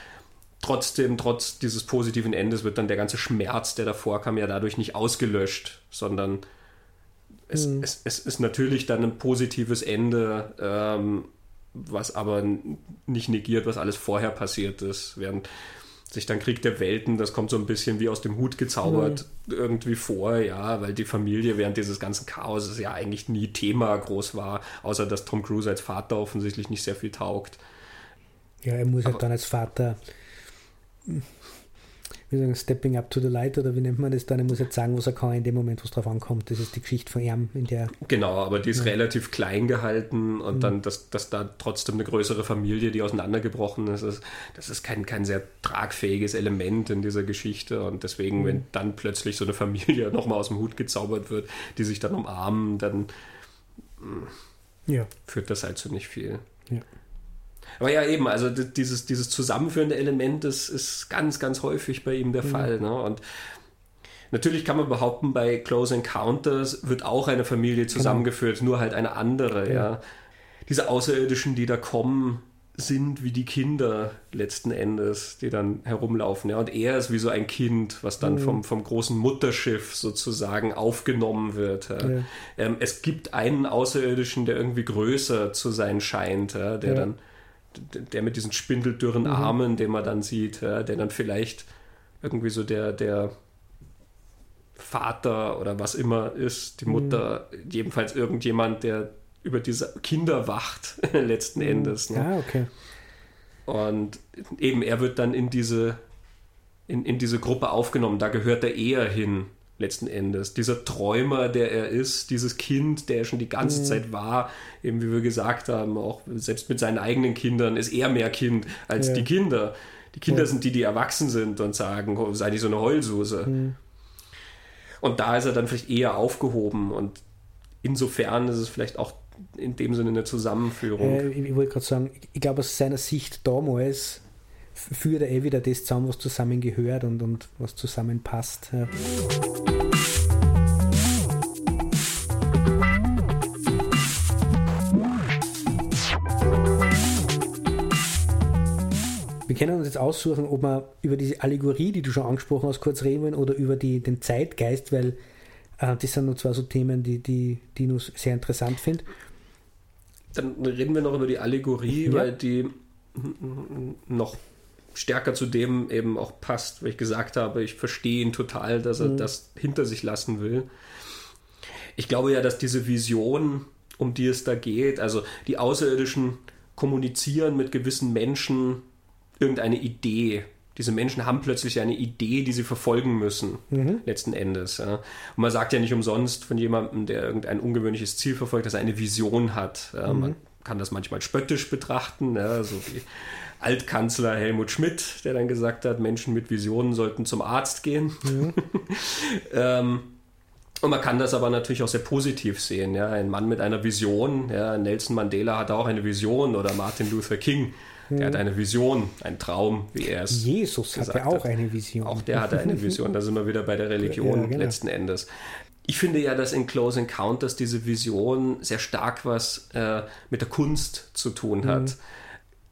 trotzdem, trotz dieses positiven Endes, wird dann der ganze Schmerz, der davor kam, ja dadurch nicht ausgelöscht, sondern es, mhm. es, es ist natürlich dann ein positives Ende, ähm, was aber nicht negiert, was alles vorher passiert ist. Während sich dann Krieg der Welten, das kommt so ein bisschen wie aus dem Hut gezaubert mhm. irgendwie vor, ja, weil die Familie während dieses ganzen Chaos ja eigentlich nie Thema groß war, außer dass Tom Cruise als Vater offensichtlich nicht sehr viel taugt. Ja, er muss halt dann als Vater wie sagen, Stepping up to the light oder wie nennt man das dann? Er muss jetzt sagen, was er kann in dem Moment, was drauf ankommt. Das ist die Geschichte von ihm, in der. Genau, aber die ist ja. relativ klein gehalten und mhm. dann, dass, dass da trotzdem eine größere Familie, die auseinandergebrochen ist, ist das ist kein, kein sehr tragfähiges Element in dieser Geschichte und deswegen, mhm. wenn dann plötzlich so eine Familie nochmal aus dem Hut gezaubert wird, die sich dann umarmen, dann ja. führt das halt zu nicht viel. Ja. Aber ja, eben, also dieses, dieses zusammenführende Element ist, ist ganz, ganz häufig bei ihm der mhm. Fall. Ne? Und natürlich kann man behaupten, bei Close Encounters wird auch eine Familie genau. zusammengeführt, genau. nur halt eine andere. Ja. ja. Diese Außerirdischen, die da kommen, sind wie die Kinder letzten Endes, die dann herumlaufen. Ja. Und er ist wie so ein Kind, was dann mhm. vom, vom großen Mutterschiff sozusagen aufgenommen wird. Ja. Ja. Ähm, es gibt einen Außerirdischen, der irgendwie größer zu sein scheint, der dann der mit diesen spindeldürren mhm. Armen, den man dann sieht, ja, der dann vielleicht irgendwie so der, der Vater oder was immer ist, die mhm. Mutter, mhm. jedenfalls irgendjemand, der über diese Kinder wacht, letzten mhm. Endes. Ne? Ah, okay. Und eben, er wird dann in diese, in, in diese Gruppe aufgenommen, da gehört er eher hin letzten Endes. Dieser Träumer, der er ist, dieses Kind, der er schon die ganze mhm. Zeit war, eben wie wir gesagt haben, auch selbst mit seinen eigenen Kindern ist er mehr Kind als ja. die Kinder. Die Kinder ja. sind die, die erwachsen sind und sagen, oh, sei nicht so eine Heulsuse. Mhm. Und da ist er dann vielleicht eher aufgehoben und insofern ist es vielleicht auch in dem Sinne eine Zusammenführung. Äh, ich, ich wollte gerade sagen, ich glaube aus seiner Sicht damals führt er eh wieder das zusammen, was zusammengehört und, und was zusammenpasst. Ja. Wir können uns jetzt aussuchen, ob wir über diese Allegorie, die du schon angesprochen hast, kurz reden wollen oder über die, den Zeitgeist, weil äh, das sind nur zwei so Themen, die, die, die ich sehr interessant finde. Dann reden wir noch über die Allegorie, ja. weil die noch stärker zu dem eben auch passt, weil ich gesagt habe, ich verstehe ihn total, dass er mhm. das hinter sich lassen will. Ich glaube ja, dass diese Vision, um die es da geht, also die Außerirdischen kommunizieren mit gewissen Menschen irgendeine Idee. Diese Menschen haben plötzlich eine Idee, die sie verfolgen müssen, mhm. letzten Endes. Ja. Und man sagt ja nicht umsonst von jemandem, der irgendein ungewöhnliches Ziel verfolgt, dass er eine Vision hat. Mhm. Man kann das manchmal spöttisch betrachten, ja, so wie Altkanzler Helmut Schmidt, der dann gesagt hat, Menschen mit Visionen sollten zum Arzt gehen. Mhm. ähm, und man kann das aber natürlich auch sehr positiv sehen. Ja? Ein Mann mit einer Vision, ja? Nelson Mandela hatte auch eine Vision oder Martin Luther King, der mhm. hat eine Vision, einen Traum, wie er es Jesus hatte auch hat. eine Vision. Auch der hatte eine Vision, da sind wir wieder bei der Religion ja, genau. letzten Endes. Ich finde ja, dass in Close Encounters diese Vision sehr stark was äh, mit der Kunst zu tun hat. Mhm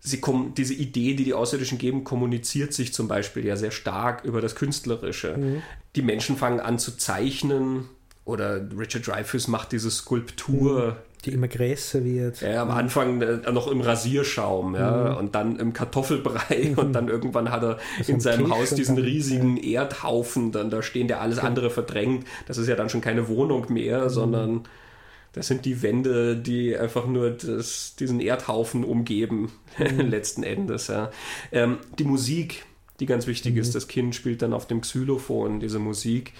sie kommen, diese Idee, die die Außerirdischen geben, kommuniziert sich zum Beispiel ja sehr stark über das Künstlerische. Mhm. Die Menschen fangen an zu zeichnen oder Richard Dreyfuss macht diese Skulptur. Mhm. Die immer größer wird. Ja, am Anfang äh, noch im Rasierschaum, ja, mhm. und dann im Kartoffelbrei und dann irgendwann hat er das in seinem Haus diesen riesigen ja. Erdhaufen, dann da stehen, der alles andere verdrängt. Das ist ja dann schon keine Wohnung mehr, mhm. sondern das sind die Wände, die einfach nur das, diesen Erdhaufen umgeben, mhm. letzten Endes. Ja. Ähm, die Musik, die ganz wichtig mhm. ist, das Kind spielt dann auf dem Xylophon diese Musik.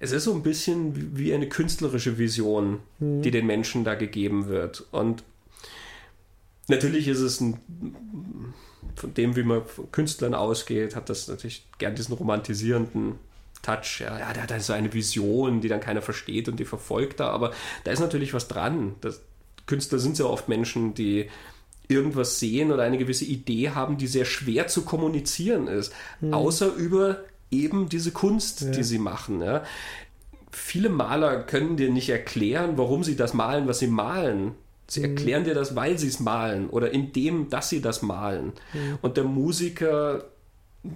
Es ist so ein bisschen wie eine künstlerische Vision, mhm. die den Menschen da gegeben wird. Und natürlich ist es ein, von dem, wie man von Künstlern ausgeht, hat das natürlich gern diesen romantisierenden Touch. Ja, ja, der hat so eine Vision, die dann keiner versteht und die verfolgt er. Aber da ist natürlich was dran. Das, Künstler sind ja oft Menschen, die irgendwas sehen oder eine gewisse Idee haben, die sehr schwer zu kommunizieren ist, mhm. außer über eben diese Kunst, ja. die sie machen. Ja. Viele Maler können dir nicht erklären, warum sie das malen, was sie malen. Sie mhm. erklären dir das, weil sie es malen oder indem, dass sie das malen. Mhm. Und der Musiker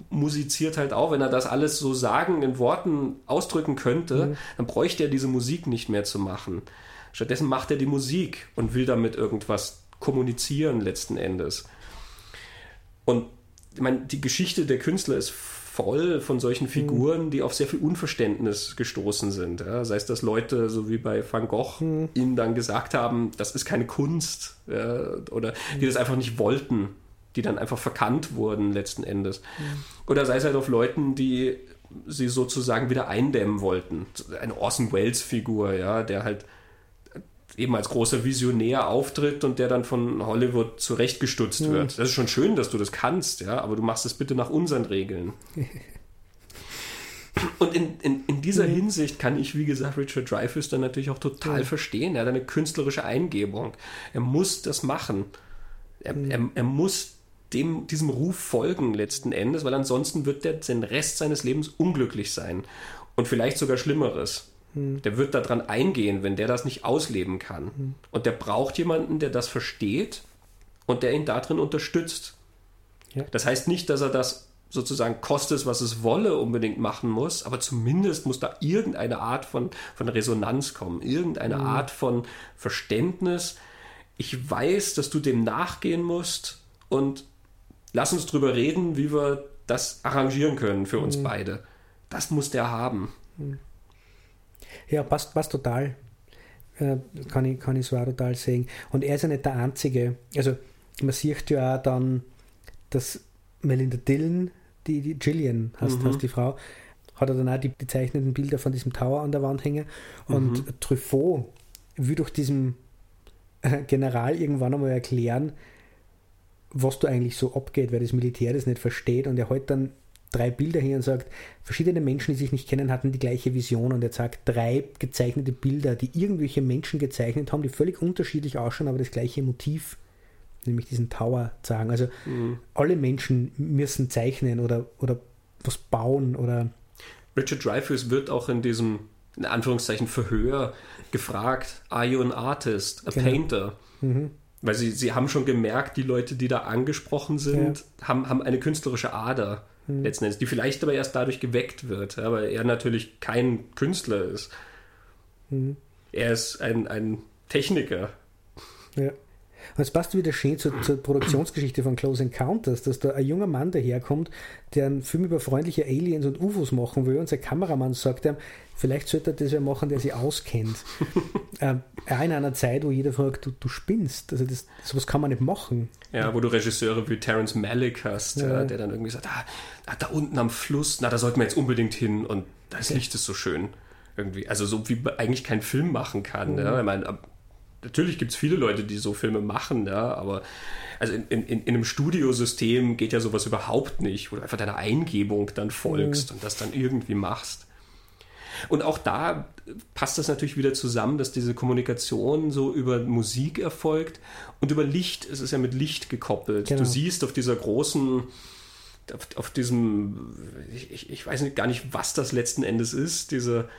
musiziert halt auch, wenn er das alles so sagen, in Worten ausdrücken könnte, mhm. dann bräuchte er diese Musik nicht mehr zu machen. Stattdessen macht er die Musik und will damit irgendwas kommunizieren letzten Endes. Und ich meine, die Geschichte der Künstler ist voll von solchen mhm. Figuren, mhm. die auf sehr viel Unverständnis gestoßen sind. Ja, sei es, dass Leute, so wie bei Van Gogh, mhm. ihnen dann gesagt haben, das ist keine Kunst ja, oder die das einfach nicht wollten, die dann einfach verkannt wurden letzten Endes. Mhm. Oder sei es halt auf Leuten, die sie sozusagen wieder eindämmen wollten. Eine Orson Welles-Figur, ja, der halt eben als großer Visionär auftritt und der dann von Hollywood zurechtgestutzt mhm. wird. Das ist schon schön, dass du das kannst, ja, aber du machst es bitte nach unseren Regeln. Und in, in, in dieser mhm. Hinsicht kann ich, wie gesagt, Richard Dreyfuss dann natürlich auch total mhm. verstehen. Er hat eine künstlerische Eingebung. Er muss das machen. Er, mhm. er, er muss dem, diesem Ruf folgen letzten Endes, weil ansonsten wird er den Rest seines Lebens unglücklich sein. Und vielleicht sogar Schlimmeres. Hm. Der wird daran eingehen, wenn der das nicht ausleben kann. Hm. Und der braucht jemanden, der das versteht und der ihn darin unterstützt. Ja. Das heißt nicht, dass er das sozusagen kostet, was es wolle, unbedingt machen muss, aber zumindest muss da irgendeine Art von, von Resonanz kommen, irgendeine mhm. Art von Verständnis. Ich weiß, dass du dem nachgehen musst und lass uns drüber reden, wie wir das arrangieren können für uns mhm. beide. Das muss der haben. Mhm. Ja, passt, passt total. Äh, kann, ich, kann ich so auch total sehen. Und er ist ja nicht der Einzige. Also, man sieht ja auch dann, dass Melinda Dillon, die, die Gillian heißt, mhm. heißt die Frau, hat er dann auch die, die zeichneten Bilder von diesem Tower an der Wand hängen. Und mhm. Truffaut will durch diesem General irgendwann einmal erklären, was da eigentlich so abgeht, weil das Militär das nicht versteht. Und er halt dann drei Bilder hin und sagt, verschiedene Menschen, die sich nicht kennen, hatten die gleiche Vision und er sagt drei gezeichnete Bilder, die irgendwelche Menschen gezeichnet haben, die völlig unterschiedlich ausschauen, aber das gleiche Motiv, nämlich diesen Tower sagen. Also mhm. alle Menschen müssen zeichnen oder, oder was bauen oder. Richard Dreyfuss wird auch in diesem, in Anführungszeichen, Verhör gefragt, are you an artist, a genau. painter? Mhm. Weil sie, sie haben schon gemerkt, die Leute, die da angesprochen sind, ja. haben, haben eine künstlerische Ader mhm. letzten Endes, die vielleicht aber erst dadurch geweckt wird, ja, weil er natürlich kein Künstler ist. Mhm. Er ist ein, ein Techniker. Ja. Und es passt wieder schön zur, zur, Produktionsgeschichte von Close Encounters, dass da ein junger Mann daherkommt, der einen Film über freundliche Aliens und UFOs machen will und sein Kameramann sagt ihm, vielleicht sollte er das ja machen, der sich auskennt. ähm, in einer Zeit, wo jeder fragt, du, du spinnst, also das, sowas kann man nicht machen. Ja, wo du Regisseure wie Terence Malick hast, ja. der dann irgendwie sagt, ah, da unten am Fluss, na, da sollten wir jetzt unbedingt hin und das Licht ist so schön. Irgendwie, also so wie man eigentlich keinen Film machen kann. Mhm. Ja? Ich meine, natürlich gibt es viele Leute, die so Filme machen, ja, aber also in, in, in einem Studiosystem geht ja sowas überhaupt nicht, wo du einfach deiner Eingebung dann folgst mhm. und das dann irgendwie machst. Und auch da passt das natürlich wieder zusammen, dass diese Kommunikation so über Musik erfolgt und über Licht. Es ist ja mit Licht gekoppelt. Genau. Du siehst auf dieser großen, auf, auf diesem, ich, ich, weiß nicht, gar nicht, was das letzten Endes ist, diese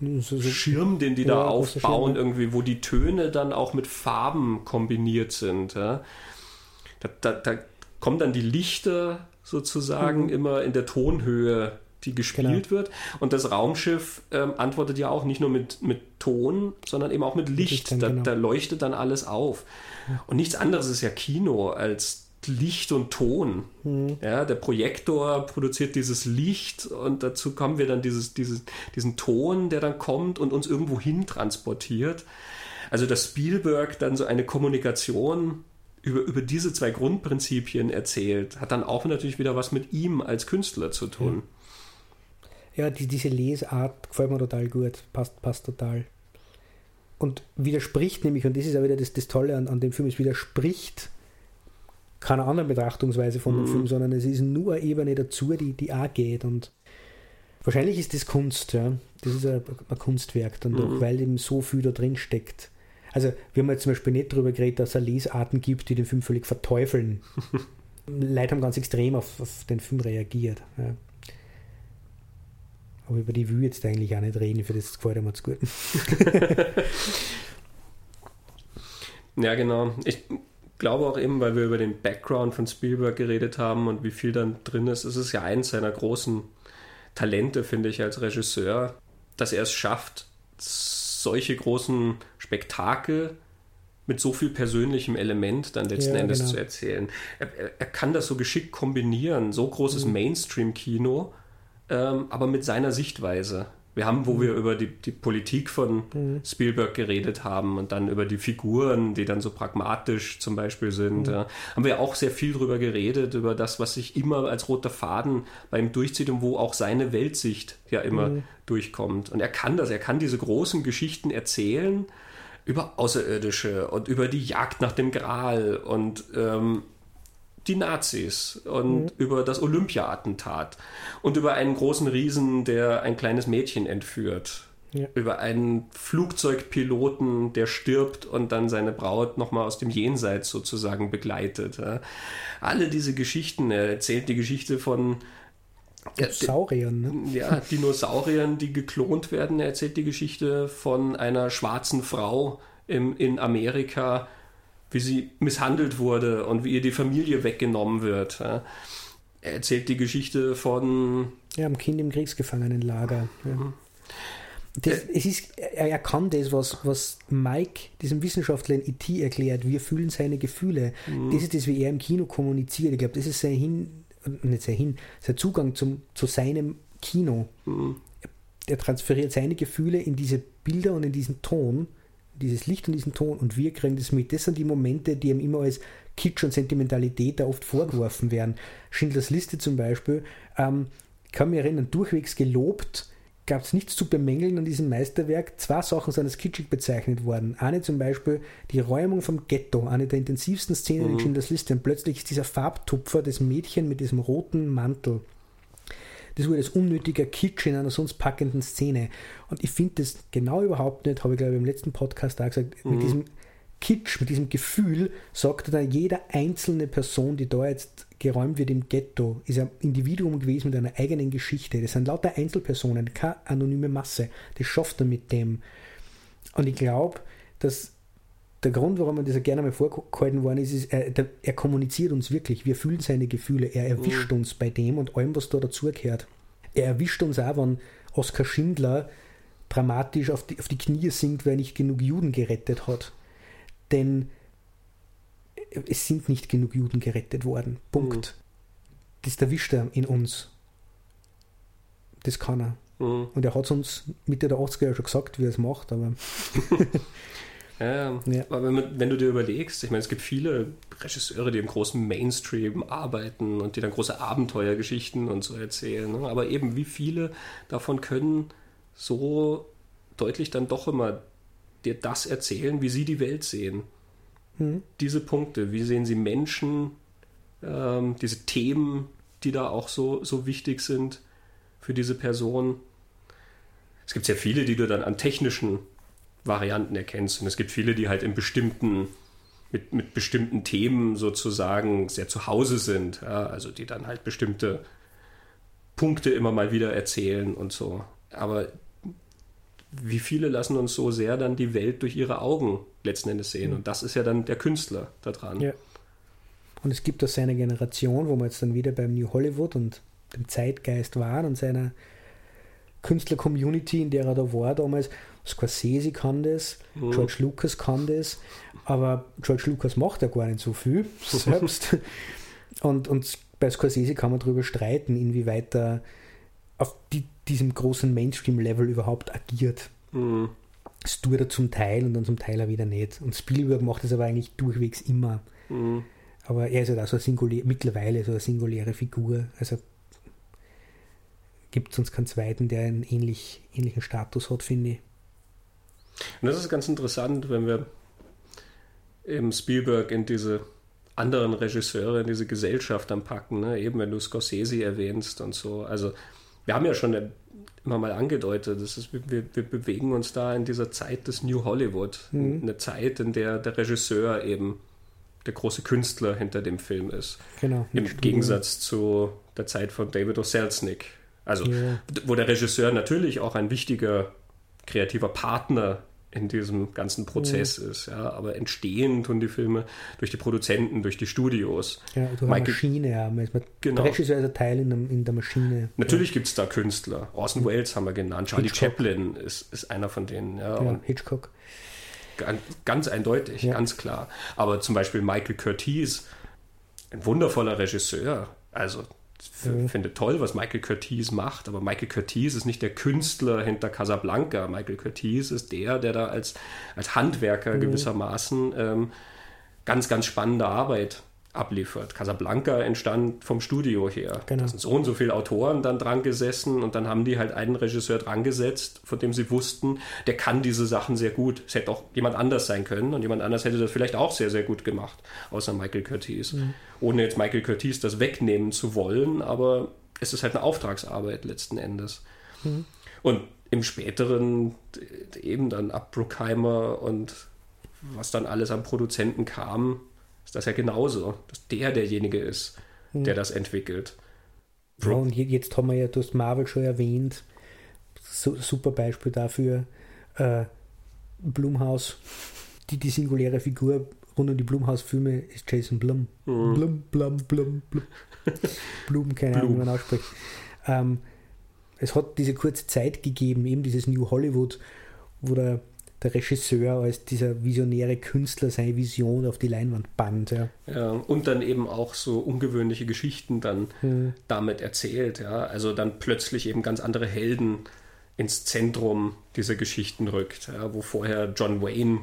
so, so Schirm, den die ja, da aufbauen, irgendwie, wo die Töne dann auch mit Farben kombiniert sind. Ja. Da, da, da kommen dann die Lichter sozusagen mhm. immer in der Tonhöhe, die gespielt genau. wird. Und das Raumschiff ähm, antwortet ja auch nicht nur mit, mit Ton, sondern eben auch mit Licht. Da, genau. da, leuchtet dann alles auf. Und nichts anderes ist ja Kino als Licht und Ton. Mhm. Ja, der Projektor produziert dieses Licht und dazu kommen wir dann dieses, dieses, diesen Ton, der dann kommt und uns irgendwo hin transportiert. Also dass Spielberg dann so eine Kommunikation über, über diese zwei Grundprinzipien erzählt, hat dann auch natürlich wieder was mit ihm als Künstler zu tun. Ja, die, diese Lesart gefällt mir total gut, passt, passt total. Und widerspricht nämlich, und das ist auch wieder das, das Tolle an, an dem Film, es widerspricht keine andere Betrachtungsweise von dem mhm. Film, sondern es ist nur eine Ebene dazu, die, die auch geht. Und wahrscheinlich ist das Kunst, ja. Das ist ein, ein Kunstwerk dann mhm. doch, weil eben so viel da drin steckt. Also, wir haben jetzt zum Beispiel nicht darüber geredet, dass es Lesarten gibt, die den Film völlig verteufeln. Leute haben ganz extrem auf, auf den Film reagiert. Ja. Aber über die will ich jetzt eigentlich auch nicht reden, für das gefällt mir zu gut. ja, genau. Ich glaube auch eben, weil wir über den Background von Spielberg geredet haben und wie viel dann drin ist, ist es ja eins seiner großen Talente, finde ich, als Regisseur, dass er es schafft, solche großen Spektakel mit so viel persönlichem Element dann letzten ja, Endes genau. zu erzählen. Er, er, er, kann das so geschickt kombinieren, so großes mhm. Mainstream-Kino, ähm, aber mit seiner Sichtweise. Wir haben, wo mhm. wir über die, die Politik von mhm. Spielberg geredet haben und dann über die Figuren, die dann so pragmatisch zum Beispiel sind, mhm. ja, haben wir auch sehr viel darüber geredet, über das, was sich immer als roter Faden bei ihm durchzieht und wo auch seine Weltsicht ja immer mhm. durchkommt. Und er kann das, er kann diese großen Geschichten erzählen über Außerirdische und über die Jagd nach dem Gral und ähm, die Nazis und mhm. über das Olympia-Attentat und über einen großen Riesen, der ein kleines Mädchen entführt. Ja. Über einen Flugzeugpiloten, der stirbt und dann seine Braut nochmal aus dem Jenseits sozusagen begleitet. Ja. Alle diese Geschichten, er erzählt die Geschichte von Dinosauriern, ne? Ja, Dinosauriern, die geklont werden. Er erzählt die Geschichte von einer schwarzen Frau im, in Amerika, wie sie misshandelt wurde und wie ihr die Familie weggenommen wird. Er erzählt die Geschichte von. Ja, am Kind im Kriegsgefangenenlager. Ja. Mhm. Das, es ist, er kann das, was, was Mike, diesem Wissenschaftler in IT erklärt, wir fühlen seine Gefühle. Mhm. Das ist das, wie er im Kino kommuniziert. Ich glaube, das ist sein Hin, nicht sein Hin, sein Zugang zum, zu seinem Kino. Mhm. Er transferiert seine Gefühle in diese Bilder und in diesen Ton dieses Licht und diesen Ton und wir kriegen das mit. Das sind die Momente, die ihm immer als Kitsch und Sentimentalität da oft vorgeworfen werden. Schindlers Liste zum Beispiel, ähm, kann mich erinnern, durchwegs gelobt, gab es nichts zu bemängeln an diesem Meisterwerk. Zwei Sachen sind als kitschig bezeichnet worden. Eine zum Beispiel die Räumung vom Ghetto, eine der intensivsten Szenen mhm. in Schindlers Liste. Und plötzlich ist dieser Farbtupfer, das Mädchen mit diesem roten Mantel, das wurde als unnötiger Kitsch in einer sonst packenden Szene. Und ich finde das genau überhaupt nicht, habe ich glaube ich im letzten Podcast auch gesagt, mhm. mit diesem Kitsch, mit diesem Gefühl, sagt dann jeder einzelne Person, die da jetzt geräumt wird im Ghetto, ist ein Individuum gewesen mit einer eigenen Geschichte. Das sind lauter Einzelpersonen, keine anonyme Masse. Das schafft er mit dem. Und ich glaube, dass der Grund, warum das ja gerne mal vorgehalten worden ist, ist, er, der, er kommuniziert uns wirklich. Wir fühlen seine Gefühle. Er erwischt mhm. uns bei dem und allem, was da dazugehört. Er erwischt uns auch, wenn Oskar Schindler dramatisch auf die, auf die Knie sinkt, weil er nicht genug Juden gerettet hat. Denn es sind nicht genug Juden gerettet worden. Punkt. Mhm. Das erwischt er in uns. Das kann er. Mhm. Und er hat es uns Mitte der 80er Jahre schon gesagt, wie er es macht, aber. Ja, ja. aber wenn, wenn, du dir überlegst, ich meine, es gibt viele Regisseure, die im großen Mainstream arbeiten und die dann große Abenteuergeschichten und so erzählen. Ne? Aber eben, wie viele davon können so deutlich dann doch immer dir das erzählen, wie sie die Welt sehen? Mhm. Diese Punkte, wie sehen sie Menschen, ähm, diese Themen, die da auch so, so wichtig sind für diese Person. Es gibt sehr viele, die du dann an technischen Varianten erkennst. Und es gibt viele, die halt in bestimmten, mit, mit bestimmten Themen sozusagen sehr zu Hause sind. Ja, also die dann halt bestimmte Punkte immer mal wieder erzählen und so. Aber wie viele lassen uns so sehr dann die Welt durch ihre Augen letzten Endes sehen? Mhm. Und das ist ja dann der Künstler da dran. Ja. Und es gibt auch seine Generation, wo wir jetzt dann wieder beim New Hollywood und dem Zeitgeist waren und seiner Künstler-Community, in der er da war damals, Scorsese kann das, mhm. George Lucas kann das, aber George Lucas macht ja gar nicht so viel selbst. und, und bei Scorsese kann man darüber streiten, inwieweit er auf die, diesem großen Mainstream-Level überhaupt agiert. Mhm. Das tut er zum Teil und dann zum Teil auch wieder nicht. Und Spielberg macht das aber eigentlich durchwegs immer. Mhm. Aber er ist ja halt auch so eine singulär, mittlerweile so eine singuläre Figur. Also gibt es uns keinen zweiten, der einen ähnlich, ähnlichen Status hat, finde ich. Und das ist ganz interessant, wenn wir eben Spielberg in diese anderen Regisseure, in diese Gesellschaft dann packen. Ne? Eben wenn du Scorsese erwähnst und so. Also wir haben ja schon immer mal angedeutet. Das ist, wir, wir bewegen uns da in dieser Zeit des New Hollywood. Mhm. Eine Zeit, in der der Regisseur eben der große Künstler hinter dem Film ist. Genau. Im Gegensatz zu der Zeit von David O. Selznick. Also, ja. wo der Regisseur natürlich auch ein wichtiger kreativer Partner in diesem ganzen Prozess ja. ist. Ja, aber entstehen tun die Filme durch die Produzenten, durch die Studios. Ja, durch Michael, Maschine, ja. Genau. Der Regisseur ist ein Teil in, der, in der Maschine. Natürlich ja. gibt es da Künstler. Orson Welles haben wir genannt. Charlie Hitchcock. Chaplin ist, ist einer von denen. Ja, ja Hitchcock. Ganz, ganz eindeutig, ganz klar. Aber zum Beispiel Michael Curtiz, ein wundervoller Regisseur. Also mhm. finde toll, was Michael Curtiz macht, aber Michael Curtiz ist nicht der Künstler hinter Casablanca. Michael Curtiz ist der, der da als, als Handwerker mhm. gewissermaßen ähm, ganz, ganz spannende Arbeit abliefert. Casablanca entstand vom Studio her. Genau. Da sind so und so viele Autoren dann dran gesessen und dann haben die halt einen Regisseur dran gesetzt, von dem sie wussten, der kann diese Sachen sehr gut. Es hätte auch jemand anders sein können und jemand anders hätte das vielleicht auch sehr, sehr gut gemacht, außer Michael Curtiz. Mhm. Ohne jetzt Michael Curtiz das wegnehmen zu wollen, aber es ist halt eine Auftragsarbeit letzten Endes. Mhm. Und im späteren eben dann ab Bruckheimer und was dann alles an Produzenten kam, ist das ja genauso, dass der derjenige ist, hm. der das entwickelt. Ja, und jetzt haben wir ja, du hast Marvel schon erwähnt, so, super Beispiel dafür, äh, Blumhaus, die, die singuläre Figur rund um die Blumhaus-Filme ist Jason Blum. Mhm. Blum, Blum, Blum, Blum. Blum, keine Ahnung, wie man ausspricht. Ähm, es hat diese kurze Zeit gegeben, eben dieses New Hollywood, wo der der Regisseur als dieser visionäre Künstler seine Vision auf die Leinwand band. Ja. ja und dann eben auch so ungewöhnliche Geschichten dann hm. damit erzählt. Ja. Also dann plötzlich eben ganz andere Helden ins Zentrum dieser Geschichten rückt, ja, wo vorher John Wayne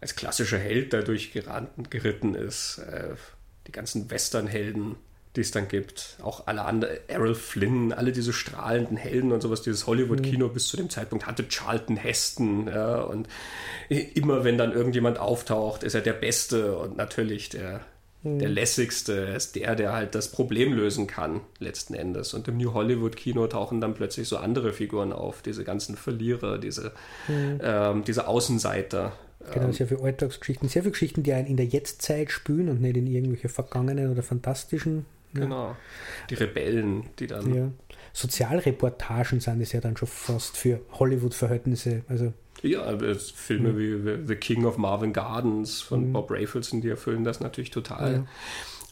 als klassischer Held dadurch geritten ist. Äh, die ganzen Westernhelden die es dann gibt. Auch alle anderen, Errol Flynn, alle diese strahlenden Helden und sowas, dieses Hollywood-Kino mhm. bis zu dem Zeitpunkt hatte Charlton Heston. Ja, und immer wenn dann irgendjemand auftaucht, ist er der Beste und natürlich der, mhm. der lässigste. Er ist der, der halt das Problem lösen kann, letzten Endes. Und im New Hollywood-Kino tauchen dann plötzlich so andere Figuren auf, diese ganzen Verlierer, diese, mhm. ähm, diese Außenseiter. Genau, ähm, sehr viele Alltagsgeschichten, sehr viele Geschichten, die einen in der Jetztzeit spülen und nicht in irgendwelche vergangenen oder fantastischen Genau. Die Rebellen, die dann. Ja. Sozialreportagen sind es ja dann schon fast für Hollywood-Verhältnisse. Also ja, Filme mhm. wie The King of Marvin Gardens von mhm. Bob Rafelson, die erfüllen das natürlich total. Ja.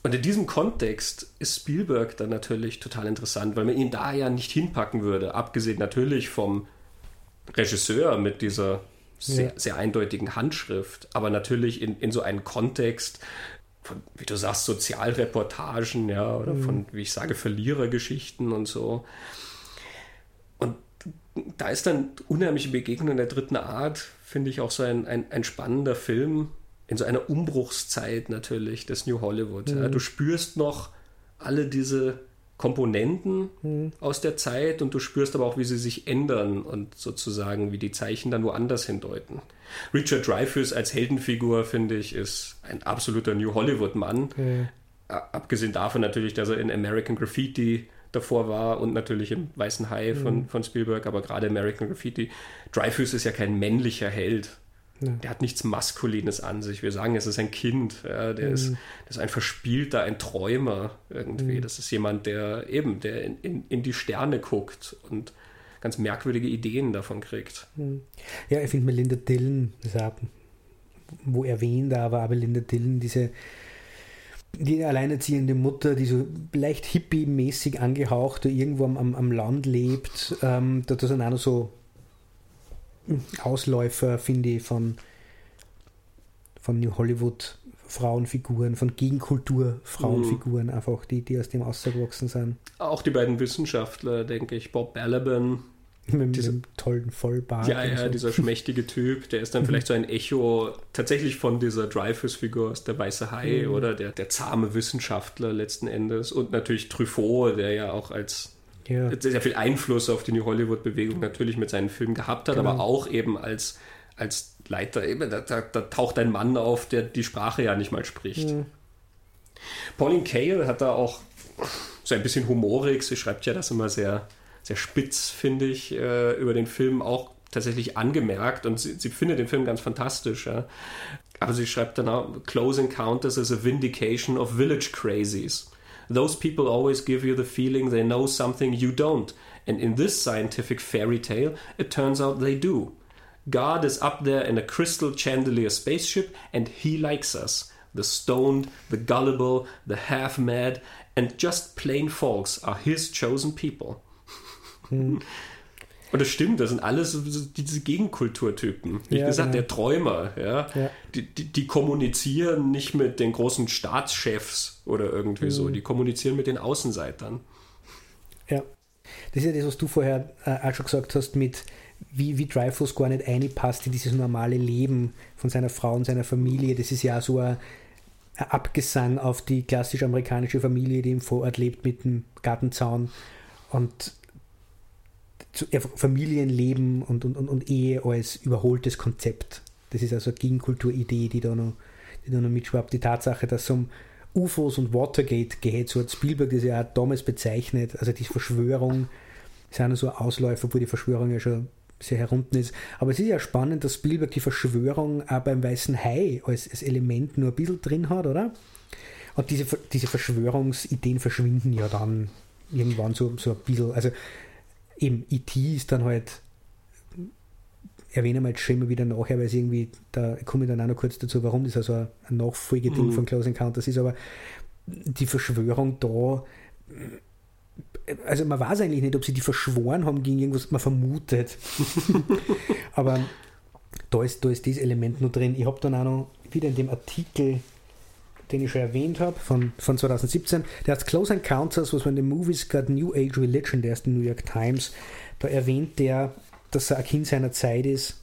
Und in diesem Kontext ist Spielberg dann natürlich total interessant, weil man ihn da ja nicht hinpacken würde, abgesehen natürlich vom Regisseur mit dieser sehr, ja. sehr eindeutigen Handschrift, aber natürlich in, in so einen Kontext, von, wie du sagst, Sozialreportagen, ja, oder mhm. von, wie ich sage, Verlierergeschichten und so. Und da ist dann unheimliche Begegnung der dritten Art, finde ich auch so ein, ein, ein, spannender Film in so einer Umbruchszeit natürlich des New Hollywood. Mhm. Ja. Du spürst noch alle diese Komponenten mhm. aus der Zeit und du spürst aber auch, wie sie sich ändern und sozusagen, wie die Zeichen dann woanders hindeuten. Richard Dreyfuss als Heldenfigur, finde ich, ist ein absoluter New Hollywood-Mann. Mhm. Abgesehen davon natürlich, dass er in American Graffiti davor war und natürlich im Weißen Hai von, mhm. von Spielberg, aber gerade American Graffiti. Dreyfuss ist ja kein männlicher Held. Ja. Der hat nichts Maskulines an sich. Wir sagen, es ist ein Kind. Ja, der, mhm. ist, der ist ein Verspielter, ein Träumer irgendwie. Mhm. Das ist jemand, der eben, der in, in, in, die Sterne guckt und ganz merkwürdige Ideen davon kriegt. Mhm. Ja, ich finde Melinda Dillon, das auch, wo erwähnt, aber Melinda Dillon, diese die alleinerziehende Mutter, die so leicht hippie-mäßig angehaucht irgendwo am, am Land lebt, ähm, da sind auch noch so Ausläufer, finde ich, von, von New Hollywood Frauenfiguren, von Gegenkultur Frauenfiguren, mhm. einfach, die, die aus dem ausgewachsen sind. Auch die beiden Wissenschaftler, denke ich, Bob Balaban. Mit diesem tollen Vollbart. Ja, ja, so. dieser schmächtige Typ, der ist dann vielleicht so ein Echo tatsächlich von dieser Dreyfus-Figur aus Der Weiße Hai mhm. oder der, der zahme Wissenschaftler letzten Endes und natürlich Truffaut, der ja auch als ja. sehr viel Einfluss auf die New Hollywood-Bewegung natürlich mit seinen Filmen gehabt hat, genau. aber auch eben als, als Leiter, eben, da, da, da, taucht ein Mann auf, der die Sprache ja nicht mal spricht. Mhm. Pauline Kael hat da auch so ein bisschen humorig, sie schreibt ja das immer sehr, sehr spitz, finde ich, äh, über den Film auch tatsächlich angemerkt und sie, sie findet den Film ganz fantastisch. Ja. Aber sie schreibt dann auch, Close Encounters is a vindication of village crazies. Those people always give you the feeling they know something you don't. And in this scientific fairy tale, it turns out they do. God is up there in a crystal chandelier spaceship and he likes us. The stoned, the gullible, the half mad, and just plain folks are his chosen people. Hm. Und das stimmt, das sind alles diese Gegenkulturtypen. Wie ja, gesagt, genau. der Träumer, ja. ja. Die, die, die, kommunizieren nicht mit den großen Staatschefs oder irgendwie mhm. so, die kommunizieren mit den Außenseitern. Ja. Das ist ja das, was du vorher äh, auch schon gesagt hast, mit wie, wie Dreyfus gar nicht einpasst in dieses normale Leben von seiner Frau und seiner Familie. Das ist ja so ein, ein Abgesang auf die klassisch amerikanische Familie, die im Vorort lebt mit dem Gartenzaun. Und Familienleben und, und, und, und Ehe als überholtes Konzept. Das ist also eine Gegenkulturidee, die da noch, die da noch mitschwappt. Die Tatsache, dass es um UFOs und Watergate geht, so hat Spielberg das ja auch damals bezeichnet, also die Verschwörung nur so Ausläufer, obwohl die Verschwörung ja schon sehr herunten ist. Aber es ist ja spannend, dass Spielberg die Verschwörung auch beim Weißen Hai als, als Element nur ein bisschen drin hat, oder? Und diese, diese Verschwörungsideen verschwinden ja dann irgendwann so, so ein bisschen. Also eben E.T. ist dann halt, erwähne mal jetzt schon immer wieder nachher, weil es irgendwie, da komme ich dann auch noch kurz dazu, warum das also ein, ein Nachfolgeding mhm. von Close Encounters ist, aber die Verschwörung da, also man weiß eigentlich nicht, ob sie die verschworen haben gegen irgendwas, man vermutet. aber da ist, da ist dieses Element nur drin. Ich habe dann auch noch wieder in dem Artikel den ich schon erwähnt habe, von, von 2017. Der hat Close Encounters, was man in den Movies got New Age Religion, der ist in New York Times. Da erwähnt der, dass er ein Kind seiner Zeit ist.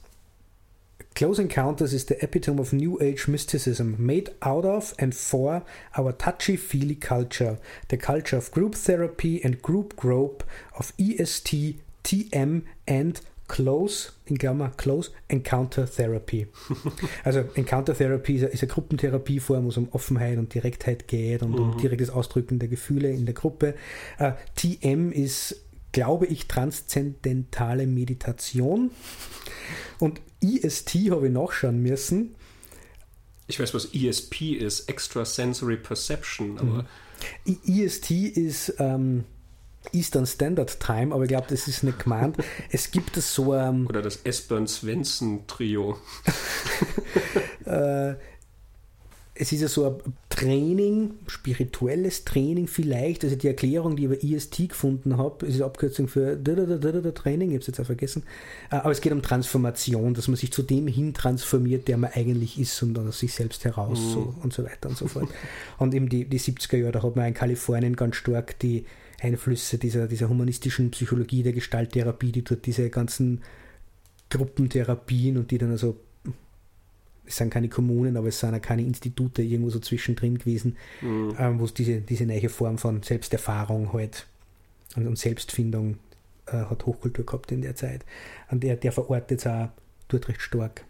Close Encounters is the epitome of New Age mysticism, made out of and for our touchy-feely culture, the culture of group therapy and group grope, of EST, TM and Close, in Klammer, Close Encounter Therapy. Also Encounter Therapy ist eine, ist eine Gruppentherapieform, wo es um Offenheit und Direktheit geht und mhm. um direktes Ausdrücken der Gefühle in der Gruppe. Uh, äh, TM ist, glaube ich, transzendentale Meditation. Und EST habe ich nachschauen müssen. Ich weiß, was ESP ist, Extrasensory Perception, aber. Mhm. EST ist. Ähm, Eastern Standard Time, aber ich glaube, das ist nicht gemeint. Es gibt so ein. Oder das Esbern Svensson Trio. äh, es ist ja so ein Training, spirituelles Training vielleicht. Also die Erklärung, die ich über EST gefunden habe, ist eine Abkürzung für Training, ich habe es jetzt auch vergessen. Äh, aber es geht um Transformation, dass man sich zu dem hin transformiert, der man eigentlich ist und aus sich selbst heraus mhm. so, und so weiter und so fort. Und eben die, die 70er Jahre, da hat man in Kalifornien ganz stark die Einflüsse dieser, dieser humanistischen Psychologie, der Gestalttherapie, die dort diese ganzen Gruppentherapien und die dann also, es sind keine Kommunen, aber es sind auch keine Institute irgendwo so zwischendrin gewesen, mhm. ähm, wo es diese, diese neue Form von Selbsterfahrung halt und, und Selbstfindung äh, hat Hochkultur gehabt in der Zeit. Und der, der verortet es auch dort recht stark.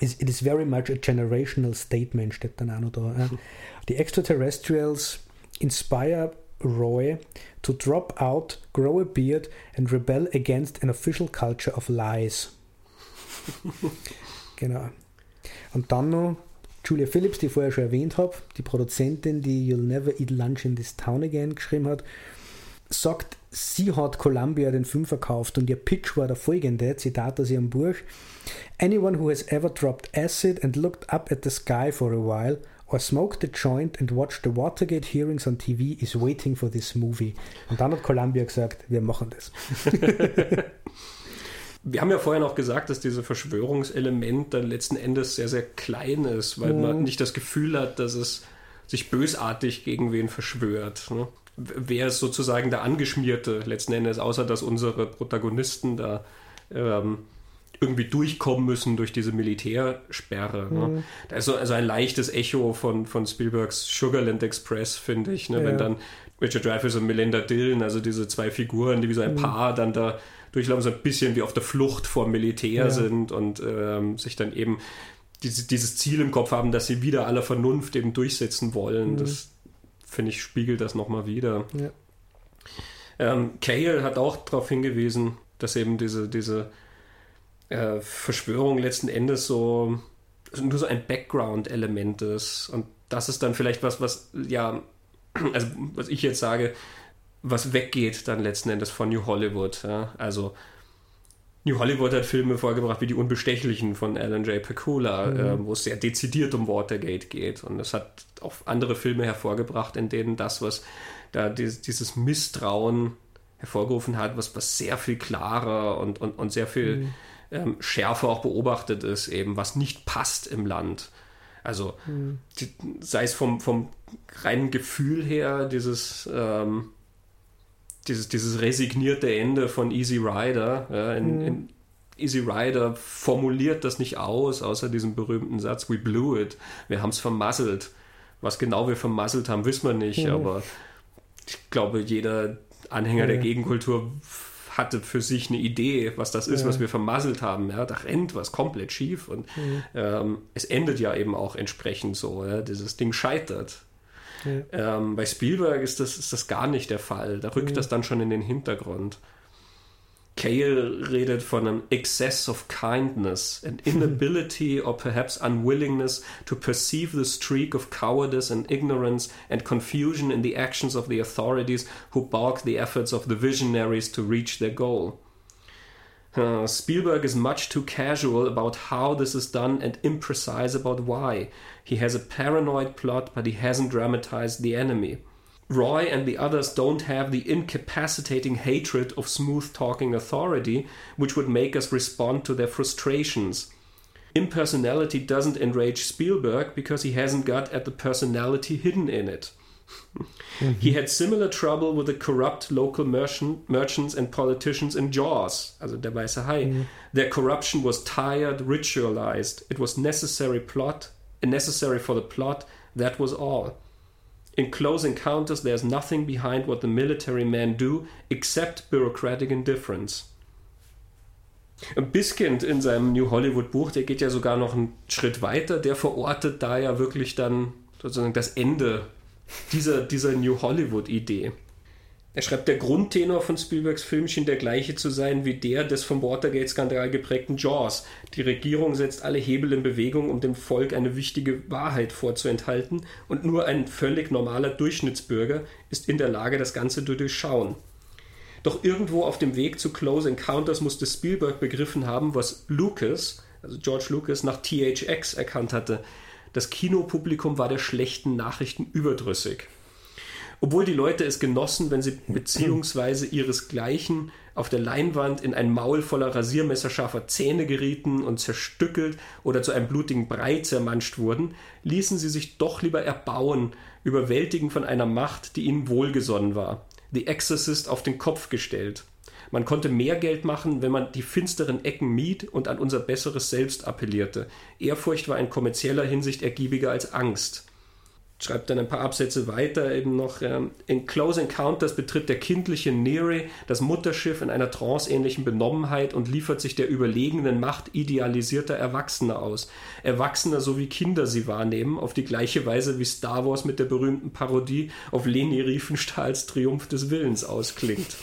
It is very much a generational statement, steht dann auch noch da. Äh. The extraterrestrials inspire Roy to drop out, grow a beard and rebel against an official culture of lies. genau. Und dann noch Julia Phillips, die ich vorher schon erwähnt habe, die Produzentin, die You'll Never Eat Lunch in This Town Again geschrieben hat, sagt, sie hat Columbia den Film verkauft und ihr Pitch war der folgende, Zitat aus ihrem Buch, Anyone who has ever dropped acid and looked up at the sky for a while or smoked a joint and watched the Watergate hearings on TV is waiting for this movie. Und dann hat Columbia gesagt, wir machen das. Wir haben ja vorher noch gesagt, dass dieses Verschwörungselement dann letzten Endes sehr, sehr klein ist, weil mhm. man nicht das Gefühl hat, dass es sich bösartig gegen wen verschwört. Ne? Wer ist sozusagen der Angeschmierte letzten Endes, außer dass unsere Protagonisten da ähm, irgendwie durchkommen müssen durch diese Militärsperre. Ne? Mhm. Da ist so also ein leichtes Echo von, von Spielbergs Sugarland Express, finde ich, ne? Ja. wenn dann Richard Dreyfuss und Melinda Dillon, also diese zwei Figuren, die wie so ein mhm. Paar dann da durchlaufen, so ein bisschen wie auf der Flucht vor Militär ja. sind und ähm, sich dann eben diese, dieses Ziel im Kopf haben, dass sie wieder aller Vernunft eben durchsetzen wollen. Mhm. Das, finde ich, spiegelt das nochmal wieder. Ja. Ähm, Cale hat auch darauf hingewiesen, dass eben diese, diese äh, Verschwörung letzten Endes so nur so ein Background-Element ist. Und das ist dann vielleicht was, was, ja, also was ich jetzt sage, was weggeht dann letzten Endes von New Hollywood. Ja? Also New Hollywood hat Filme vorgebracht wie Die Unbestechlichen von Alan J. Pakula, mhm. äh, wo es sehr dezidiert um Watergate geht. Und es hat auch andere Filme hervorgebracht, in denen das, was da dieses, dieses Misstrauen hervorgerufen hat, was, was sehr viel klarer und, und, und sehr viel mhm. Ähm, schärfer auch beobachtet ist, eben, was nicht passt im Land. Also mhm. die, sei es vom, vom reinen Gefühl her, dieses, ähm, dieses, dieses resignierte Ende von Easy Rider. Ja, in, mhm. in Easy Rider formuliert das nicht aus, außer diesem berühmten Satz, we blew it, wir haben es vermasselt. Was genau wir vermasselt haben, wissen wir nicht, mhm. aber ich glaube, jeder Anhänger der Gegenkultur hatte für sich eine Idee, was das ist, ja. was wir vermasselt haben. Ja, da rennt was komplett schief und mhm. ähm, es endet ja eben auch entsprechend so. Ja, dieses Ding scheitert. Ja. Ähm, bei Spielberg ist das, ist das gar nicht der Fall. Da rückt mhm. das dann schon in den Hintergrund. Cale redet von einem excess of kindness, an inability or perhaps unwillingness to perceive the streak of cowardice and ignorance and confusion in the actions of the authorities who balk the efforts of the visionaries to reach their goal. Uh, Spielberg is much too casual about how this is done and imprecise about why. He has a paranoid plot, but he hasn't dramatized the enemy. Roy and the others don't have the incapacitating hatred of smooth talking authority, which would make us respond to their frustrations. Impersonality doesn't enrage Spielberg because he hasn't got at the personality hidden in it. Mm-hmm. He had similar trouble with the corrupt local merchant, merchants and politicians in Jaws, also der Weiße Hai. Mm. Their corruption was tired, ritualized. It was necessary plot, necessary for the plot. That was all. In close encounters, there's nothing behind what the military men do except bureaucratic indifference. Biskind in seinem New Hollywood Buch, der geht ja sogar noch einen Schritt weiter, der verortet da ja wirklich dann sozusagen das Ende dieser, dieser New Hollywood-Idee. Er schreibt, der Grundtenor von Spielbergs Film schien der gleiche zu sein wie der des vom Watergate-Skandal geprägten Jaws. Die Regierung setzt alle Hebel in Bewegung, um dem Volk eine wichtige Wahrheit vorzuenthalten, und nur ein völlig normaler Durchschnittsbürger ist in der Lage, das Ganze zu durchschauen. Doch irgendwo auf dem Weg zu Close Encounters musste Spielberg begriffen haben, was Lucas, also George Lucas, nach THX erkannt hatte – das Kinopublikum war der schlechten Nachrichten überdrüssig. Obwohl die Leute es genossen, wenn sie beziehungsweise ihresgleichen auf der Leinwand in ein Maul voller rasiermesserscharfer Zähne gerieten und zerstückelt oder zu einem blutigen Brei zermanscht wurden, ließen sie sich doch lieber erbauen, überwältigen von einer Macht, die ihnen wohlgesonnen war. The Exorcist auf den Kopf gestellt. Man konnte mehr Geld machen, wenn man die finsteren Ecken mied und an unser besseres Selbst appellierte. Ehrfurcht war in kommerzieller Hinsicht ergiebiger als Angst. Schreibt dann ein paar Absätze weiter eben noch. Ähm, in Close Encounters betritt der kindliche Neri das Mutterschiff in einer tranceähnlichen Benommenheit und liefert sich der überlegenen Macht idealisierter Erwachsener aus. Erwachsener, so wie Kinder sie wahrnehmen, auf die gleiche Weise wie Star Wars mit der berühmten Parodie auf Leni Riefenstahls Triumph des Willens ausklingt.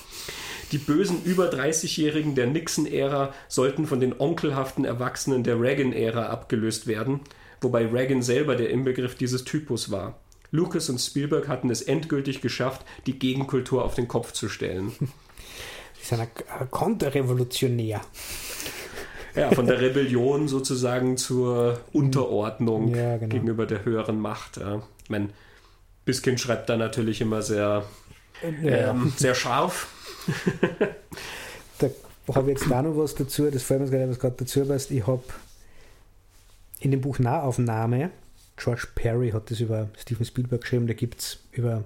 Die bösen über 30-Jährigen der Nixon-Ära sollten von den onkelhaften Erwachsenen der Reagan-Ära abgelöst werden, wobei Reagan selber der Inbegriff dieses Typus war. Lucas und Spielberg hatten es endgültig geschafft, die Gegenkultur auf den Kopf zu stellen. Sie sind ein konterrevolutionär. Ja, von der Rebellion sozusagen zur Unterordnung ja, genau. gegenüber der höheren Macht. Ja. Ich meine, Biskin schreibt da natürlich immer sehr, ja. ähm, sehr scharf da habe ich jetzt da noch was dazu, das fällt mir gerade, was gerade dazu passt. Ich habe in dem Buch Nahaufnahme, George Perry hat das über Steven Spielberg geschrieben, da gibt es über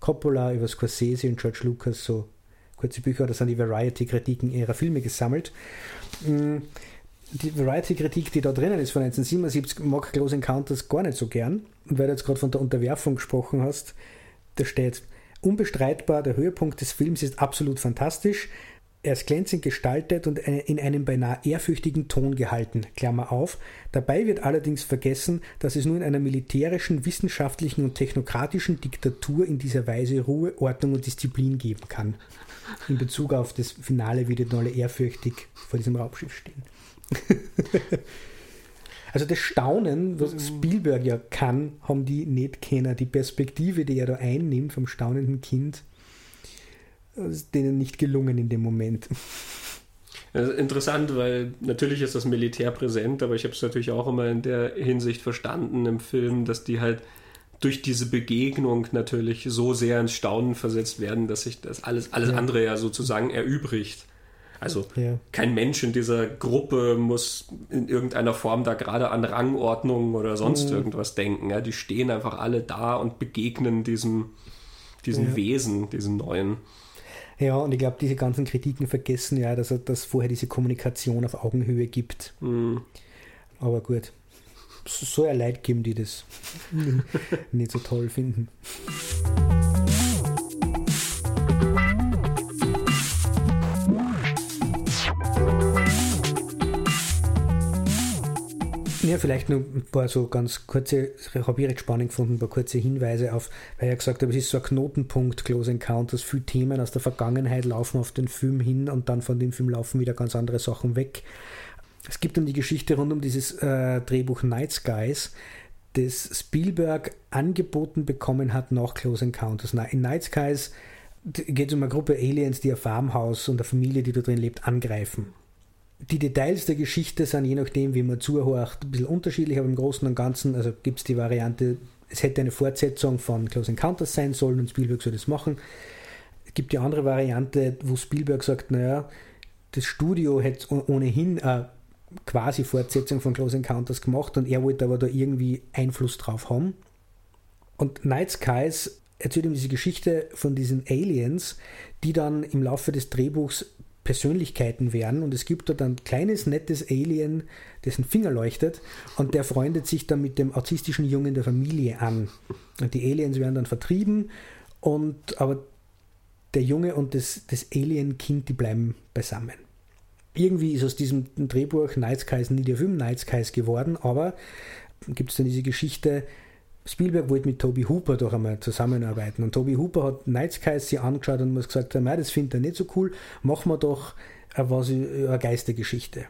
Coppola, über Scorsese und George Lucas so kurze Bücher, da sind die Variety-Kritiken ihrer Filme gesammelt. Mm, die Variety-Kritik, die da drinnen ist von 1977, mag Close Encounters gar nicht so gern. Und weil du jetzt gerade von der Unterwerfung gesprochen hast, da steht, Unbestreitbar, der Höhepunkt des Films ist absolut fantastisch. Er ist glänzend gestaltet und in einem beinahe ehrfürchtigen Ton gehalten. Klammer auf. Dabei wird allerdings vergessen, dass es nur in einer militärischen, wissenschaftlichen und technokratischen Diktatur in dieser Weise Ruhe, Ordnung und Disziplin geben kann. In Bezug auf das Finale wie die alle ehrfürchtig vor diesem Raubschiff stehen. also das Staunen, was Spielberg ja kann, haben die nicht kennen. Die Perspektive, die er da einnimmt vom staunenden Kind, denen nicht gelungen in dem Moment. interessant, weil natürlich ist das Militär präsent, aber ich habe es natürlich auch immer in der Hinsicht verstanden im Film, dass die halt durch diese Begegnung natürlich so sehr ins Staunen versetzt werden, dass sich das alles, alles ja. andere ja sozusagen erübrigt. Also ja. kein Mensch in dieser Gruppe muss in irgendeiner Form da gerade an Rangordnung oder sonst mhm. irgendwas denken. Ja, die stehen einfach alle da und begegnen diesem, diesem. Wesen, diesem neuen. Ja, und ich glaube, diese ganzen Kritiken vergessen ja, dass es vorher diese Kommunikation auf Augenhöhe gibt. Mhm. Aber gut, so ein Leid geben, die das nicht so toll finden. Ja, vielleicht nur ein paar so ganz kurze, habe ich recht spannend gefunden, ein paar kurze Hinweise auf, weil er gesagt hat, es ist so ein Knotenpunkt, Close Encounters, viele Themen aus der Vergangenheit laufen auf den Film hin und dann von dem Film laufen wieder ganz andere Sachen weg. Es gibt dann die Geschichte rund um dieses äh, Drehbuch Night Skies, das Spielberg angeboten bekommen hat nach Close Encounters. In Night Skies geht es um eine Gruppe Aliens, die ein Farmhaus und eine Familie, die da drin lebt, angreifen die Details der Geschichte sind je nachdem, wie man zuhört, ein bisschen unterschiedlich, aber im Großen und Ganzen also gibt es die Variante, es hätte eine Fortsetzung von Close Encounters sein sollen und Spielberg soll das machen. Es gibt die andere Variante, wo Spielberg sagt, naja, das Studio hätte ohnehin eine quasi Fortsetzung von Close Encounters gemacht und er wollte aber da irgendwie Einfluss drauf haben. Und Night Skies erzählt ihm diese Geschichte von diesen Aliens, die dann im Laufe des Drehbuchs Persönlichkeiten werden und es gibt dort ein kleines, nettes Alien, dessen Finger leuchtet und der freundet sich dann mit dem autistischen Jungen der Familie an. Und die Aliens werden dann vertrieben und aber der Junge und das, das Alien-Kind, die bleiben beisammen. Irgendwie ist aus diesem Drehbuch Night Skies nie der Film Night Skies geworden, aber gibt es dann diese Geschichte, Spielberg wollte mit Toby Hooper doch einmal zusammenarbeiten. Und Toby Hooper hat Night Skies sich angeschaut und muss gesagt haben, das findet er nicht so cool, machen wir doch was, eine Geistergeschichte.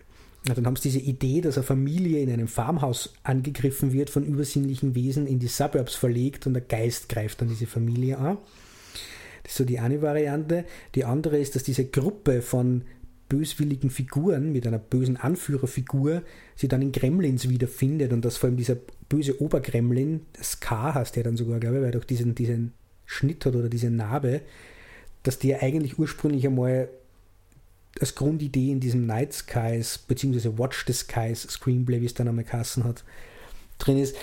Und dann haben sie diese Idee, dass eine Familie in einem Farmhaus angegriffen wird von übersinnlichen Wesen, in die Suburbs verlegt und der Geist greift dann diese Familie an. Das ist so die eine Variante. Die andere ist, dass diese Gruppe von böswilligen Figuren mit einer bösen Anführerfigur sie dann in Gremlins wiederfindet und dass vor allem dieser böse Obergremlin, das K heißt der dann sogar, glaube ich, weil er doch diesen, diesen Schnitt hat oder diese Narbe, dass der eigentlich ursprünglich einmal als Grundidee in diesem Night Skies bzw. Watch the Skies Screenplay, wie es dann einmal Kassen hat, drin ist.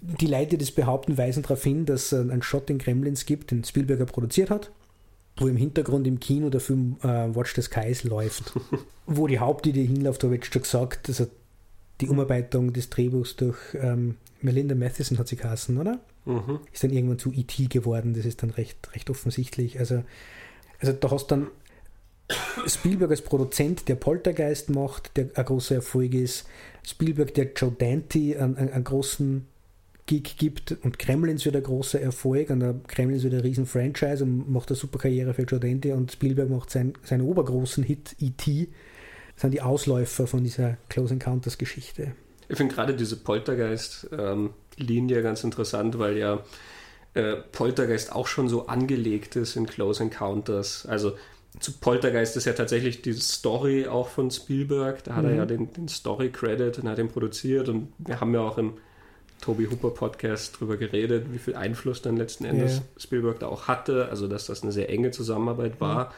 Die Leute, die das behaupten, weisen darauf hin, dass es einen Shot in Gremlins gibt, den Spielberger produziert hat wo im Hintergrund im Kino der Film äh, Watch the Skies läuft. wo die Hauptidee hinläuft, habe ich schon gesagt, also die Umarbeitung des Drehbuchs durch ähm, Melinda Matheson hat sie geheißen, oder? Mhm. Ist dann irgendwann zu E.T. geworden, das ist dann recht, recht offensichtlich. Also, also da hast dann Spielberg als Produzent, der Poltergeist macht, der ein großer Erfolg ist. Spielberg, der Joe Dante einen, einen großen Gig gibt und Kremlins wird ein großer Erfolg und der Kremlins wird ein riesen Franchise und macht eine super Karriere für Joe Dante und Spielberg macht sein, seinen obergroßen Hit E.T. Sind die Ausläufer von dieser Close Encounters Geschichte. Ich finde gerade diese Poltergeist-Linie ähm, ganz interessant, weil ja äh, Poltergeist auch schon so angelegt ist in Close Encounters. Also zu Poltergeist ist ja tatsächlich die Story auch von Spielberg. Da hat mhm. er ja den, den Story-Credit und hat ihn produziert und wir haben ja auch im Toby Hooper Podcast darüber geredet, wie viel Einfluss dann letzten Endes yeah. Spielberg da auch hatte, also dass das eine sehr enge Zusammenarbeit war. Mhm.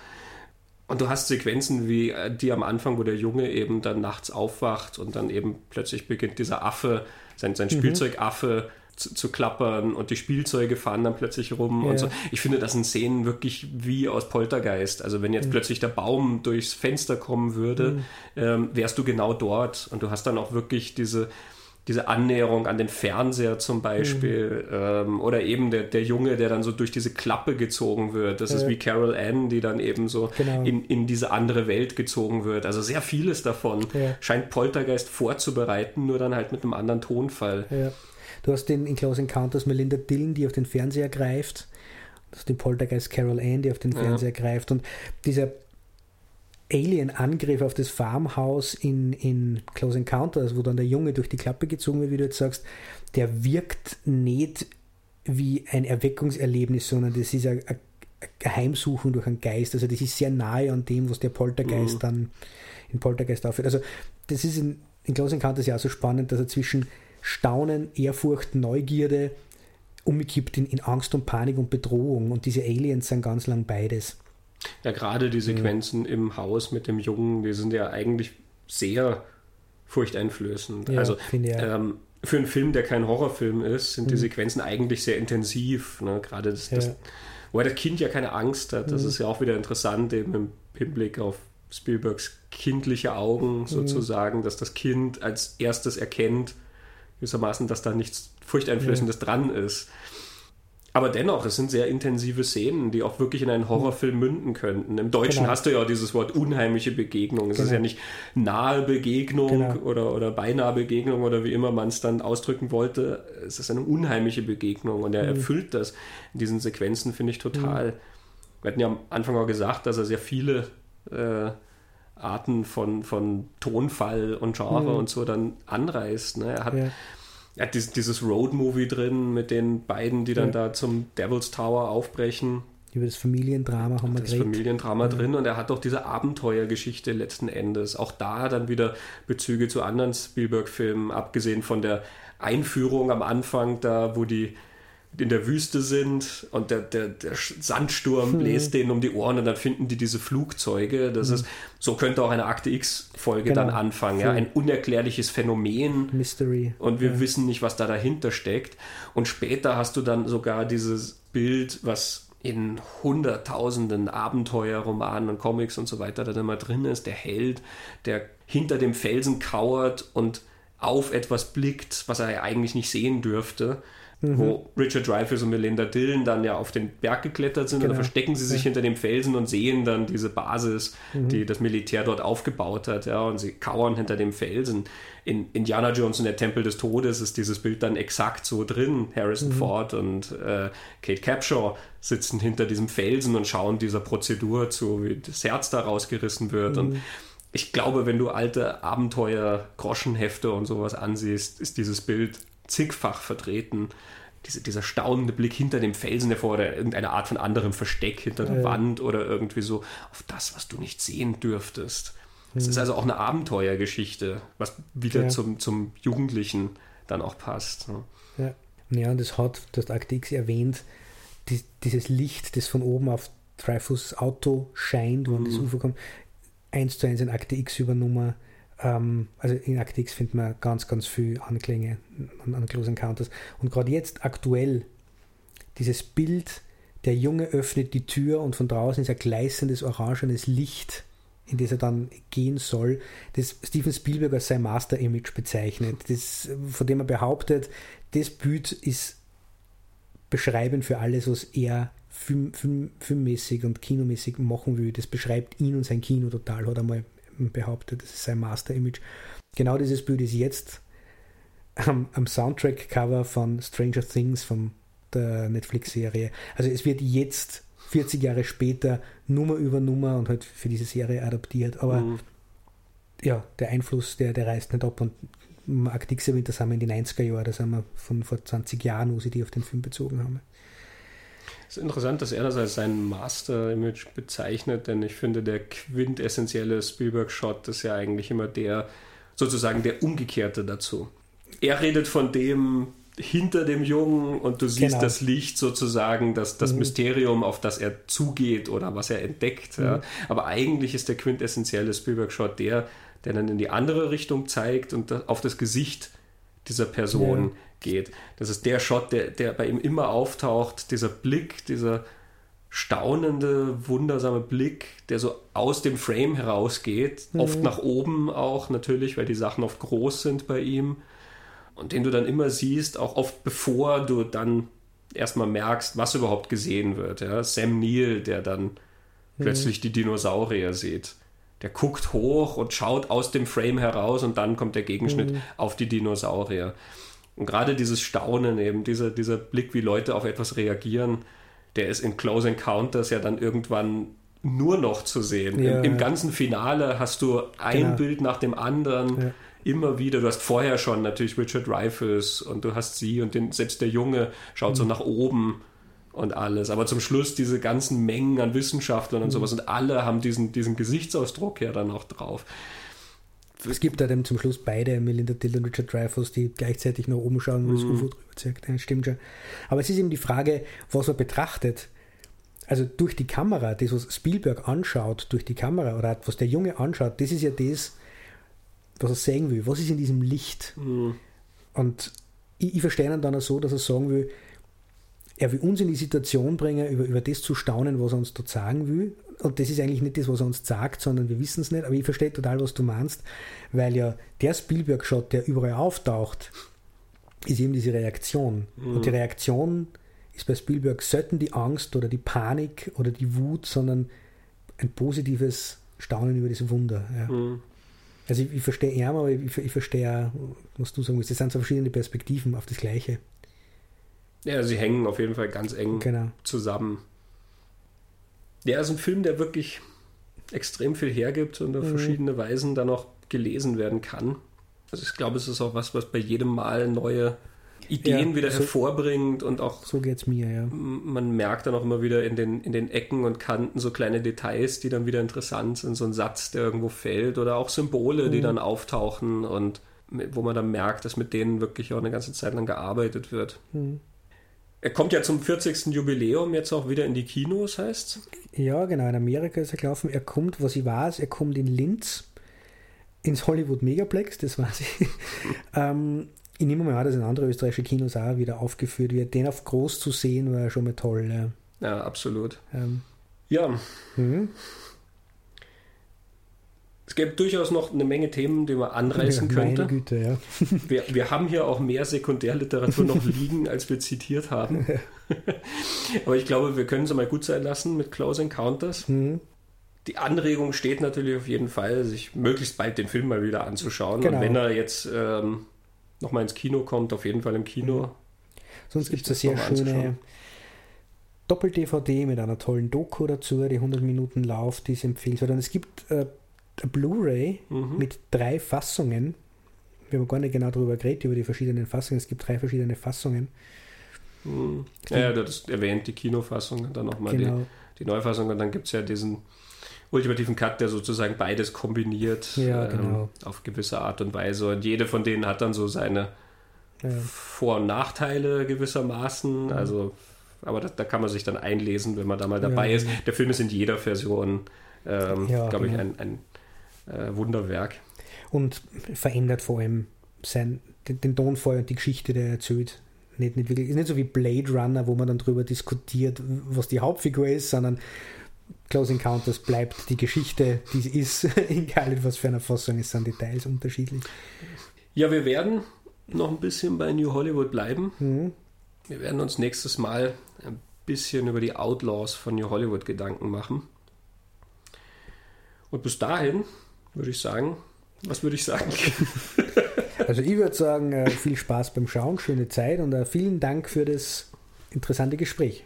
Und du hast Sequenzen wie äh, die am Anfang, wo der Junge eben dann nachts aufwacht und dann eben plötzlich beginnt dieser Affe, sein, sein mhm. Spielzeugaffe zu, zu, klappern und die Spielzeuge fahren dann plötzlich rum yeah. und so. Ich finde, das sind Szenen wirklich wie aus Poltergeist. Also wenn jetzt mhm. plötzlich der Baum durchs Fenster kommen würde, mhm. ähm, wärst du genau dort und du hast dann auch wirklich diese diese Annäherung an den Fernseher zum Beispiel mhm. ähm, oder eben der, der Junge, der dann so durch diese Klappe gezogen wird. Das ja. ist wie Carol Ann, die dann eben so genau. in, in diese andere Welt gezogen wird. Also sehr vieles davon ja. scheint Poltergeist vorzubereiten, nur dann halt mit einem anderen Tonfall. Ja. Du hast den in Close Encounters Melinda Dillon, die auf den Fernseher greift. Du hast den Poltergeist Carol Ann, die auf den Fernseher greift. Und dieser Alien-Angriff auf das Farmhaus in, in Close Encounters, wo dann der Junge durch die Klappe gezogen wird, wie du jetzt sagst, der wirkt nicht wie ein Erweckungserlebnis, sondern das ist eine, eine Heimsuchung durch einen Geist. Also das ist sehr nahe an dem, was der Poltergeist mhm. dann in Poltergeist aufführt. Also das ist in, in Close Encounters ja auch so spannend, dass er zwischen Staunen, Ehrfurcht, Neugierde umgekippt in, in Angst und Panik und Bedrohung. Und diese Aliens sind ganz lang beides. Ja, gerade die Sequenzen ja. im Haus mit dem Jungen, die sind ja eigentlich sehr furchteinflößend. Ja, also ähm, für einen Film, der kein Horrorfilm ist, sind mhm. die Sequenzen eigentlich sehr intensiv. Ne? Gerade das, das, wo das Kind ja keine Angst hat. Das mhm. ist ja auch wieder interessant, eben im Hinblick auf Spielbergs kindliche Augen mhm. sozusagen, mhm. dass das Kind als erstes erkennt, gewissermaßen, dass da nichts Furchteinflößendes ja. dran ist. Aber dennoch, es sind sehr intensive Szenen, die auch wirklich in einen Horrorfilm münden könnten. Im Deutschen genau. hast du ja dieses Wort unheimliche Begegnung. Es genau. ist ja nicht nahe Begegnung genau. oder, oder beinahe Begegnung oder wie immer man es dann ausdrücken wollte. Es ist eine unheimliche Begegnung und er mhm. erfüllt das in diesen Sequenzen, finde ich total. Mhm. Wir hatten ja am Anfang auch gesagt, dass er sehr viele äh, Arten von, von Tonfall und Genre mhm. und so dann anreißt. Ne? Er hat. Ja hat dieses, dieses Road-Movie drin mit den beiden, die dann ja. da zum Devil's Tower aufbrechen. Über das Familiendrama haben wir Das geredet. Familiendrama ja. drin und er hat auch diese Abenteuergeschichte letzten Endes. Auch da dann wieder Bezüge zu anderen Spielberg-Filmen, abgesehen von der Einführung am Anfang, da wo die in der Wüste sind und der, der, der Sandsturm hm. bläst denen um die Ohren und dann finden die diese Flugzeuge. Das hm. ist, so könnte auch eine Akte X-Folge genau. dann anfangen. Ja? Ein unerklärliches Phänomen. Mystery. Und wir ja. wissen nicht, was da dahinter steckt. Und später hast du dann sogar dieses Bild, was in hunderttausenden Abenteuerromanen und Comics und so weiter da immer drin ist. Der Held, der hinter dem Felsen kauert und auf etwas blickt, was er ja eigentlich nicht sehen dürfte mhm. wo Richard Dreyfuss und Melinda Dillon dann ja auf den Berg geklettert sind genau. und da verstecken sie sich ja. hinter dem Felsen und sehen dann diese Basis, mhm. die das Militär dort aufgebaut hat, ja, und sie kauern hinter dem Felsen. In Indiana Jones und der Tempel des Todes ist dieses Bild dann exakt so drin. Harrison mhm. Ford und äh, Kate Capshaw sitzen hinter diesem Felsen und schauen dieser Prozedur zu, wie das Herz da rausgerissen wird und mhm. ich glaube, wenn du alte Abenteuer, Groschenhefte und sowas ansiehst, ist dieses Bild zigfach vertreten. Diese, dieser staunende Blick hinter dem Felsen hervor oder irgendeine Art von anderem Versteck hinter der ja. Wand oder irgendwie so auf das, was du nicht sehen dürftest. Es mhm. ist also auch eine Abenteuergeschichte, was wieder ja. zum, zum Jugendlichen dann auch passt. Ne? Ja. ja, und es hat, du hast Akte X erwähnt, die, dieses Licht, das von oben auf Dreyfus Auto scheint, wenn mhm. das Ufer kommt, eins zu eins in Akte X übernommen ähm, also in Actix findet man ganz, ganz viel Anklänge an, an Close Encounters. Und gerade jetzt aktuell, dieses Bild, der Junge öffnet die Tür und von draußen ist ein gleißendes orangenes Licht, in das er dann gehen soll, das Steven Spielberg als sein Master-Image bezeichnet, das, von dem er behauptet, das Bild ist beschreibend für alles, was er film, film, filmmäßig und kinomäßig machen will. Das beschreibt ihn und sein Kino total, hat er mal behauptet, das ist sein Master-Image. Genau dieses Bild ist jetzt am, am Soundtrack-Cover von Stranger Things, von der Netflix-Serie. Also es wird jetzt 40 Jahre später Nummer über Nummer und halt für diese Serie adaptiert. Aber mhm. ja, der Einfluss, der, der reißt nicht ab. Und Arctic Winter sind wir in die 90er Jahre, da sind wir von vor 20 Jahren, wo sie die auf den Film bezogen haben. Es ist interessant, dass er das als sein Master-Image bezeichnet, denn ich finde, der quintessentielle Spielberg-Shot ist ja eigentlich immer der, sozusagen der Umgekehrte dazu. Er redet von dem hinter dem Jungen und du siehst genau. das Licht sozusagen, das, das mhm. Mysterium, auf das er zugeht oder was er entdeckt. Mhm. Ja. Aber eigentlich ist der quintessentielle Spielberg-Shot der, der dann in die andere Richtung zeigt und auf das Gesicht dieser Person. Geht. Das ist der Shot, der, der bei ihm immer auftaucht, dieser Blick, dieser staunende, wundersame Blick, der so aus dem Frame herausgeht, mhm. oft nach oben auch natürlich, weil die Sachen oft groß sind bei ihm. und den du dann immer siehst, auch oft bevor du dann erstmal merkst, was überhaupt gesehen wird. Ja? Sam Neill, der dann mhm. plötzlich die Dinosaurier sieht. Der guckt hoch und schaut aus dem Frame heraus und dann kommt der Gegenschnitt mhm. auf die Dinosaurier. Und gerade dieses Staunen, eben dieser, dieser Blick, wie Leute auf etwas reagieren, der ist in Close Encounters ja dann irgendwann nur noch zu sehen. Ja, Im, Im, ganzen Finale hast du ein genau. Bild nach dem anderen. Ja. Immer wieder, du hast vorher schon natürlich Richard Dreyfuss und du hast sie und den, selbst der Junge schaut mhm. so nach oben und alles. Aber zum Schluss diese ganzen Mengen an Wissenschaftlern und mhm. sowas und alle haben diesen, diesen Gesichtsausdruck ja dann auch drauf. Es gibt da dann zum Schluss beide, Melinda Dill und Richard Dreyfuss, die gleichzeitig nach oben schauen, wo mhm. das UFO drüber zeigt. Das stimmt schon. Aber es ist eben die Frage, was man betrachtet also durch die Kamera, das, was Spielberg anschaut, durch die Kamera, oder was der Junge anschaut, das ist ja das, was er sehen will. Was ist in diesem Licht? Mhm. Und ich, ich verstehe ihn dann auch so, dass er sagen will, er will uns in die Situation bringen, über, über das zu staunen, was er uns dort sagen will. Und das ist eigentlich nicht das, was er uns sagt, sondern wir wissen es nicht. Aber ich verstehe total, was du meinst, weil ja der Spielberg-Shot, der überall auftaucht, ist eben diese Reaktion. Mhm. Und die Reaktion ist bei Spielberg selten die Angst oder die Panik oder die Wut, sondern ein positives Staunen über das Wunder. Ja. Mhm. Also ich, ich verstehe eher, aber ich, ich verstehe auch, was du sagen willst. Das sind so verschiedene Perspektiven auf das Gleiche. Ja, sie hängen auf jeden Fall ganz eng genau. zusammen. Ja, ist ein Film, der wirklich extrem viel hergibt und auf mhm. verschiedene Weisen dann auch gelesen werden kann. Also ich glaube, es ist auch was, was bei jedem Mal neue Ideen ja, wieder so, hervorbringt und auch. So geht's mir, ja. Man merkt dann auch immer wieder in den, in den Ecken und Kanten so kleine Details, die dann wieder interessant sind. So ein Satz, der irgendwo fällt oder auch Symbole, mhm. die dann auftauchen und wo man dann merkt, dass mit denen wirklich auch eine ganze Zeit lang gearbeitet wird. Mhm. Er kommt ja zum 40. Jubiläum jetzt auch wieder in die Kinos, heißt Ja, genau. In Amerika ist er gelaufen. Er kommt, was ich weiß, er kommt in Linz ins Hollywood Megaplex, das weiß ich. ähm, ich nehme mal an, dass in anderen österreichischen Kinos auch wieder aufgeführt wird. Den auf groß zu sehen, war schon mal toll. Ja, ja absolut. Ähm. Ja. Mhm. Es gäbe durchaus noch eine Menge Themen, die man anreißen ja, könnte. Güte, ja. wir, wir haben hier auch mehr Sekundärliteratur noch liegen, als wir zitiert haben. Aber ich glaube, wir können es mal gut sein lassen mit Close Encounters. Mhm. Die Anregung steht natürlich auf jeden Fall, sich möglichst bald den Film mal wieder anzuschauen. Genau. Und wenn er jetzt ähm, nochmal ins Kino kommt, auf jeden Fall im Kino. Mhm. Sonst gibt es eine sehr schöne Doppel-DVD mit einer tollen Doku dazu, die 100 Minuten Lauf, die ist empfehlenswert. Und es gibt äh, Blu-ray mhm. mit drei Fassungen. Wir haben gar nicht genau darüber geredet, über die verschiedenen Fassungen. Es gibt drei verschiedene Fassungen. Mhm. Ja, hast erwähnt, die Kinofassung, dann nochmal genau. die, die Neufassung und dann gibt es ja diesen ultimativen Cut, der sozusagen beides kombiniert ja, ähm, genau. auf gewisse Art und Weise. Und jede von denen hat dann so seine ja. Vor- und Nachteile gewissermaßen. Mhm. Also, aber da, da, kann man sich dann einlesen, wenn man da mal dabei ja, ist. Der Film ist in jeder Version, ähm, glaube ich, genau. ein, ein äh, Wunderwerk. Und verändert vor allem sein, den, den Tonfall und die Geschichte, der erzählt. Nicht, nicht wirklich, ist nicht so wie Blade Runner, wo man dann darüber diskutiert, was die Hauptfigur ist, sondern Close Encounters bleibt die Geschichte, die sie ist, egal in was für einer Fassung, es sind Details unterschiedlich. Ja, wir werden noch ein bisschen bei New Hollywood bleiben. Mhm. Wir werden uns nächstes Mal ein bisschen über die Outlaws von New Hollywood Gedanken machen. Und bis dahin würde ich sagen, was würde ich sagen? Also ich würde sagen, äh, viel Spaß beim Schauen, schöne Zeit und äh, vielen Dank für das interessante Gespräch.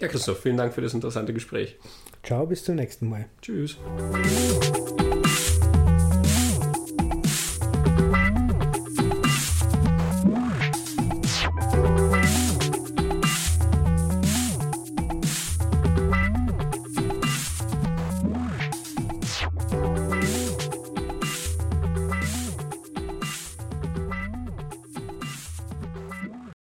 Ja, Christoph, vielen Dank für das interessante Gespräch. Ciao, bis zum nächsten Mal. Tschüss.